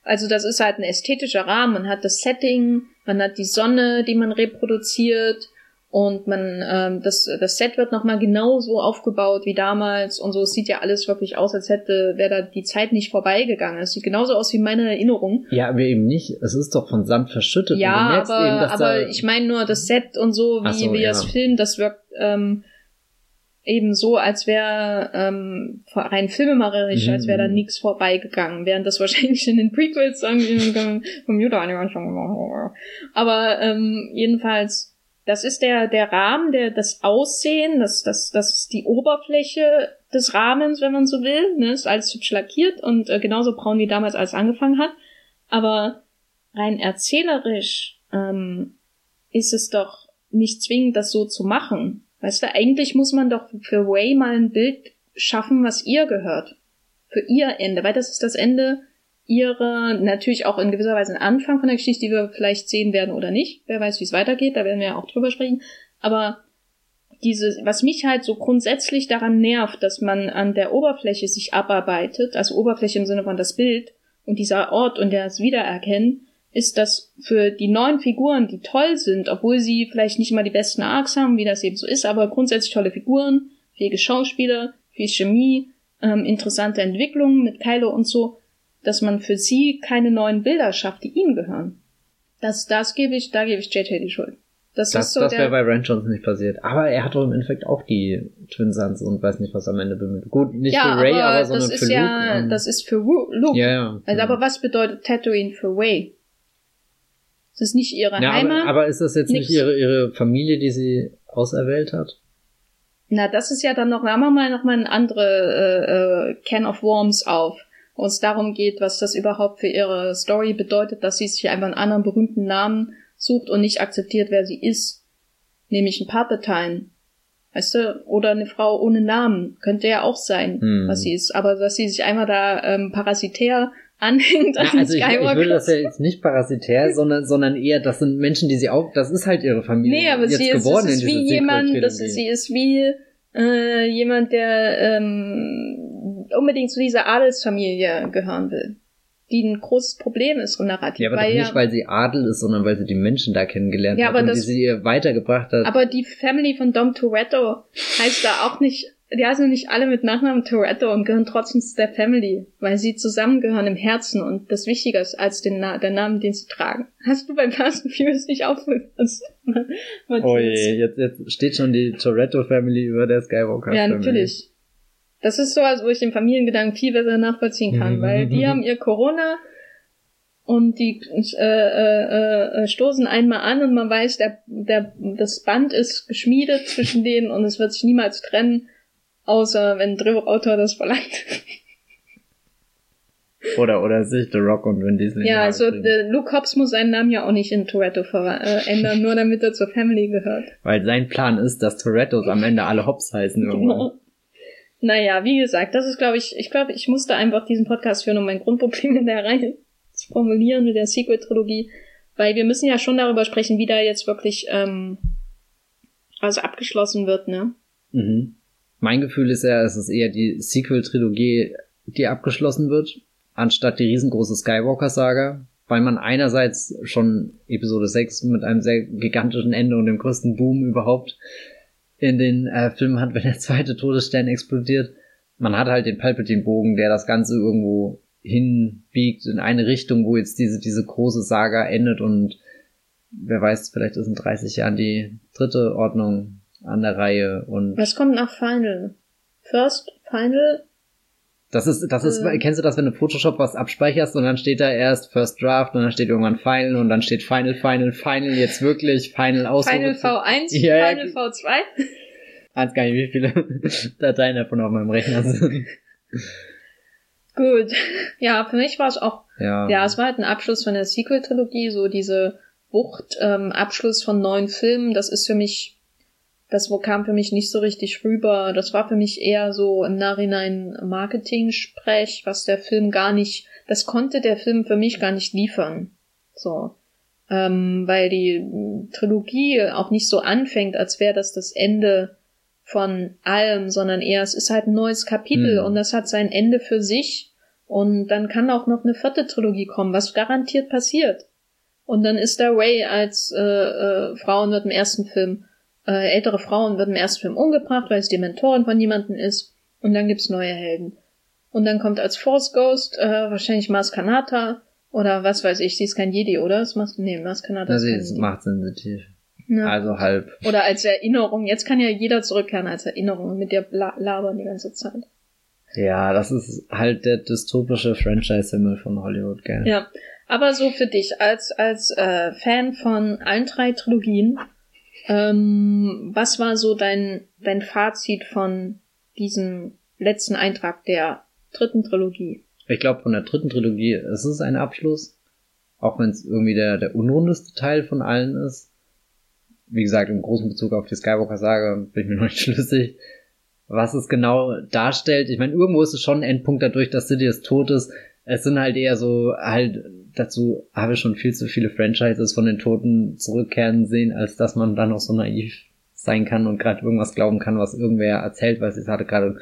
Also das ist halt ein ästhetischer Rahmen. Man hat das Setting, man hat die Sonne, die man reproduziert und man ähm, das das Set wird noch mal genau so aufgebaut wie damals und so. Es sieht ja alles wirklich aus als hätte wäre da die Zeit nicht vorbeigegangen. Es sieht genauso aus wie meine Erinnerung. Ja aber eben nicht. Es ist doch von Sand verschüttet. Ja aber eben, aber ich meine nur das Set und so wie so, wie ja. das Film das wirkt ähm, eben so, als wäre ähm, rein filmemacherisch, mhm. als wäre da mhm. nichts vorbeigegangen, während das wahrscheinlich in den Prequels irgendwie Computeranimation gemacht Aber ähm, jedenfalls, das ist der der Rahmen, der das Aussehen, das das das ist die Oberfläche des Rahmens, wenn man so will, ne, ist alles hübsch lackiert und äh, genauso braun wie damals alles angefangen hat. Aber rein erzählerisch ähm, ist es doch nicht zwingend, das so zu machen. Weißt du, eigentlich muss man doch für Way mal ein Bild schaffen, was ihr gehört. Für ihr Ende, weil das ist das Ende ihrer, natürlich auch in gewisser Weise ein Anfang von der Geschichte, die wir vielleicht sehen werden oder nicht. Wer weiß, wie es weitergeht, da werden wir ja auch drüber sprechen. Aber diese, was mich halt so grundsätzlich daran nervt, dass man an der Oberfläche sich abarbeitet, also Oberfläche im Sinne von das Bild und dieser Ort und das Wiedererkennen, ist, dass für die neuen Figuren, die toll sind, obwohl sie vielleicht nicht immer die besten Arcs haben, wie das eben so ist, aber grundsätzlich tolle Figuren, fähige Schauspieler, viel Chemie, ähm, interessante Entwicklungen mit Kylo und so, dass man für sie keine neuen Bilder schafft, die ihnen gehören. Das, das gebe ich, da gebe ich JJ die Schuld. Das, das, so das wäre bei Rand Johnson nicht passiert. Aber er hat doch im Endeffekt auch die Twin Sons und weiß nicht, was am Ende bemüht. Gut, nicht ja, für Ray, aber, aber sondern für ja, Luke. Das ist für Luke. Ja, ja. Also, ja. aber was bedeutet Tatooine für Ray? Das ist nicht ihre ja, Heimat. Aber, aber ist das jetzt nicht ihre, ihre Familie, die sie auserwählt hat? Na, das ist ja dann noch, da machen wir mal noch mal eine andere äh, äh, Can of Worms auf, wo es darum geht, was das überhaupt für ihre Story bedeutet, dass sie sich einfach einen anderen berühmten Namen sucht und nicht akzeptiert, wer sie ist. Nämlich ein Palpatine. Weißt du? Oder eine Frau ohne Namen. Könnte ja auch sein, hm. was sie ist. Aber dass sie sich einmal da ähm, parasitär anhängt an ja, also ich, ich will das ja jetzt nicht parasitär, sondern, sondern eher, das sind Menschen, die sie auch, das ist halt ihre Familie. Nee, aber jetzt sie ist, geworden ist wie jemand, das ist, sie ist wie äh, jemand, der ähm, unbedingt zu dieser Adelsfamilie gehören will. Die ein großes Problem ist im Narrativ. Ja, aber weil nicht, ja, weil sie Adel ist, sondern weil sie die Menschen da kennengelernt ja, hat und das, die sie ihr weitergebracht hat. Aber die Family von Dom Toretto heißt da auch nicht die heißen nicht alle mit Nachnamen Toretto und gehören trotzdem zu der Family, weil sie zusammengehören im Herzen und das wichtiger ist als den Na der Namen, den sie tragen. Hast du beim Fast and Furious nicht aufgepasst? oh je, jetzt, jetzt steht schon die Toretto Family über der Skywalker Ja, natürlich. Das ist sowas, wo ich den Familiengedanken viel besser nachvollziehen kann, mhm. weil die haben ihr Corona und die äh, äh, äh, stoßen einmal an und man weiß, der, der, das Band ist geschmiedet zwischen denen und es wird sich niemals trennen Außer wenn Drehbuchautor das verlangt. Oder, oder sich The Rock und Vin Diesel. Ja, also Luke Hobbs muss seinen Namen ja auch nicht in Toretto äh, ändern, nur damit er zur Family gehört. Weil sein Plan ist, dass Torettos am Ende alle Hobbs heißen irgendwann. Naja, wie gesagt, das ist, glaube ich, ich glaube, ich musste einfach diesen Podcast führen, um mein Grundproblem in der Reihe zu formulieren mit der Sequel-Trilogie. Weil wir müssen ja schon darüber sprechen, wie da jetzt wirklich ähm, also abgeschlossen wird, ne? Mhm. Mein Gefühl ist ja, es ist eher die Sequel-Trilogie, die abgeschlossen wird, anstatt die riesengroße Skywalker-Saga, weil man einerseits schon Episode 6 mit einem sehr gigantischen Ende und dem größten Boom überhaupt in den äh, Filmen hat, wenn der zweite Todesstern explodiert. Man hat halt den Palpatine-Bogen, der das Ganze irgendwo hinbiegt in eine Richtung, wo jetzt diese, diese große Saga endet und wer weiß, vielleicht ist in 30 Jahren die dritte Ordnung an der Reihe und. Was kommt nach Final? First, Final? Das ist, das ist, äh, kennst du das, wenn du Photoshop was abspeicherst und dann steht da erst First Draft und dann steht irgendwann Final und dann steht Final, Final, Final, jetzt wirklich Final aus. Final V1, ja, Final ja. V2. Weiß gar nicht, wie viele Dateien davon auf meinem Rechner sind. Gut. Ja, für mich war es auch, ja. ja, es war halt ein Abschluss von der Sequel-Trilogie, so diese Wucht, ähm, Abschluss von neuen Filmen, das ist für mich das kam für mich nicht so richtig rüber. Das war für mich eher so im Nachhinein Marketing-Sprech, was der Film gar nicht, das konnte der Film für mich gar nicht liefern. So. Ähm, weil die Trilogie auch nicht so anfängt, als wäre das das Ende von allem, sondern eher es ist halt ein neues Kapitel hm. und das hat sein Ende für sich und dann kann auch noch eine vierte Trilogie kommen, was garantiert passiert. Und dann ist da Ray als äh, äh, Frauenwirt im ersten Film Äh, ältere Frauen wird im ersten Film umgebracht, weil sie die Mentorin von jemandem ist. Und dann gibt's neue Helden. Und dann kommt als Force Ghost äh, wahrscheinlich Maskanata oder was weiß ich, sie ist kein Jedi, oder? Das Mas nee, Maskanata ist, ist machtsensitiv. Ja. Also halb. Oder als Erinnerung. Jetzt kann ja jeder zurückkehren als Erinnerung mit der Bla labern die ganze Zeit. Ja, das ist halt der dystopische Franchise-Himmel von Hollywood, gell? Ja, aber so für dich als als äh, Fan von allen drei Trilogien, ähm, was war so dein dein Fazit von diesem letzten Eintrag der dritten Trilogie? Ich glaube, von der dritten Trilogie ist es ein Abschluss, auch wenn es irgendwie der der unrundeste Teil von allen ist. Wie gesagt, im großen Bezug auf die Skywalker-Sage bin ich mir noch nicht schlüssig, was es genau darstellt. Ich meine, irgendwo ist es schon ein Endpunkt dadurch, dass Sidious tot ist. Es sind halt eher so halt dazu habe ich schon viel zu viele Franchises von den Toten zurückkehren sehen, als dass man dann noch so naiv sein kann und gerade irgendwas glauben kann, was irgendwer erzählt, weil es gerade gerade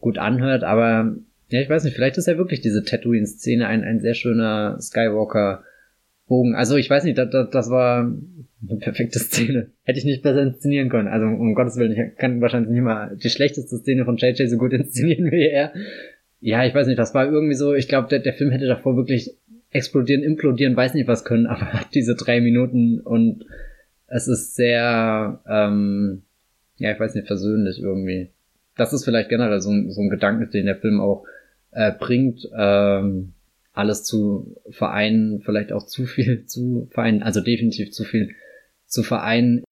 gut anhört. Aber ja, ich weiß nicht, vielleicht ist ja wirklich diese Tatooine-Szene ein, ein sehr schöner Skywalker-Bogen. Also ich weiß nicht, das, das, das war eine perfekte Szene. Hätte ich nicht besser inszenieren können. Also um Gottes Willen, ich kann wahrscheinlich nicht mal die schlechteste Szene von JJ so gut inszenieren wie er. Ja, ich weiß nicht, das war irgendwie so, ich glaube, der, der Film hätte davor wirklich explodieren, implodieren, weiß nicht was können, aber diese drei Minuten und es ist sehr, ähm, ja, ich weiß nicht, versöhnlich irgendwie. Das ist vielleicht generell so ein, so ein Gedanke, den der Film auch äh, bringt, ähm, alles zu vereinen, vielleicht auch zu viel zu vereinen, also definitiv zu viel zu vereinen.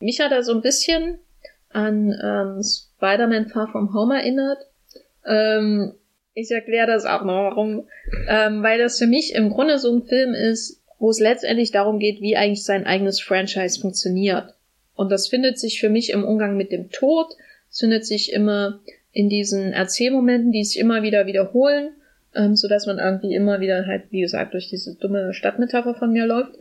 Mich hat er so ein bisschen an ähm, Spider-Man Far From Home erinnert. Ähm, ich erkläre das auch noch, warum. Ähm, weil das für mich im Grunde so ein Film ist, wo es letztendlich darum geht, wie eigentlich sein eigenes Franchise funktioniert. Und das findet sich für mich im Umgang mit dem Tod, es findet sich immer in diesen Erzählmomenten, die sich immer wieder wiederholen, ähm, so dass man irgendwie immer wieder halt, wie gesagt, durch diese dumme Stadtmetapher von mir läuft.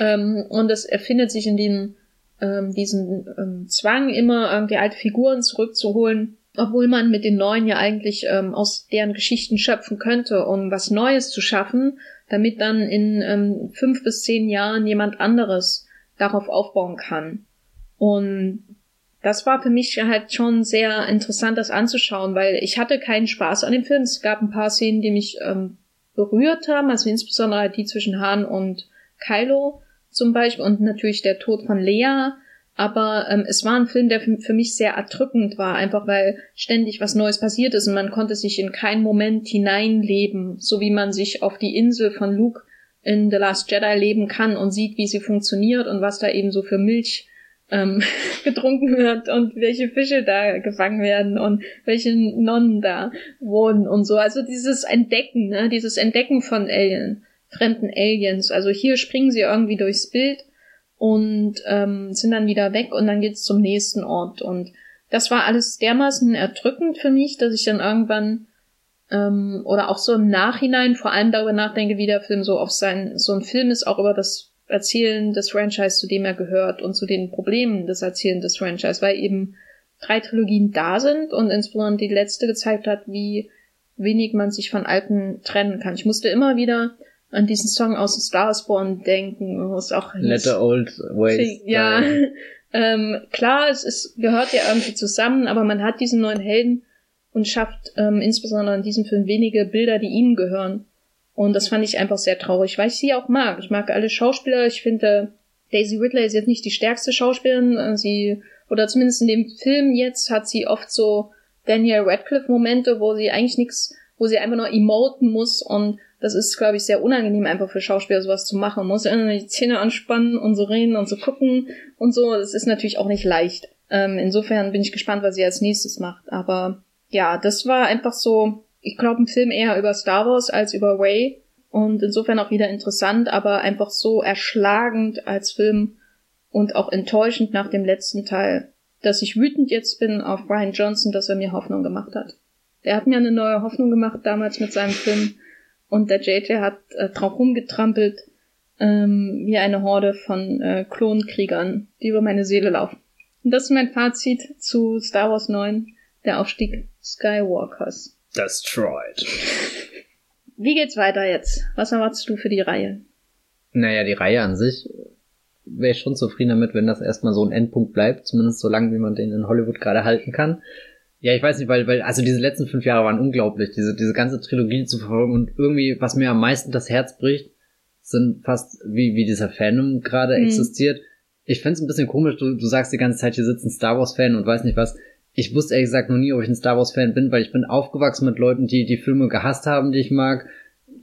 Ähm, und es erfindet sich in den, ähm, diesen ähm, Zwang, immer irgendwie alte Figuren zurückzuholen, obwohl man mit den neuen ja eigentlich ähm, aus deren Geschichten schöpfen könnte, um was Neues zu schaffen, damit dann in ähm, fünf bis zehn Jahren jemand anderes darauf aufbauen kann. Und das war für mich halt schon sehr interessant, das anzuschauen, weil ich hatte keinen Spaß an dem Film. Es gab ein paar Szenen, die mich ähm, berührt haben, also insbesondere die zwischen Han und Kylo zum Beispiel und natürlich der Tod von Lea aber ähm, es war ein Film, der für, mich sehr erdrückend war, einfach weil ständig was Neues passiert ist und man konnte sich in keinen Moment hineinleben, so wie man sich auf die Insel von Luke in The Last Jedi leben kann und sieht, wie sie funktioniert und was da eben so für Milch ähm, getrunken wird und welche Fische da gefangen werden und welche Nonnen da wohnen und so. Also dieses Entdecken, ne, dieses Entdecken von Alien, fremden Aliens. Also hier springen sie irgendwie durchs Bild und ähm, sind dann wieder weg und dann geht's zum nächsten Ort. Und das war alles dermaßen erdrückend für mich, dass ich dann irgendwann ähm, oder auch so im Nachhinein vor allem darüber nachdenke, wie der Film so auf sein, so ein Film ist, auch über das Erzählen des Franchise, zu dem er gehört und zu den Problemen des Erzählen des Franchise, weil eben drei Trilogien da sind und insbesondere die letzte gezeigt hat, wie wenig man sich von alten trennen kann. Ich musste immer wieder an diesen Song aus Star Spawn denken, wo es auch Let the Old Ways. Ja, ähm, klar, es ist, gehört ja irgendwie zusammen, aber man hat diesen neuen Helden und schafft ähm, insbesondere in diesem Film wenige Bilder, die ihnen gehören. Und das fand ich einfach sehr traurig, weil ich sie auch mag. Ich mag alle Schauspieler. Ich finde, Daisy Ridley ist jetzt nicht die stärkste Schauspielerin. Äh, sie, oder zumindest in dem Film jetzt, hat sie oft so Daniel Radcliffe Momente, wo sie eigentlich nichts, wo sie einfach nur emoten muss und das ist, glaube ich, sehr unangenehm einfach für Schauspieler sowas zu machen. Man muss immer die Zähne anspannen und so reden und so gucken und so. Das ist natürlich auch nicht leicht. Ähm, insofern bin ich gespannt, was sie als nächstes macht. Aber ja, das war einfach so, ich glaube, ein Film eher über Star Wars als über Ray. Und insofern auch wieder interessant, aber einfach so erschlagend als Film und auch enttäuschend nach dem letzten Teil, dass ich wütend jetzt bin auf Brian Johnson, dass er mir Hoffnung gemacht hat. Er hat mir eine neue Hoffnung gemacht damals mit seinem Film und der JJ hat äh, drauf rumgetrampelt, ähm, wie eine Horde von äh, Klonkriegern, die über meine Seele laufen. Und das ist mein Fazit zu Star Wars 9, der Aufstieg Skywalkers. Destroyed. Wie geht's weiter jetzt? Was erwartest du für die Reihe? Naja, die Reihe an sich wäre ich schon zufrieden damit, wenn das erstmal so ein Endpunkt bleibt, zumindest so lange, wie man den in Hollywood gerade halten kann. Ja, ich weiß nicht, weil, weil, also diese letzten fünf Jahre waren unglaublich, diese, diese ganze Trilogie zu verfolgen und irgendwie, was mir am meisten das Herz bricht, sind fast, wie, wie dieser Fandom gerade mhm. existiert. Ich find's ein bisschen komisch, du, du sagst die ganze Zeit, hier sitzt ein Star Wars Fan und weiß nicht was. Ich wusste ehrlich gesagt noch nie, ob ich ein Star Wars Fan bin, weil ich bin aufgewachsen mit Leuten, die die Filme gehasst haben, die ich mag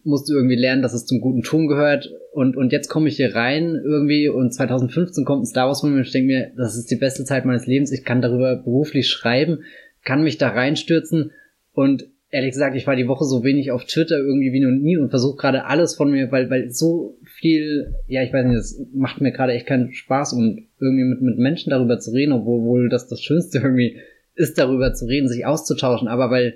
musste irgendwie lernen, dass es zum guten Ton gehört. Und, und jetzt komme ich hier rein irgendwie und 2015 kommt ein Star Wars Film und ich denke mir, das ist die beste Zeit meines Lebens. Ich kann darüber beruflich schreiben, kann mich da reinstürzen und ehrlich gesagt, ich war die Woche so wenig auf Twitter irgendwie wie noch nie und versuche gerade alles von mir, weil, weil so viel, ja, ich weiß nicht, das macht mir gerade echt keinen Spaß und irgendwie mit, mit Menschen darüber zu reden, obwohl wohl das das Schönste irgendwie ist, darüber zu reden, sich auszutauschen, aber weil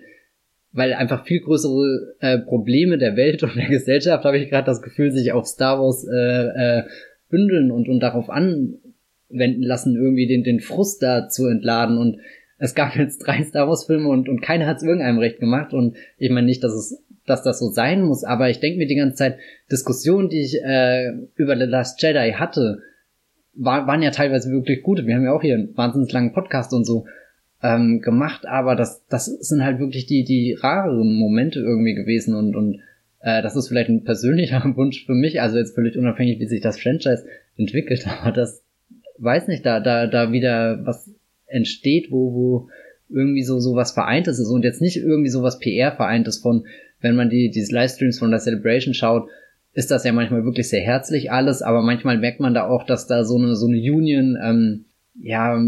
weil einfach viel größere äh, Probleme der Welt und der Gesellschaft, habe ich gerade das Gefühl, sich auf Star Wars äh, äh, bündeln und, und darauf anwenden lassen, irgendwie den, den Frust da zu entladen. Und es gab jetzt drei Star Wars-Filme und, und keiner hat es irgendeinem recht gemacht. Und ich meine nicht, dass es dass das so sein muss, aber ich denke mir die ganze Zeit, Diskussionen, die ich äh, über The Last Jedi hatte, war, waren ja teilweise wirklich gut. Wir haben ja auch hier einen wahnsinnig langen Podcast und so ähm, gemacht, aber das, das sind halt wirklich die, die rareren Momente irgendwie gewesen und, und äh, das ist vielleicht ein persönlicher Wunsch für mich, also jetzt völlig unabhängig, wie sich das Franchise entwickelt, aber das weiß nicht, da, da, da wieder was entsteht, wo, wo irgendwie so, so was Vereintes ist und jetzt nicht irgendwie so was PR-Vereintes von, wenn man die, diese Livestreams von der Celebration schaut, ist das ja manchmal wirklich sehr herzlich alles, aber manchmal merkt man da auch, dass da so eine, so eine Union, ähm, ja,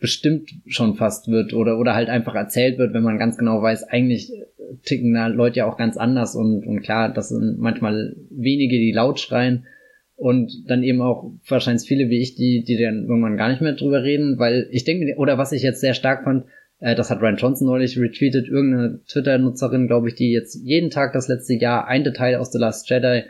bestimmt schon fast wird oder, oder halt einfach erzählt wird, wenn man ganz genau weiß, eigentlich ticken da Leute ja auch ganz anders und, und klar, das sind manchmal wenige, die laut schreien und dann eben auch wahrscheinlich viele wie ich, die, die dann irgendwann gar nicht mehr drüber reden, weil ich denke, oder was ich jetzt sehr stark fand, äh, das hat Ryan Johnson neulich retweetet, irgendeine Twitter-Nutzerin, glaube ich, die jetzt jeden Tag das letzte Jahr ein Detail aus The Last Jedi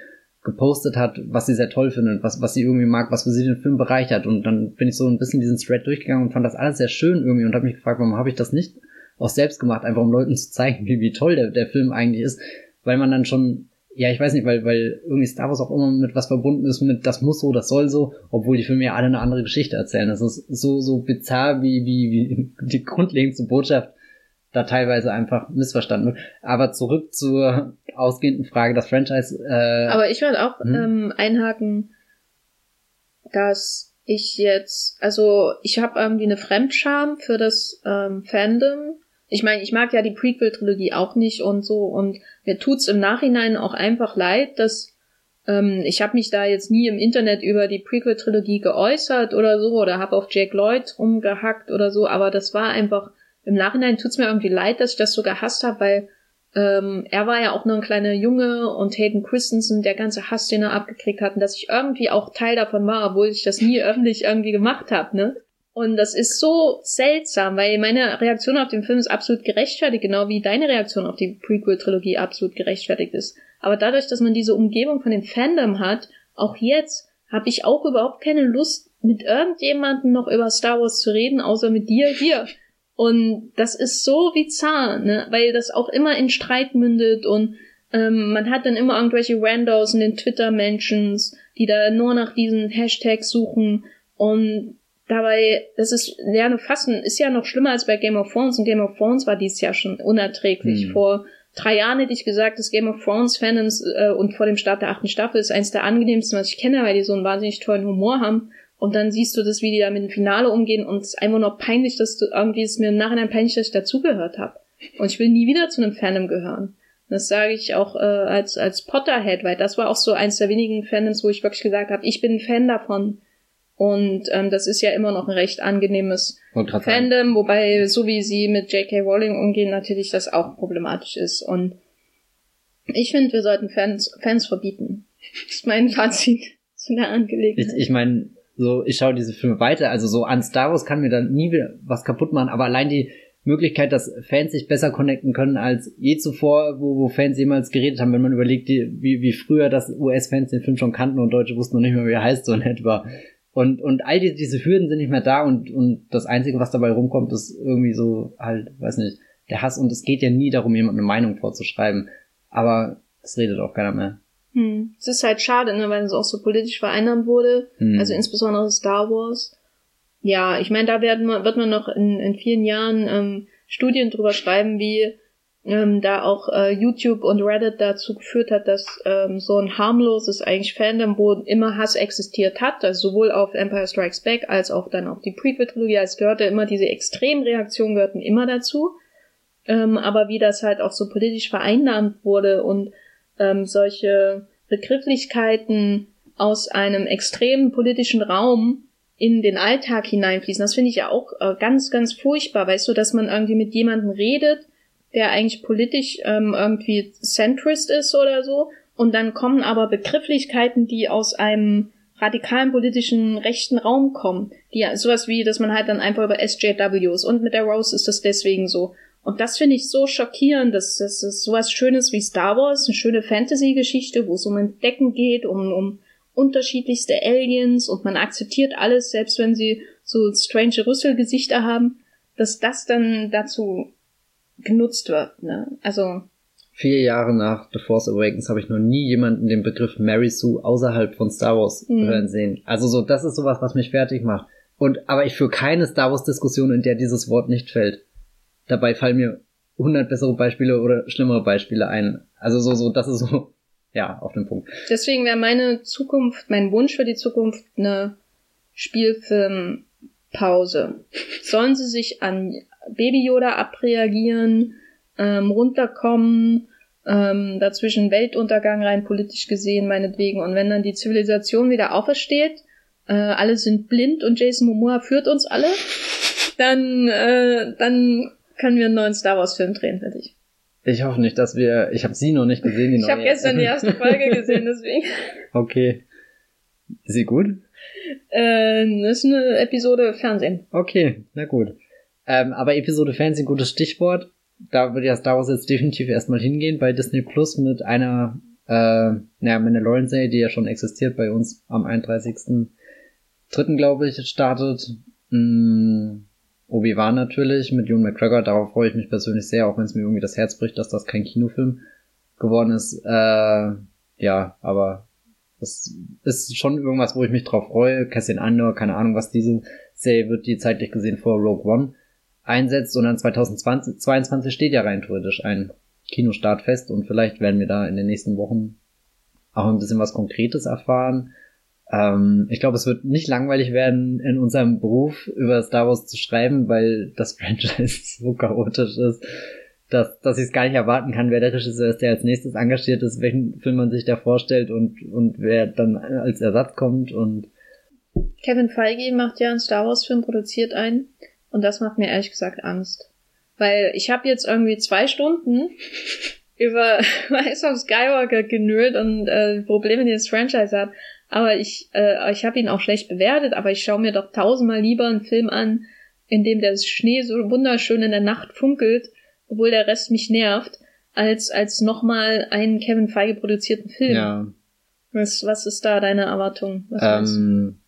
gepostet hat, was sie sehr toll findet, was, was sie irgendwie mag, was für sie den Film bereichert. Und dann bin ich so ein bisschen diesen Thread durchgegangen und fand das alles sehr schön irgendwie und habe mich gefragt, warum habe ich das nicht auch selbst gemacht, einfach um Leuten zu zeigen, wie, wie toll der, der Film eigentlich ist, weil man dann schon, ja, ich weiß nicht, weil, weil irgendwie Star Wars auch immer mit was verbunden ist, mit das muss so, das soll so, obwohl die Filme ja alle eine andere Geschichte erzählen. Das ist so, so bizarr, wie, wie, wie die grundlegendste Botschaft da teilweise einfach missverstanden wird. Aber zurück zur ausgehenden Frage, das Franchise. Äh, Aber ich würde auch hm? ähm, einhaken, dass ich jetzt, also ich habe irgendwie eine Fremdscham für das ähm, Fandom. Ich meine, ich mag ja die Prequel-Trilogie auch nicht und so und mir tut's im Nachhinein auch einfach leid, dass ähm, ich habe mich da jetzt nie im Internet über die Prequel-Trilogie geäußert oder so oder habe auf Jake Lloyd rumgehackt oder so, aber das war einfach im Nachhinein tut's mir irgendwie leid, dass ich das so gehasst habe, weil ähm, er war ja auch nur ein kleiner Junge und Hayden Christensen, der ganze Hass, den er abgekriegt hat, und dass ich irgendwie auch Teil davon war, obwohl ich das nie öffentlich irgendwie gemacht habe, ne? Und das ist so seltsam, weil meine Reaktion auf den Film ist absolut gerechtfertigt, genau wie deine Reaktion auf die Prequel-Trilogie absolut gerechtfertigt ist. Aber dadurch, dass man diese Umgebung von dem Fandom hat, auch jetzt, habe ich auch überhaupt keine Lust, mit irgendjemandem noch über Star Wars zu reden, außer mit dir hier. Und das ist so bizarr, ne? weil das auch immer in Streit mündet und ähm, man hat dann immer irgendwelche Randos in den Twitter-Mentions, die da nur nach diesen Hashtags suchen und dabei, das ist ja eine Fassen, ist ja noch schlimmer als bei Game of Thrones und Game of Thrones war dieses Jahr schon unerträglich. Hm. Vor drei Jahren hätte ich gesagt, das Game of Thrones Fandoms äh, und vor dem Start der achten Staffel ist eins der angenehmsten, was ich kenne, weil die so einen wahnsinnig tollen Humor haben. Und dann siehst du das, wie die da mit dem Finale umgehen und es ist einfach nur peinlich, dass du irgendwie ist mir im Nachhinein peinlich, dass ich dazugehört habe. Und ich will nie wieder zu einem Fandom gehören. Das sage ich auch äh, als als Potterhead, weil das war auch so eins der wenigen Fandoms, wo ich wirklich gesagt habe, ich bin ein Fan davon. Und ähm, das ist ja immer noch ein recht angenehmes Fandom, wobei so wie sie mit J.K. Rowling umgehen, natürlich das auch problematisch ist. Und ich finde, wir sollten Fans, Fans verbieten. Das ist mein Fazit zu der Angelegenheit. Ich, ich meine, so, ich schaue diese Filme weiter. Also so an Star Wars kann mir dann nie wieder was kaputt machen, aber allein die Möglichkeit, dass Fans sich besser connecten können als je zuvor, wo, wo Fans jemals geredet haben, wenn man überlegt, die, wie, wie früher, dass US-Fans den Film schon kannten und Deutsche wussten noch nicht mehr, wie er heißt, so in etwa. Und, und all die, diese Hürden sind nicht mehr da und, und das Einzige, was dabei rumkommt, ist irgendwie so halt, weiß nicht, der Hass und es geht ja nie darum, jemandem eine Meinung vorzuschreiben. Aber es redet auch keiner mehr. Hm. Es ist halt schade, ne, weil es auch so politisch vereinnahmt wurde. Hm. Also insbesondere Star Wars. Ja, ich meine, da werden, wird man noch in, in vielen Jahren ähm, Studien drüber schreiben, wie ähm, da auch äh, YouTube und Reddit dazu geführt hat, dass ähm, so ein harmloses eigentlich Fandom, wo immer Hass existiert hat, also sowohl auf Empire Strikes Back als auch dann auf die Prequel-Trilogie, als gehörte immer diese Extremreaktionen gehörten immer dazu. Ähm, aber wie das halt auch so politisch vereinnahmt wurde und ähm, solche Begrifflichkeiten aus einem extremen politischen Raum in den Alltag hineinfließen. Das finde ich ja auch äh, ganz, ganz furchtbar, weißt du, dass man irgendwie mit jemandem redet, der eigentlich politisch ähm, irgendwie centrist ist oder so. Und dann kommen aber Begrifflichkeiten, die aus einem radikalen politischen rechten Raum kommen. Die sowas wie, dass man halt dann einfach über SJWs und mit der Rose ist das deswegen so. Und das finde ich so schockierend, dass das sowas Schönes wie Star Wars, eine schöne Fantasy-Geschichte, wo es um Entdecken geht, um, um unterschiedlichste Aliens und man akzeptiert alles, selbst wenn sie so strange Rüsselgesichter haben, dass das dann dazu genutzt wird. Ne? Also vier Jahre nach The Force Awakens habe ich noch nie jemanden den Begriff Mary Sue außerhalb von Star Wars mhm. hören sehen. Also so, das ist sowas, was mich fertig macht. Und aber ich führe keine Star Wars Diskussion, in der dieses Wort nicht fällt. Dabei fallen mir hundert bessere Beispiele oder schlimmere Beispiele ein. Also so, so, das ist so, ja, auf dem Punkt. Deswegen wäre meine Zukunft, mein Wunsch für die Zukunft eine Spielfilmpause. Sollen sie sich an Baby Yoda abreagieren, ähm, runterkommen, ähm, dazwischen Weltuntergang rein politisch gesehen meinetwegen und wenn dann die Zivilisation wieder aufersteht, äh, alle sind blind und Jason Momoa führt uns alle, dann äh, dann können wir einen neuen Star Wars Film drehen, finde ich. Ich hoffe nicht, dass wir. Ich habe sie noch nicht gesehen. Die ich habe gestern die erste Folge gesehen, deswegen. Okay. Ist sie gut? Äh, das ist eine Episode Fernsehen. Okay, na gut. Ähm, aber Episode Fernsehen, gutes Stichwort. Da würde ja Star Wars jetzt definitiv erstmal hingehen bei Disney Plus mit einer, äh, naja, Mandalorian-Serie, die ja schon existiert bei uns am 31.3. glaube ich, startet. Mm, Obi-Wan natürlich mit Ewan McGregor, darauf freue ich mich persönlich sehr, auch wenn es mir irgendwie das Herz bricht, dass das kein Kinofilm geworden ist. Äh, ja, aber das ist schon irgendwas, wo ich mich drauf freue. Cassian Andor, keine Ahnung, was diese Serie wird, die zeitlich gesehen vor Rogue One einsetzt, sondern 2022 steht ja rein theoretisch ein Kinostart fest und vielleicht werden wir da in den nächsten Wochen auch ein bisschen was Konkretes erfahren. Ähm, ich glaube, es wird nicht langweilig werden, in unserem Beruf über Star Wars zu schreiben, weil das Franchise so chaotisch ist, dass, dass ich es gar nicht erwarten kann, wer der Regisseur ist, der als nächstes engagiert ist, welchen Film man sich da vorstellt und, und wer dann als Ersatz kommt und Kevin Feige macht ja einen Star Wars Film, produziert einen und das macht mir ehrlich gesagt Angst. Weil ich habe jetzt irgendwie zwei Stunden über Rise of Skywalker genölt und äh, Probleme, die das Franchise hat. Aber ich, äh, ich habe ihn auch schlecht bewertet, aber ich schaue mir doch tausendmal lieber einen Film an, in dem der Schnee so wunderschön in der Nacht funkelt, obwohl der Rest mich nervt, als, als nochmal einen Kevin Feige produzierten Film. Ja. Was, was ist da deine Erwartung? Was ähm,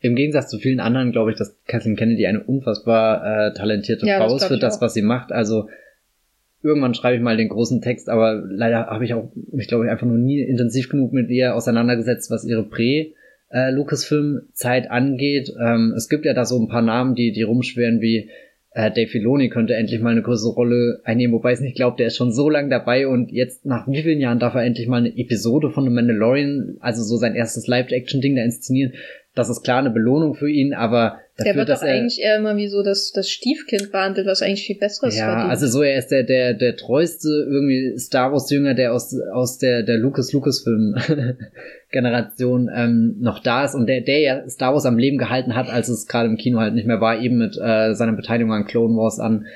im Gegensatz zu vielen anderen glaube ich, dass Kathleen Kennedy eine unfassbar äh, talentierte ja, Frau ist für das, was sie macht. Also irgendwann schreibe ich mal den großen Text, aber leider habe ich auch, ich glaube, einfach nur nie intensiv genug mit ihr auseinandergesetzt, was ihre Prä- äh, angeht. Ähm, es gibt ja da so ein paar Namen, die, die rumschweren wie äh, Dave Filoni könnte endlich mal eine größere Rolle einnehmen, wobei ich es nicht glaube, der ist schon so lange dabei und jetzt nach wie vielen Jahren darf er endlich mal eine Episode von The Mandalorian, also so sein erstes Live-Action-Ding da inszenieren das ist klar eine Belohnung für ihn, aber dafür, der wird doch eigentlich eher immer wie so das, das Stiefkind behandelt, was eigentlich viel besseres ja, verdient. also so er ist der der der treueste irgendwie Star Wars Jünger, der aus aus der der Lucas Lucasfilm Generation ähm, noch da ist und der der ja Star Wars am Leben gehalten hat, als es gerade im Kino halt nicht mehr war, eben mit äh, seiner Beteiligung an Clone Wars an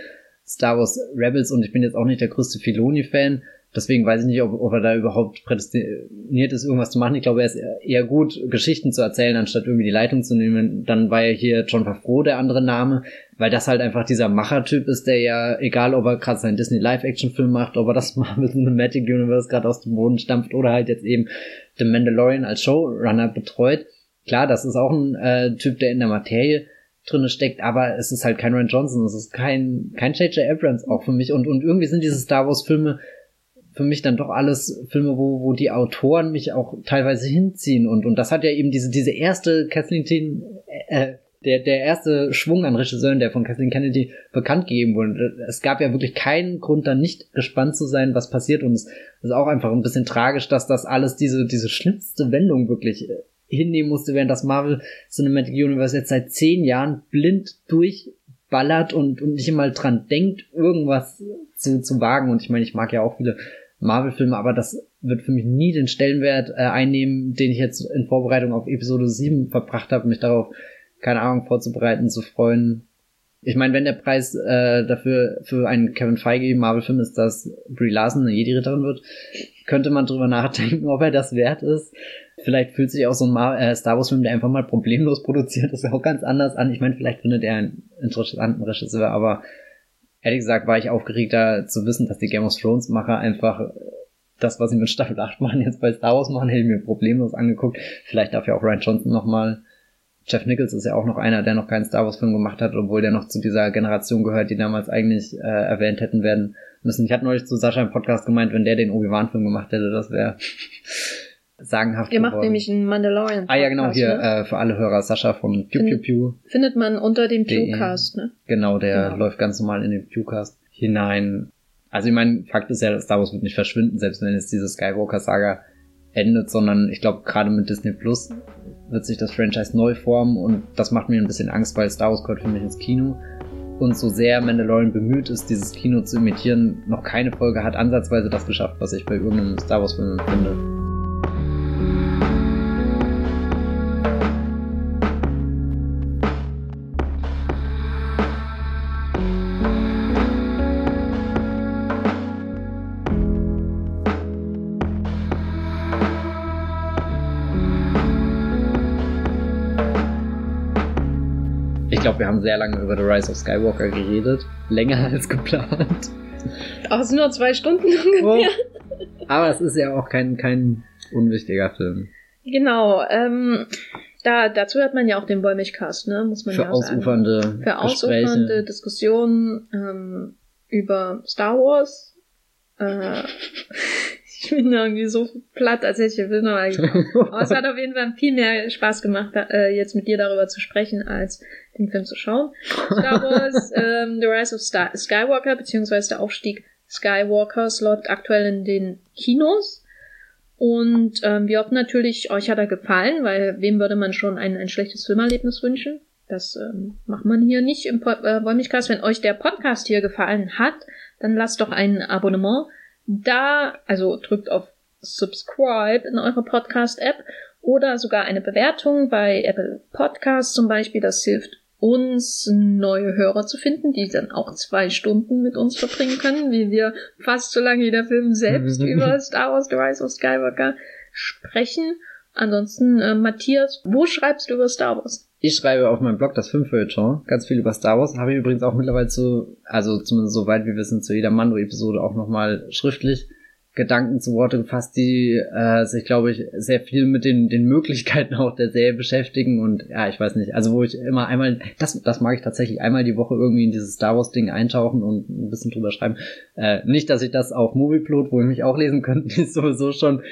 Star Wars Rebels und ich bin jetzt auch nicht der größte Filoni Fan, Deswegen weiß ich nicht, ob, ob er da überhaupt prädestiniert ist, irgendwas zu machen. Ich glaube, er ist eher gut, Geschichten zu erzählen, anstatt irgendwie die Leitung zu nehmen. Dann war ja hier John Favreau der andere Name, weil das halt einfach dieser Machertyp ist, der ja, egal ob er gerade seinen Disney Live-Action-Film macht, ob er das Marvel Cinematic Universe gerade aus dem Boden stampft oder halt jetzt eben The Mandalorian als Showrunner betreut. Klar, das ist auch ein äh, Typ, der in der Materie drinne steckt, aber es ist halt kein Ryan Johnson, es ist kein kein J.J. Abrams auch für mich und und irgendwie sind diese Star Wars Filme für mich dann doch alles Filme, wo, wo die Autoren mich auch teilweise hinziehen und, und das hat ja eben diese, diese erste Kathleen, äh, der, der erste Schwung an Regisseuren, der von Kathleen Kennedy bekannt gegeben wurde. Es gab ja wirklich keinen Grund, da nicht gespannt zu sein, was passiert. Und es ist auch einfach ein bisschen tragisch, dass das alles diese, diese schlimmste Wendung wirklich äh, hinnehmen musste, während das Marvel Cinematic Universe jetzt seit zehn Jahren blind durchballert und, und nicht mal dran denkt, irgendwas zu, zu wagen. Und ich meine, ich mag ja auch viele Marvel-Filme, aber das wird für mich nie den Stellenwert äh, einnehmen, den ich jetzt in Vorbereitung auf Episode 7 verbracht habe, mich darauf keine Ahnung, vorzubereiten, zu freuen. Ich meine, wenn der Preis äh, dafür für einen Kevin Feige Marvel-Film ist, dass Brie Larson eine Jedi-Ritterin wird, könnte man drüber nachdenken, ob er das wert ist. Vielleicht fühlt sich auch so ein Mar äh, Star Wars-Film, der einfach mal problemlos produziert ist, auch ganz anders an. Ich meine, vielleicht findet er einen interessanten Regisseur, aber ehrlich gesagt war ich aufgeregter zu wissen, dass die Game of Thrones-Macher einfach das, was sie mit Staffel 8 machen, jetzt bei Star Wars machen, hätte mir problemlos angeguckt. Vielleicht darf ja auch Ryan Johnson nochmal Jeff Nichols ist ja auch noch einer, der noch keinen Star Wars Film gemacht hat, obwohl der noch zu dieser Generation gehört, die damals eigentlich äh, erwähnt hätten werden müssen. Ich hatte neulich zu Sascha im Podcast gemeint, wenn der den Obi-Wan Film gemacht hätte, das wäre sagenhaft Ihr macht nämlich einen Mandalorian. Ah ja, genau, hier ne? äh, für alle Hörer Sascha vom Pew Pew Pew. Findet man unter dem Pewcast, ne? Genau, der genau. läuft ganz normal in den Pewcast hinein. Also ich meine, Fakt ist ja, Star Wars wird nicht verschwinden, selbst wenn jetzt diese Skywalker-Saga endet, sondern ich glaube, gerade mit Disney Plus wird sich das Franchise neu formen und das macht mir ein bisschen Angst, weil Star Wars gehört für mich ins Kino. Und so sehr Mandalorian bemüht ist, dieses Kino zu imitieren, noch keine Folge hat ansatzweise das geschafft, was ich bei irgendeinem Star Wars Film finde. Glaube, wir haben sehr lange über The Rise of Skywalker geredet. Länger als geplant. Ach, es sind nur zwei Stunden ungefähr. Oh. Aber es ist ja auch kein, kein unwichtiger Film. Genau. Ähm, da, dazu hat man ja auch den Wollmilchcast, ne? Muss man Für ja ausufernde sagen. Für ausufernde Diskussionen ähm, über Star Wars. Äh, ich bin irgendwie so platt, als hätte ich Film eigentlich. Aber es hat auf jeden Fall viel mehr Spaß gemacht, äh, jetzt mit dir darüber zu sprechen, als den Film zu schauen. Star Wars, ähm, The Rise of Star Skywalker, beziehungsweise der Aufstieg Skywalkers läuft aktuell in den Kinos. Und ähm, wir hoffen natürlich, euch hat er gefallen, weil wem würde man schon ein, ein schlechtes Filmerlebnis wünschen? Das ähm, macht man hier nicht im Pod äh, Wollmilchcast. Wenn euch der Podcast hier gefallen hat, dann lasst doch ein Abonnement da, also drückt auf Subscribe in eurer Podcast-App oder sogar eine Bewertung bei Apple Podcasts zum Beispiel. Das hilft uns, neue Hörer zu finden, die dann auch zwei Stunden mit uns verbringen können, wie wir fast so lange wie der Film selbst über Star Wars The Rise of Skywalker sprechen. Ansonsten, äh, Matthias, wo schreibst du über Star Wars? Ich schreibe auf meinem Blog das Filmfeuilleton ganz viel über Star Wars. Habe ich übrigens auch mittlerweile zu, also zumindest so weit wie wir sind, zu jeder Mando-Episode auch nochmal schriftlich Gedanken zu Worte gefasst, die äh, sich, glaube ich, sehr viel mit den, den Möglichkeiten auch der Serie beschäftigen und ja, ich weiß nicht, also wo ich immer einmal, das, das mag ich tatsächlich einmal die Woche irgendwie in dieses Star Wars Ding eintauchen und ein bisschen drüber schreiben. Äh, nicht, dass ich das auf Movieplot, wo ihr mich auch lesen könnt, ist sowieso schon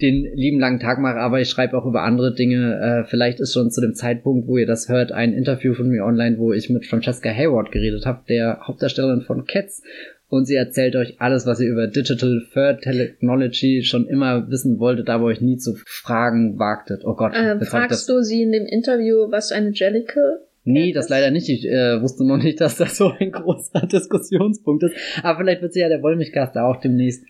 den lieben langen Tag mache, aber ich schreibe auch über andere Dinge. Äh, vielleicht ist schon zu dem Zeitpunkt, wo ihr das hört, ein Interview von mir online, wo ich mit Francesca Hayward geredet habe, der Hauptdarstellerin von Cats. Und sie erzählt euch alles, was ihr über Digital Third Technology schon immer wissen wolltet, aber euch nie zu fragen wagtet. Oh Gott. Ähm, fragst du sie in dem Interview, was eine Jellicle Nee, das leider nicht. Ich äh, wusste noch nicht, dass das so ein großer Diskussionspunkt ist. Aber vielleicht wird sich ja der Wollmilchcast da auch demnächst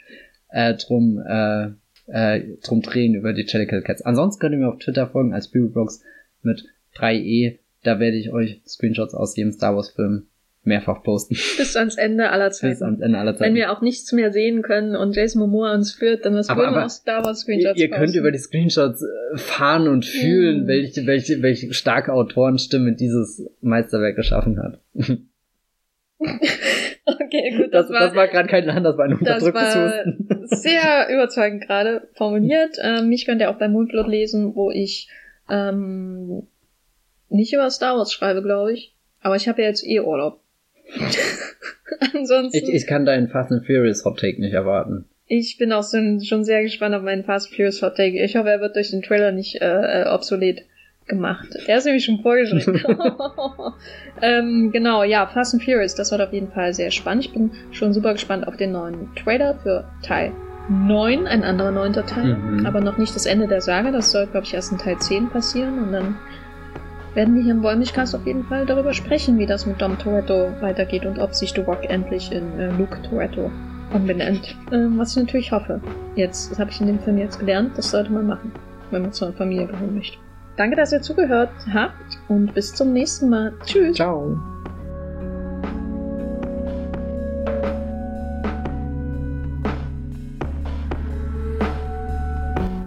äh, drum äh, äh, drum drehen über die Jellicle Cats. Ansonsten könnt ihr mir auf Twitter folgen als Bibelblogs mit 3e. Da werde ich euch Screenshots aus jedem Star Wars Film mehrfach posten. Bis ans Ende aller Zeiten. Bis ans Ende aller Zeiten. Wenn wir auch nichts mehr sehen können und Jason Momoa uns führt, dann was würden wir auch Star Wars Screenshots Ihr, ihr könnt über die Screenshots äh, fahren und fühlen, mm. welche, welche, welche starke Autorenstimme dieses Meisterwerk geschaffen hat. Okay, gut. Das, das, war, das war gerade kein Land, das war ein unterdrücktes Husten. Sehr überzeugend gerade formuliert. Ähm, mich könnt ihr auch bei Moonblood lesen, wo ich ähm, nicht über Star Wars schreibe, glaube ich. Aber ich habe ja jetzt eh Urlaub. Ansonsten. Ich, ich kann deinen Fast and Furious Hot Take nicht erwarten. Ich bin auch so, schon sehr gespannt auf meinen Fast Furious Hot Take. Ich hoffe, er wird durch den Trailer nicht äh, äh obsolet gemacht. Er ist nämlich schon vorgeschrieben. ähm, genau, ja, Fast and Furious, das wird auf jeden Fall sehr spannend. Ich bin schon super gespannt auf den neuen Trailer für Teil 9, ein anderer neunter Teil, mhm. aber noch nicht das Ende der Sage. Das soll, glaube ich, erst in Teil 10 passieren und dann werden wir hier im Wollmilchcast auf jeden Fall darüber sprechen, wie das mit Dom Toretto weitergeht und ob sich The Rock endlich in äh, Luke Toretto umbenennt. Ähm, was ich natürlich hoffe. Jetzt, das habe ich in dem Film jetzt gelernt, das sollte man machen, wenn man zu einer Familie gehören möchte. Danke, dass ihr zugehört habt und bis zum nächsten Mal. Tschüss. Ciao.